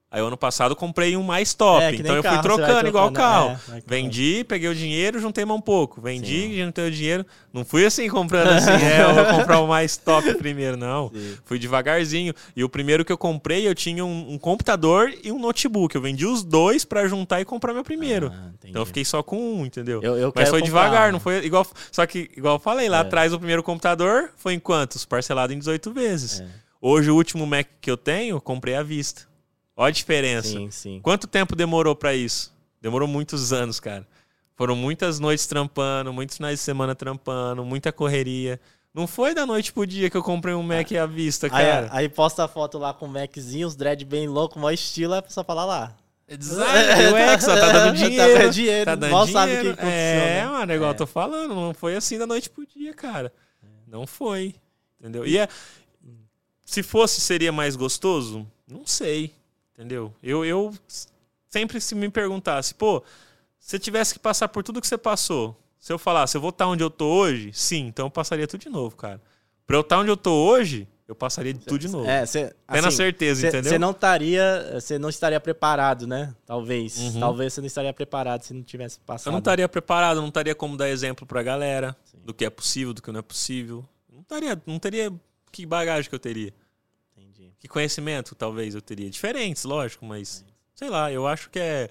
Aí ano passado eu comprei um mais top. É, então eu carro, fui trocando igual o carro. É, Vendi, peguei o dinheiro, juntei mais um pouco. Vendi, Sim. juntei o dinheiro. Não fui assim comprando assim, é, eu vou comprar o mais top primeiro, não. Sim. Fui devagarzinho. E o primeiro que eu comprei, eu tinha um, um computador e um notebook. Eu vendi os dois para juntar e comprar meu primeiro. Ah, então eu fiquei só com um, entendeu? Eu, eu Mas foi comprar, devagar, não foi igual. Só que, igual eu falei, lá é. atrás o primeiro computador foi em quantos? Parcelado em 18 vezes. É. Hoje o último Mac que eu tenho, comprei à vista. Olha a diferença. Sim, sim. Quanto tempo demorou para isso? Demorou muitos anos, cara. Foram muitas noites trampando, muitos finais de semana trampando, muita correria. Não foi da noite pro dia que eu comprei um Mac à vista, cara. Aí, aí posta a foto lá com o Maczinho, os dread bem louco, maior estilo, é só falar lá. É design, UX, tá dando dinheiro. Tá dinheiro, tá dando mal dinheiro. sabe o que É, mano, é igual é. eu tô falando, não foi assim da noite pro dia, cara. Não foi. Entendeu? E é, se fosse, seria mais gostoso? Não sei. Entendeu? Eu, eu sempre se me perguntasse, pô, Se tivesse que passar por tudo que você passou, se eu falasse, eu vou estar onde eu tô hoje, sim, então eu passaria tudo de novo, cara. Pra eu estar onde eu tô hoje, eu passaria de tudo de novo. É, cê, assim, certeza, cê, entendeu? Você não estaria, você não estaria preparado, né? Talvez, uhum. talvez você não estaria preparado se não tivesse passado. Eu não estaria preparado, não estaria como dar exemplo pra galera Sim. do que é possível, do que não é possível. Não estaria, não teria que bagagem que eu teria. Entendi. Que conhecimento talvez eu teria, diferentes, lógico, mas sei lá, eu acho que é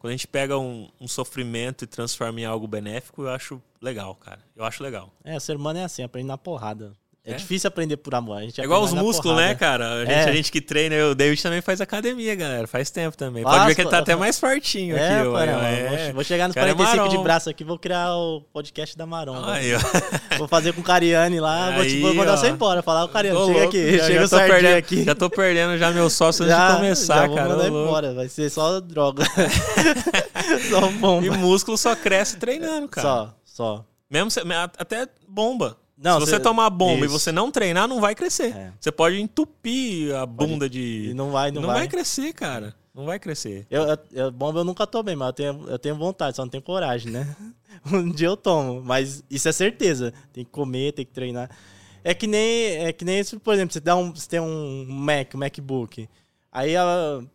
quando a gente pega um, um, sofrimento e transforma em algo benéfico, eu acho legal, cara. Eu acho legal. É, o ser humano é assim, aprende na porrada. É, é, difícil aprender por amor. A gente é igual os músculos, né, cara? A gente, é. a gente, que treina, o David também faz academia, galera. Faz tempo também. Pode ver que ele tá até mais fortinho é, aqui. Cara, é. Vou chegar nos 45 é de braço aqui, vou criar o podcast da Maron. Aí, vou fazer com o Cariani lá, aí, vou, te, vou mandar você embora. Falar, o Cariani, chega louco, aqui, já, chega já o perdendo, aqui. Já tô perdendo já meu sócio antes já, de começar, já vou cara. mandar embora, vai ser só droga. só bomba. E músculo só cresce treinando, cara. Só, só. Mesmo, até bomba. Não, Se você, tomar bomba isso. e você não treinar, não vai crescer. É. Você pode entupir a bunda de. E não vai, não, não vai. vai crescer, cara. Não vai crescer. Eu, eu, bomba eu nunca tomei, mas eu tenho, eu tenho vontade, só não tenho coragem, né? um dia eu tomo, mas isso é certeza. Tem que comer, tem que treinar. É que nem, é que nem isso, por exemplo, você, dá um, você tem um Mac, um MacBook. Aí,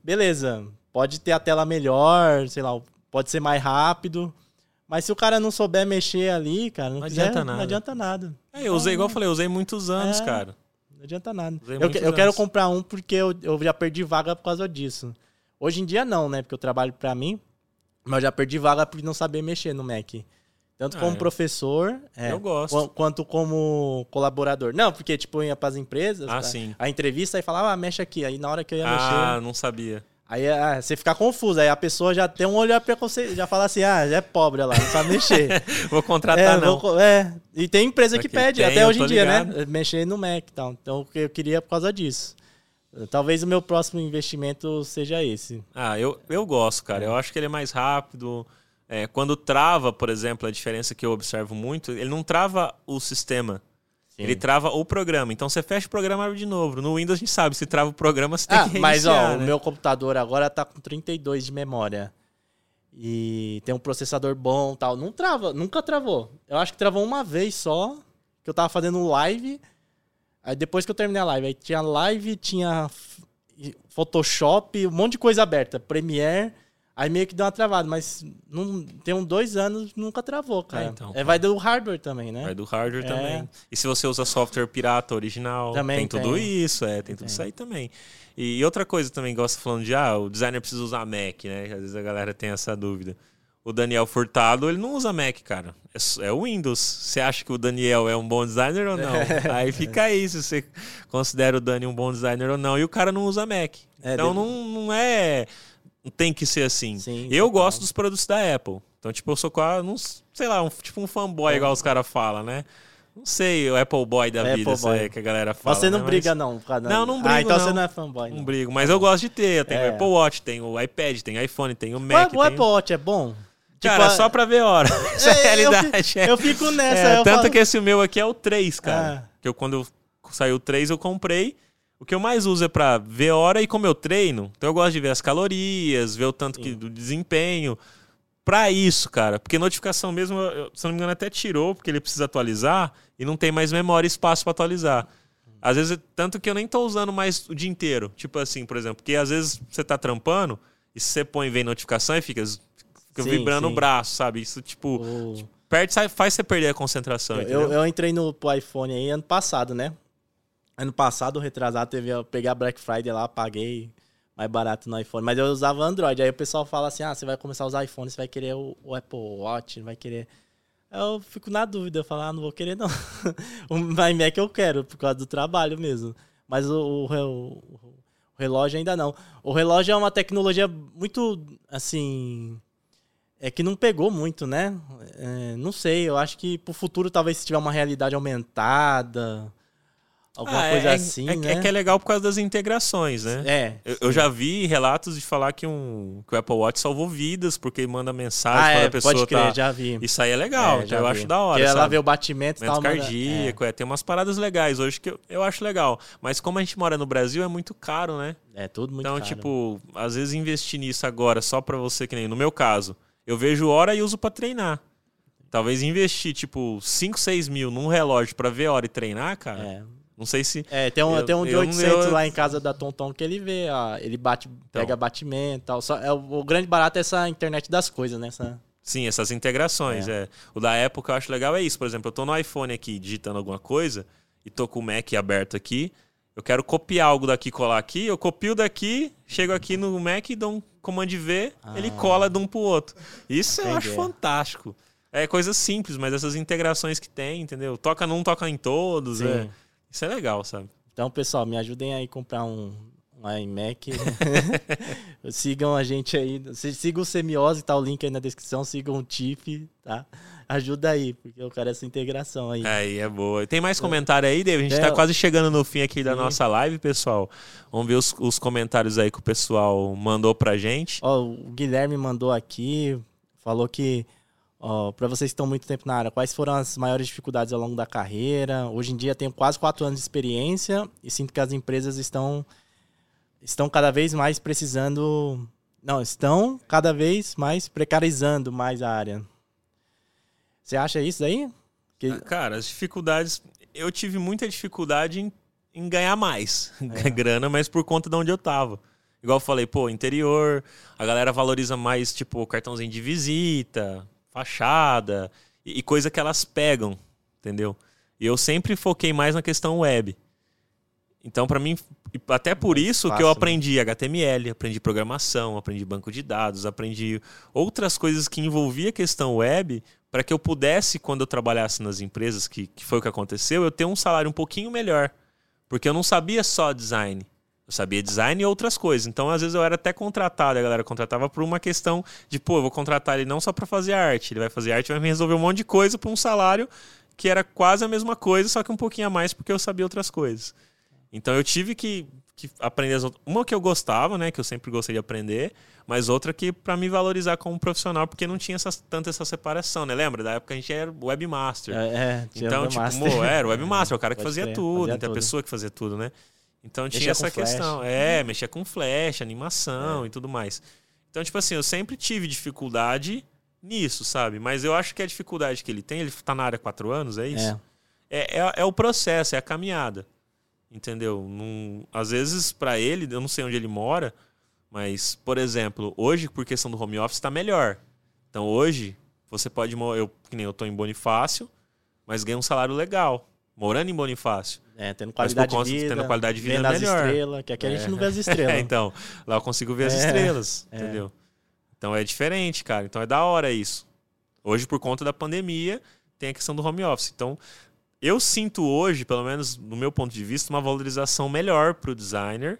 beleza, pode ter a tela melhor, sei lá, pode ser mais rápido. Mas se o cara não souber mexer ali, cara, não, não quiser, adianta nada. Não adianta nada. É, eu usei, igual eu falei, eu usei muitos anos, é, cara. Não adianta nada. Eu, eu quero comprar um porque eu, eu já perdi vaga por causa disso. Hoje em dia não, né? Porque eu trabalho para mim, mas eu já perdi vaga por não saber mexer no Mac. Tanto como ah, professor, é, eu gosto. quanto como colaborador. Não, porque tipo, eu ia pras empresas, ah, a, sim. a entrevista e falava, ah, mexe aqui. Aí na hora que eu ia ah, mexer. Ah, não sabia. Aí ah, você fica confuso, aí a pessoa já tem um olhar preconceito, já fala assim, ah, já é pobre lá, não sabe mexer. vou contratar é, não. Vou, é, e tem empresa que pede, tem, até hoje em dia, né? ligado. né? Mexer no Mac e tal. Então eu queria por causa disso. Talvez o meu próximo investimento seja esse. Ah, eu, eu gosto, cara. Eu acho que ele é mais rápido. É, quando trava, por exemplo, a diferença que eu observo muito, ele não trava o sistema. Sim. Ele trava o programa. Então você fecha o programa e abre de novo. No Windows a gente sabe, se trava o programa, você tem ah, que reiniciar. Mas ó, né? o meu computador agora tá com 32 de memória. E tem um processador bom tal. Não trava, nunca travou. Eu acho que travou uma vez só, que eu tava fazendo live. Aí depois que eu terminei a live, aí tinha live, tinha Photoshop, um monte de coisa aberta. Premiere. Aí meio que deu uma travada, mas não, tem uns dois anos nunca travou, cara. É, então, é, vai do hardware também, né? Vai do hardware é. também. E se você usa software pirata original, também tem tudo tem. isso, é, tem tudo isso aí também. E outra coisa também, gosta falando de, ah, o designer precisa usar Mac, né? Às vezes a galera tem essa dúvida. O Daniel Furtado, ele não usa Mac, cara. É, é o Windows. Você acha que o Daniel é um bom designer ou não? aí fica aí se você considera o Dani um bom designer ou não. E o cara não usa Mac. É, então não, não é tem que ser assim. Sim, eu total. gosto dos produtos da Apple. Então, tipo, eu sou quase, não, sei lá, um, tipo um fanboy, igual os caras falam, né? Não sei, o Apple Boy da Apple vida, Boy. que a galera fala. Você não né? briga, não, não? Não, não brigo. Ah, então não. você não é fanboy. Não, não brigo, mas eu gosto de ter. Eu tenho é. o Apple Watch, tenho o iPad, tenho o iPhone, tenho o Mac. O, o Apple Watch é bom? Cara, tipo, só pra ver a hora. Essa é, a realidade. Eu, eu fico nessa. É, tanto falo... que esse meu aqui é o 3, cara. Ah. Que eu, quando saiu o 3, eu comprei. O que eu mais uso é para ver hora e como eu treino. Então eu gosto de ver as calorias, ver o tanto que, do desempenho. Para isso, cara. Porque notificação mesmo, eu, se não me engano, até tirou, porque ele precisa atualizar e não tem mais memória e espaço para atualizar. Às vezes, tanto que eu nem tô usando mais o dia inteiro. Tipo assim, por exemplo, porque às vezes você tá trampando e você põe e vem notificação e fica, fica sim, vibrando sim. o braço, sabe? Isso, tipo, oh. perde, faz você perder a concentração. Eu, eu, eu, entrei no iPhone aí ano passado, né? Ano passado, retrasado, teve, eu peguei a Black Friday lá, paguei mais barato no iPhone. Mas eu usava Android. Aí o pessoal fala assim: ah, você vai começar a usar iPhone, você vai querer o, o Apple Watch, vai querer. Eu fico na dúvida, eu falo, ah, não vou querer não. o iMac eu quero, por causa do trabalho mesmo. Mas o, o, o, relógio ainda não. O relógio é uma tecnologia muito, assim... É que não pegou muito, né? É, não sei, eu acho que pro futuro talvez se tiver uma realidade aumentada Alguma ah, coisa é, assim, é, né? É que é legal por causa das integrações, né? É. Eu, eu, já vi relatos de falar que, um, que o Apple Watch salvou vidas, porque manda mensagem ah, quando é, a pessoa pode crer, tá... já vi. Isso aí é legal, é, eu vi. acho da hora, Porque ela vê o batimento e tal. cardíaco, é. é. Tem umas paradas legais hoje que eu, eu acho legal. Mas como a gente mora no Brasil, é muito caro, né? É tudo muito então, caro. Então, tipo, às vezes investir nisso agora só pra você, que nem no meu caso... eu vejo hora e uso para treinar. Talvez investir, tipo, 5, 6 mil num relógio para ver hora e treinar, cara. É. Não sei se. É, tem um, eu, tem um de 800 eu, lá em casa da Tonton que ele vê, ó, ele bate, então, pega batimento e tal. Só, é, o, o, grande barato é essa internet das coisas, né? Essa... Sim, essas integrações. É. é. O da época eu acho legal é isso. Por exemplo, eu tô no iPhone aqui digitando alguma coisa e tô com o Mac aberto aqui. Eu quero copiar algo daqui colar aqui, eu copio daqui, chego aqui no Mac e dou um comando V, ah. ele cola de um pro outro. Isso Entendi. eu acho fantástico. É coisa simples, mas essas integrações que tem, entendeu? Toca num, toca em todos. É. Isso é legal, sabe? Então, pessoal, me ajudem aí a comprar um, um iMac. sigam a gente aí. Sigam o Semiose, tá o link aí na descrição. Sigam o TIFF, tá? Ajuda aí, porque eu quero essa integração aí. Aí, é boa. Tem mais comentário aí, David? A gente é, tá quase chegando no fim aqui da sim. nossa live, pessoal. Vamos ver os, os, comentários aí que o pessoal mandou pra gente. Ó, o Guilherme mandou aqui, falou que para vocês que estão muito tempo na área, quais foram as maiores dificuldades ao longo da carreira? Hoje em dia tenho quase quatro anos de experiência e sinto que as empresas estão estão cada vez mais precisando, não, estão cada vez mais precarizando mais a área. Você acha isso aí? Que... Ah, cara, as dificuldades, eu tive muita dificuldade em, em ganhar mais é. grana, mas por conta de onde eu tava. Igual eu falei, pô, interior, a galera valoriza mais, tipo, cartãozinho de visita, fachada e, e coisa que elas pegam, entendeu? E eu sempre foquei mais na questão web. Então, para mim, até por isso Fácil, que eu né? aprendi né? HTML, aprendi programação, aprendi banco de dados, aprendi outras coisas que envolvia a questão web, para que eu pudesse, quando eu trabalhasse nas empresas, que, que foi o que aconteceu, eu ter um salário um pouquinho melhor. Porque eu não sabia só design. Eu sabia design e outras coisas. Então, às vezes, eu era até contratado. A galera contratava por uma questão de, pô, eu vou contratar ele não só para fazer arte. Ele vai fazer arte vai me resolver um monte de coisa por um salário que era quase a mesma coisa, só que um pouquinho a mais porque eu sabia outras coisas. Então, eu tive que, que aprender as outras. Uma que eu gostava, né? Que eu sempre gostei de aprender. Mas outra que para me valorizar como profissional, porque não tinha tanta essa separação, né? Lembra? Da época a gente era webmaster. É, é então, webmaster. tipo, era o webmaster, o cara que fazia tudo, fazia tudo. a pessoa que fazia tudo, né? Então mexia tinha essa questão. Flash. É, mexia com flash, animação é. e tudo mais. Então, tipo assim, eu sempre tive dificuldade nisso, sabe? Mas eu acho que a dificuldade que ele tem, ele tá na área há quatro anos, é isso? É. É, é, é o processo, é a caminhada. Entendeu? Num, às vezes, para ele, eu não sei onde ele mora, mas, por exemplo, hoje, por questão do home office, está melhor. Então, hoje, você pode. Eu, que nem eu tô em Bonifácio, mas ganha um salário legal morando em Bonifácio. É, tendo qualidade de vida. Tendo qualidade de vida melhor. estrelas, que aqui a gente não vê as estrelas. É, então, lá eu consigo ver as é, estrelas, é. entendeu? Então é diferente, cara. Então é da hora isso. Hoje, por conta da pandemia, tem a questão do home office. Então, eu sinto hoje, pelo menos no meu ponto de vista, uma valorização melhor para o designer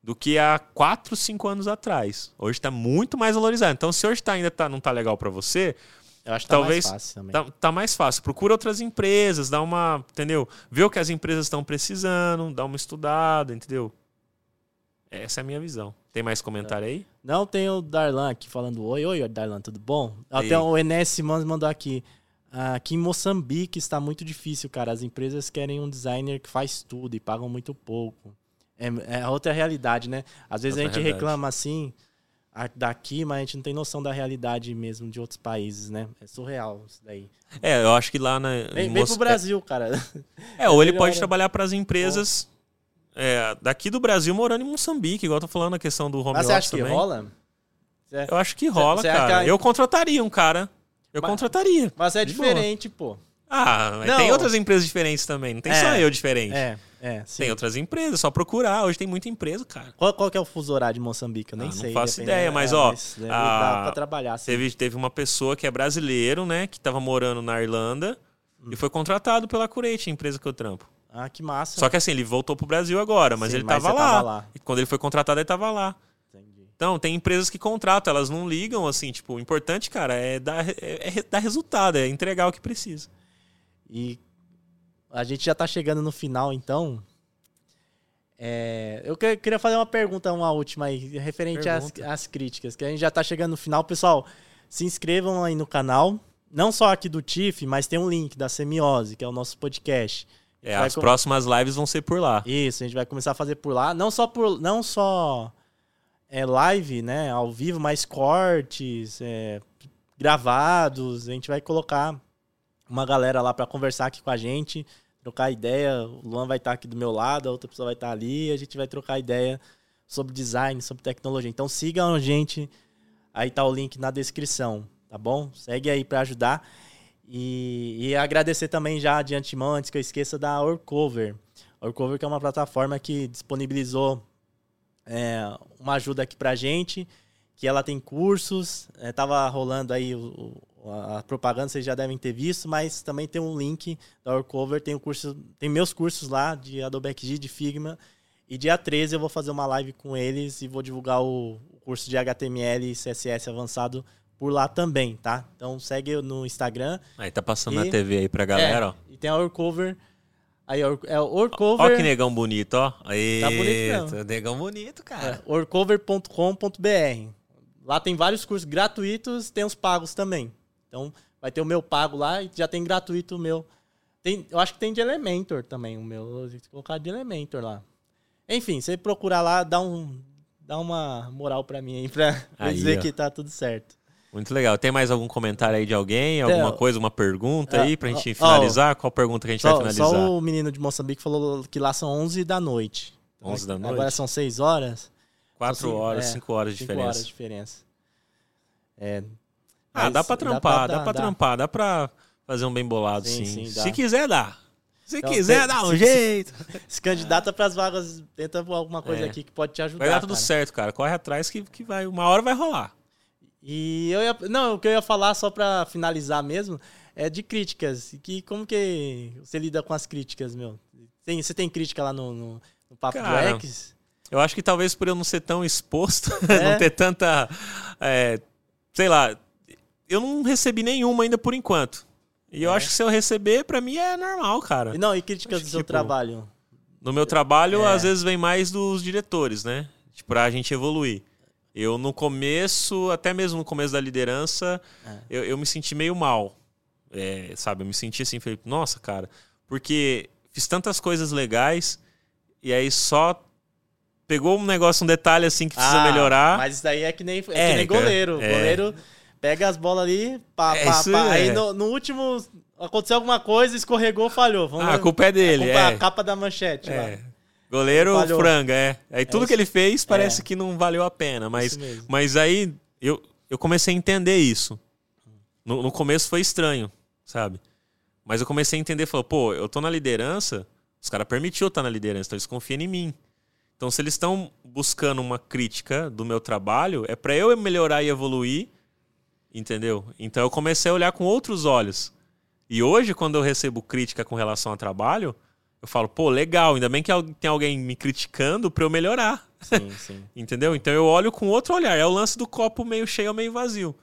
do que há 4, 5 anos atrás. Hoje está muito mais valorizado. Então, se hoje tá, ainda tá, não está legal para você, eu acho que tá Talvez, mais fácil também. Tá, tá, mais fácil. Procura outras empresas, dá uma. Entendeu? Vê o que as empresas estão precisando, dá uma estudada, entendeu? Essa é a minha visão. Tem mais comentário aí? Não, tem o Darlan aqui falando oi. Oi, Darlan, tudo bom? Até o Enes mandou aqui. Aqui em Moçambique está muito difícil, cara. As empresas querem um designer que faz tudo e pagam muito pouco. É, é outra realidade, né? Às vezes outra a gente realidade. reclama assim, daqui, mas a gente não tem noção da realidade mesmo de outros países, né? É surreal isso daí. É, eu acho que lá na. Vem, pro Brasil, cara. É, ou ele pode trabalhar para as empresas é, daqui do Brasil morando em Moçambique, igual eu tô falando a questão do home mas office. Mas você acha também. que rola? Eu acho que rola, você, cara. Eu contrataria um cara. Eu mas, contrataria. Mas é diferente, boa. pô. Ah, mas tem outras empresas diferentes também. Não tem é, só eu diferente. É. É, sim. Tem outras empresas, só procurar. Hoje tem muita empresa, cara. Qual, qual que é o fuso horário de Moçambique? Eu nem ah, sei. Não faço ideia, mas é, ó. Mas a... Dá pra trabalhar, assim. teve, teve uma pessoa que é brasileiro, né? Que tava morando na Irlanda hum. e foi contratado pela Curate, a empresa que eu trampo. Ah, que massa. Só que assim, ele voltou pro Brasil agora, mas sim, ele mas tava, lá. tava lá. E quando ele foi contratado, ele tava lá. Então, tem empresas que contratam, elas não ligam, assim, tipo, o importante, cara, é dar, é, é dar resultado, é entregar o que precisa. E a gente já tá chegando no final, então. É, eu queria fazer uma pergunta, uma última aí, referente às, às, críticas, que a gente já está chegando no final. Pessoal, se inscrevam aí no canal, não só aqui do TIFF, mas tem um link da Semiose, que é o nosso podcast. É, as com... próximas lives vão ser por lá. Isso, a gente vai começar a fazer por lá, não só por não só é live, né, ao vivo, mas cortes, é, gravados. A gente vai colocar uma galera lá para conversar aqui com a gente, trocar ideia. O Luan vai estar aqui do meu lado, a outra pessoa vai estar ali. A gente vai trocar ideia sobre design, sobre tecnologia. Então sigam a gente. Aí tá o link na descrição, tá bom? Segue aí para ajudar. E, e, agradecer também já de antemão, antes que eu esqueça, da Orcover. Orcover que é uma plataforma que disponibilizou é, uma ajuda aqui pra gente, que ela tem cursos, é, tava rolando aí o, a propaganda, vocês já devem ter visto, mas também tem um link da Orcover, tem o curso, tem meus cursos lá de Adobe XD, de Figma, e dia 13 eu vou fazer uma live com eles e vou divulgar o, curso de HTML e CSS avançado por lá também, tá? Então segue no Instagram. Aí tá passando e, na TV aí pra galera, é, ó. E tem a Orcover. Aí é o Orcover. Ó que negão bonito, ó. Aí, tá bonito mesmo. Negão bonito, cara. É, orcover.com.br. Lá tem vários cursos gratuitos, tem os pagos também. Então vai ter o meu pago lá e já tem gratuito o meu. Tem, eu acho que tem de Elementor também, o meu. Eu vou colocar de Elementor lá. Enfim, você procurar lá, dá um dá uma moral para mim aí pra aí, dizer ó. que tá tudo certo. Muito legal. Tem mais algum comentário aí de alguém? Alguma é, coisa, uma pergunta é, aí pra gente finalizar? Qual pergunta que a gente só, vai finalizar? Só o menino de Moçambique falou que lá são 11 da noite. 11 da noite? Agora são 6 horas. 4 horas, 5 é, horas de diferença. 5 horas de diferença. É, ah, dá pra trampar, dá pra, dá pra dá. trampar, dá pra fazer um bem bolado, sim. sim. sim Se quiser, dá. Se então, quiser, dá um se, jeito. Se, se candidata para as vagas, tenta alguma coisa é. aqui que pode te ajudar. Vai dar tudo cara. certo, cara. Corre atrás que, que vai. Uma hora vai rolar. E eu ia. Não, o que eu ia falar, só para finalizar mesmo, é de críticas. Que, como que você lida com as críticas, meu? Tem, você tem crítica lá no, no, no Papo Cara, do X? Eu acho que talvez por eu não ser tão exposto, é? não ter tanta. É, sei lá. Eu não recebi nenhuma ainda por enquanto. E eu é. acho que se eu receber, para mim é normal, cara. E não, e críticas do seu tipo, trabalho? No meu trabalho, é. às vezes vem mais dos diretores, né? Tipo, pra gente evoluir. Eu, no começo, até mesmo no começo da liderança, é. eu, eu, me senti meio mal. É, sabe? Eu me senti assim, falei, nossa, cara, porque fiz tantas coisas legais e aí só pegou um negócio, um detalhe assim que precisa ah, melhorar. Mas isso daí é que nem, é, é que nem goleiro. É. Goleiro pega as bolas ali, pá, é pá, pá. Aí no, no, último aconteceu alguma coisa, escorregou, falhou. Vamos ah, a culpa é dele. A, culpa, é. a capa da manchete. É. Lá. Goleiro franga, é. Aí tudo é que ele fez parece é. que não valeu a pena. Mas, mas aí eu, eu comecei a entender isso. No, no começo foi estranho, sabe? Mas eu comecei a entender, falou, pô, eu tô na liderança, os caras permitiu eu estar na liderança, então eles confiam em mim. Então, se eles estão buscando uma crítica do meu trabalho, é para eu melhorar e evoluir, entendeu? Então eu comecei a olhar com outros olhos. E hoje, quando eu recebo crítica com relação ao trabalho, eu falo, pô, legal, ainda bem que tem alguém me criticando para eu melhorar. Sim, sim. Entendeu? Então eu olho com outro olhar. É o lance do copo meio cheio ou meio vazio.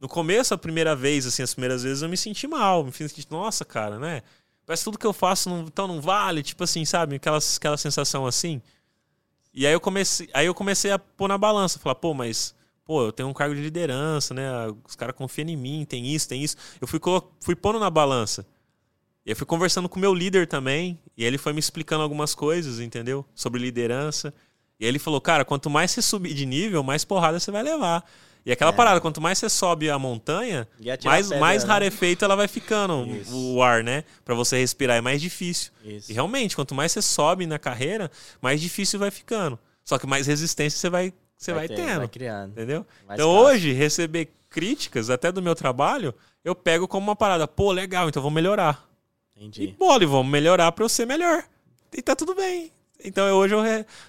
No começo, a primeira vez, assim, as primeiras vezes eu me senti mal. Me senti, nossa, cara, né? Parece que tudo que eu faço não, então não vale, tipo assim, sabe? Aquela, aquela sensação assim. E aí eu comecei, aí eu comecei a pôr na balança, falar, pô, mas pô, eu tenho um cargo de liderança, né? Os caras confiam em mim, tem isso, tem isso. Eu fui, fui pondo na balança. E eu fui conversando com o meu líder também, e ele foi me explicando algumas coisas, entendeu? Sobre liderança. E aí ele falou, cara, quanto mais você subir de nível, mais porrada você vai levar. E aquela é. parada, quanto mais você sobe a montanha, mais, pedra, mais né? rarefeito ela vai ficando Isso. o ar, né? Para você respirar é mais difícil. Isso. E realmente, quanto mais você sobe na carreira, mais difícil vai ficando. Só que mais resistência você vai, você vai, vai tendo. Vai criando. Entendeu? Mais então fácil. hoje, receber críticas até do meu trabalho, eu pego como uma parada, pô, legal, então vou melhorar. Entendi. E bole, vamos melhorar para eu ser melhor. E tá tudo bem. Então hoje eu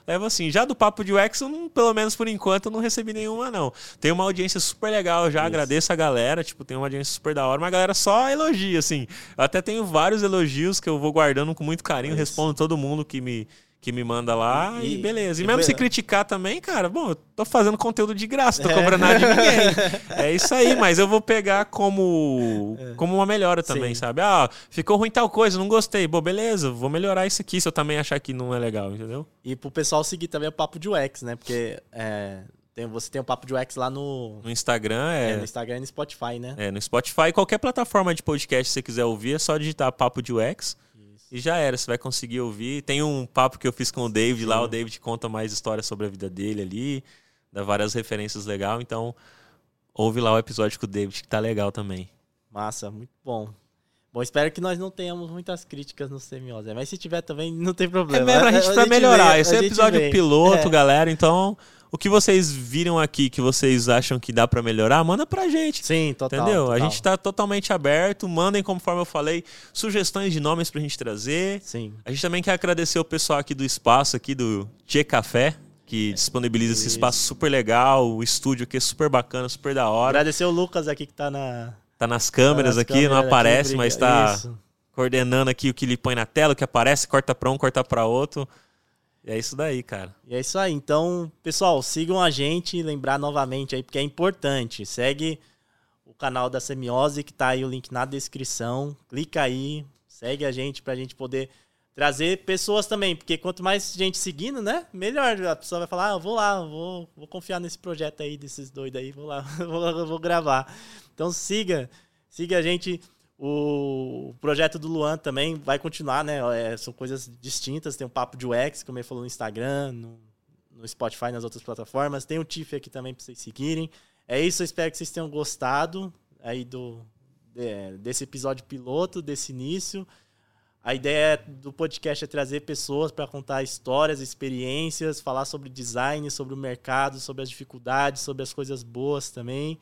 levo assim. Já do Papo de UX, eu não, pelo menos por enquanto, eu não recebi nenhuma, não. Tem uma audiência super legal, eu já Isso. agradeço a galera. Tipo, tem uma audiência super da hora, mas a galera só elogia, assim. Eu até tenho vários elogios que eu vou guardando com muito carinho, Isso. respondo todo mundo que me, que me manda lá e, e beleza. E, e mesmo se criticar também, cara, bom, eu tô fazendo conteúdo de graça, tô é. cobrando nada de ninguém. é isso aí, mas eu vou pegar como, é. como uma melhora também, Sim. sabe? Ah, ficou ruim tal coisa, não gostei. Bom, beleza, vou melhorar isso aqui se eu também achar que não é legal, entendeu? E pro pessoal seguir também o Papo de UX, né? Porque é, tem, você tem o Papo de UX lá no... No Instagram, é... é... No Instagram e no Spotify, né? É, no Spotify. Qualquer plataforma de podcast que você quiser ouvir, é só digitar Papo de UX. E já era, você vai conseguir ouvir. Tem um papo que eu fiz com o David Sim. lá, o David conta mais histórias sobre a vida dele ali, dá várias referências legais. Então, ouve lá o episódio com o David, que tá legal também. Massa, muito bom. Bom, espero que nós não tenhamos muitas críticas no Semiose, mas se tiver também, não tem problema. É mesmo, a gente vai melhorar. Esse é episódio vem. piloto, é. galera, então o que vocês viram aqui que vocês acham que dá para melhorar, manda pra gente. Sim, total. Entendeu? Total. A gente tá totalmente aberto. Mandem, conforme eu falei, sugestões de nomes pra gente trazer. Sim. A gente também quer agradecer o pessoal aqui do espaço, aqui do Tchê Café, que disponibiliza Isso. esse espaço super legal, o estúdio aqui é super bacana, super da hora. Agradecer o Lucas aqui que tá na. Tá nas câmeras tá nas aqui, câmeras não aparece, aqui, mas tá Isso. coordenando aqui o que ele põe na tela, o que aparece, corta pra um, corta pra outro. E é isso daí, cara. E é isso aí. Então, pessoal, sigam a gente. Lembrar novamente aí, porque é importante. Segue o canal da Semiose, que tá aí o link na descrição. Clica aí, segue a gente pra gente poder trazer pessoas também. Porque quanto mais gente seguindo, né? Melhor. A pessoa vai falar, ah, vou lá, vou, vou confiar nesse projeto aí, desses doidos aí, vou lá, vou, vou gravar. Então siga, siga a gente. O projeto do Luan também vai continuar, né? É, são coisas distintas. Tem o Papo de UX, como ele falou no Instagram, no, no Spotify, nas outras plataformas. Tem o Tiff aqui também para vocês seguirem. É isso, eu espero que vocês tenham gostado aí do, de, desse episódio piloto, desse início. A ideia do podcast é trazer pessoas para contar histórias, experiências, falar sobre design, sobre o mercado, sobre as dificuldades, sobre as coisas boas também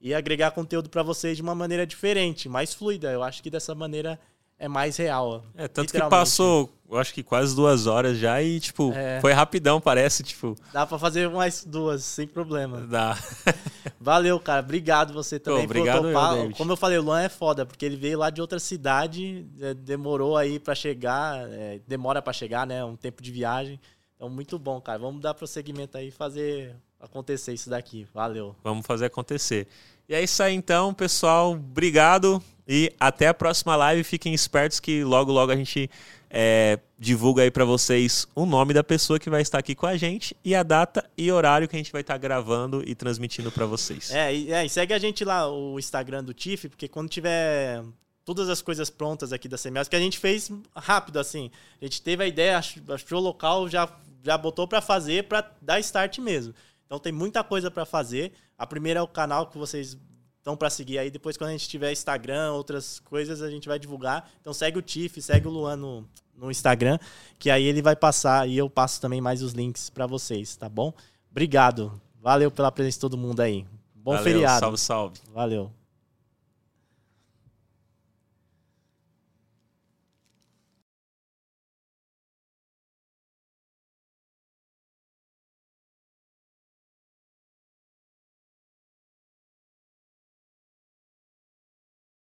e agregar conteúdo para vocês de uma maneira diferente, mais fluida. Eu acho que dessa maneira é mais real. É, tanto que passou, eu acho que quase duas horas já e, tipo, é. foi rapidão, parece, tipo... Dá para fazer mais duas, sem problema. Dá. Valeu, cara. Obrigado você também. Pô, obrigado eu, Como eu falei, o Luan é foda, porque ele veio lá de outra cidade, é, demorou aí para chegar, é, demora para chegar, né? Um tempo de viagem. Então, muito bom, cara. Vamos dar prosseguimento aí e fazer acontecer isso daqui. Valeu. Vamos fazer acontecer. E é isso aí então, pessoal. Obrigado e até a próxima live. Fiquem espertos que logo, logo a gente é, divulga aí para vocês o nome da pessoa que vai estar aqui com a gente e a data e horário que a gente vai estar gravando e transmitindo para vocês. É e, é, e segue a gente lá, o Instagram do TIFF, porque quando tiver todas as coisas prontas aqui da CMS, que a gente fez rápido assim. A gente teve a ideia, achou o local, já, já botou para fazer, para dar start mesmo. Então tem muita coisa para fazer. A primeira é o canal que vocês estão para seguir aí. Depois, quando a gente tiver Instagram, outras coisas, a gente vai divulgar. Então segue o Tiff, segue o Luan no, no Instagram, que aí ele vai passar e eu passo também mais os links para vocês, tá bom? Obrigado. Valeu pela presença de todo mundo aí. Bom Valeu, feriado. Salve, salve. Valeu.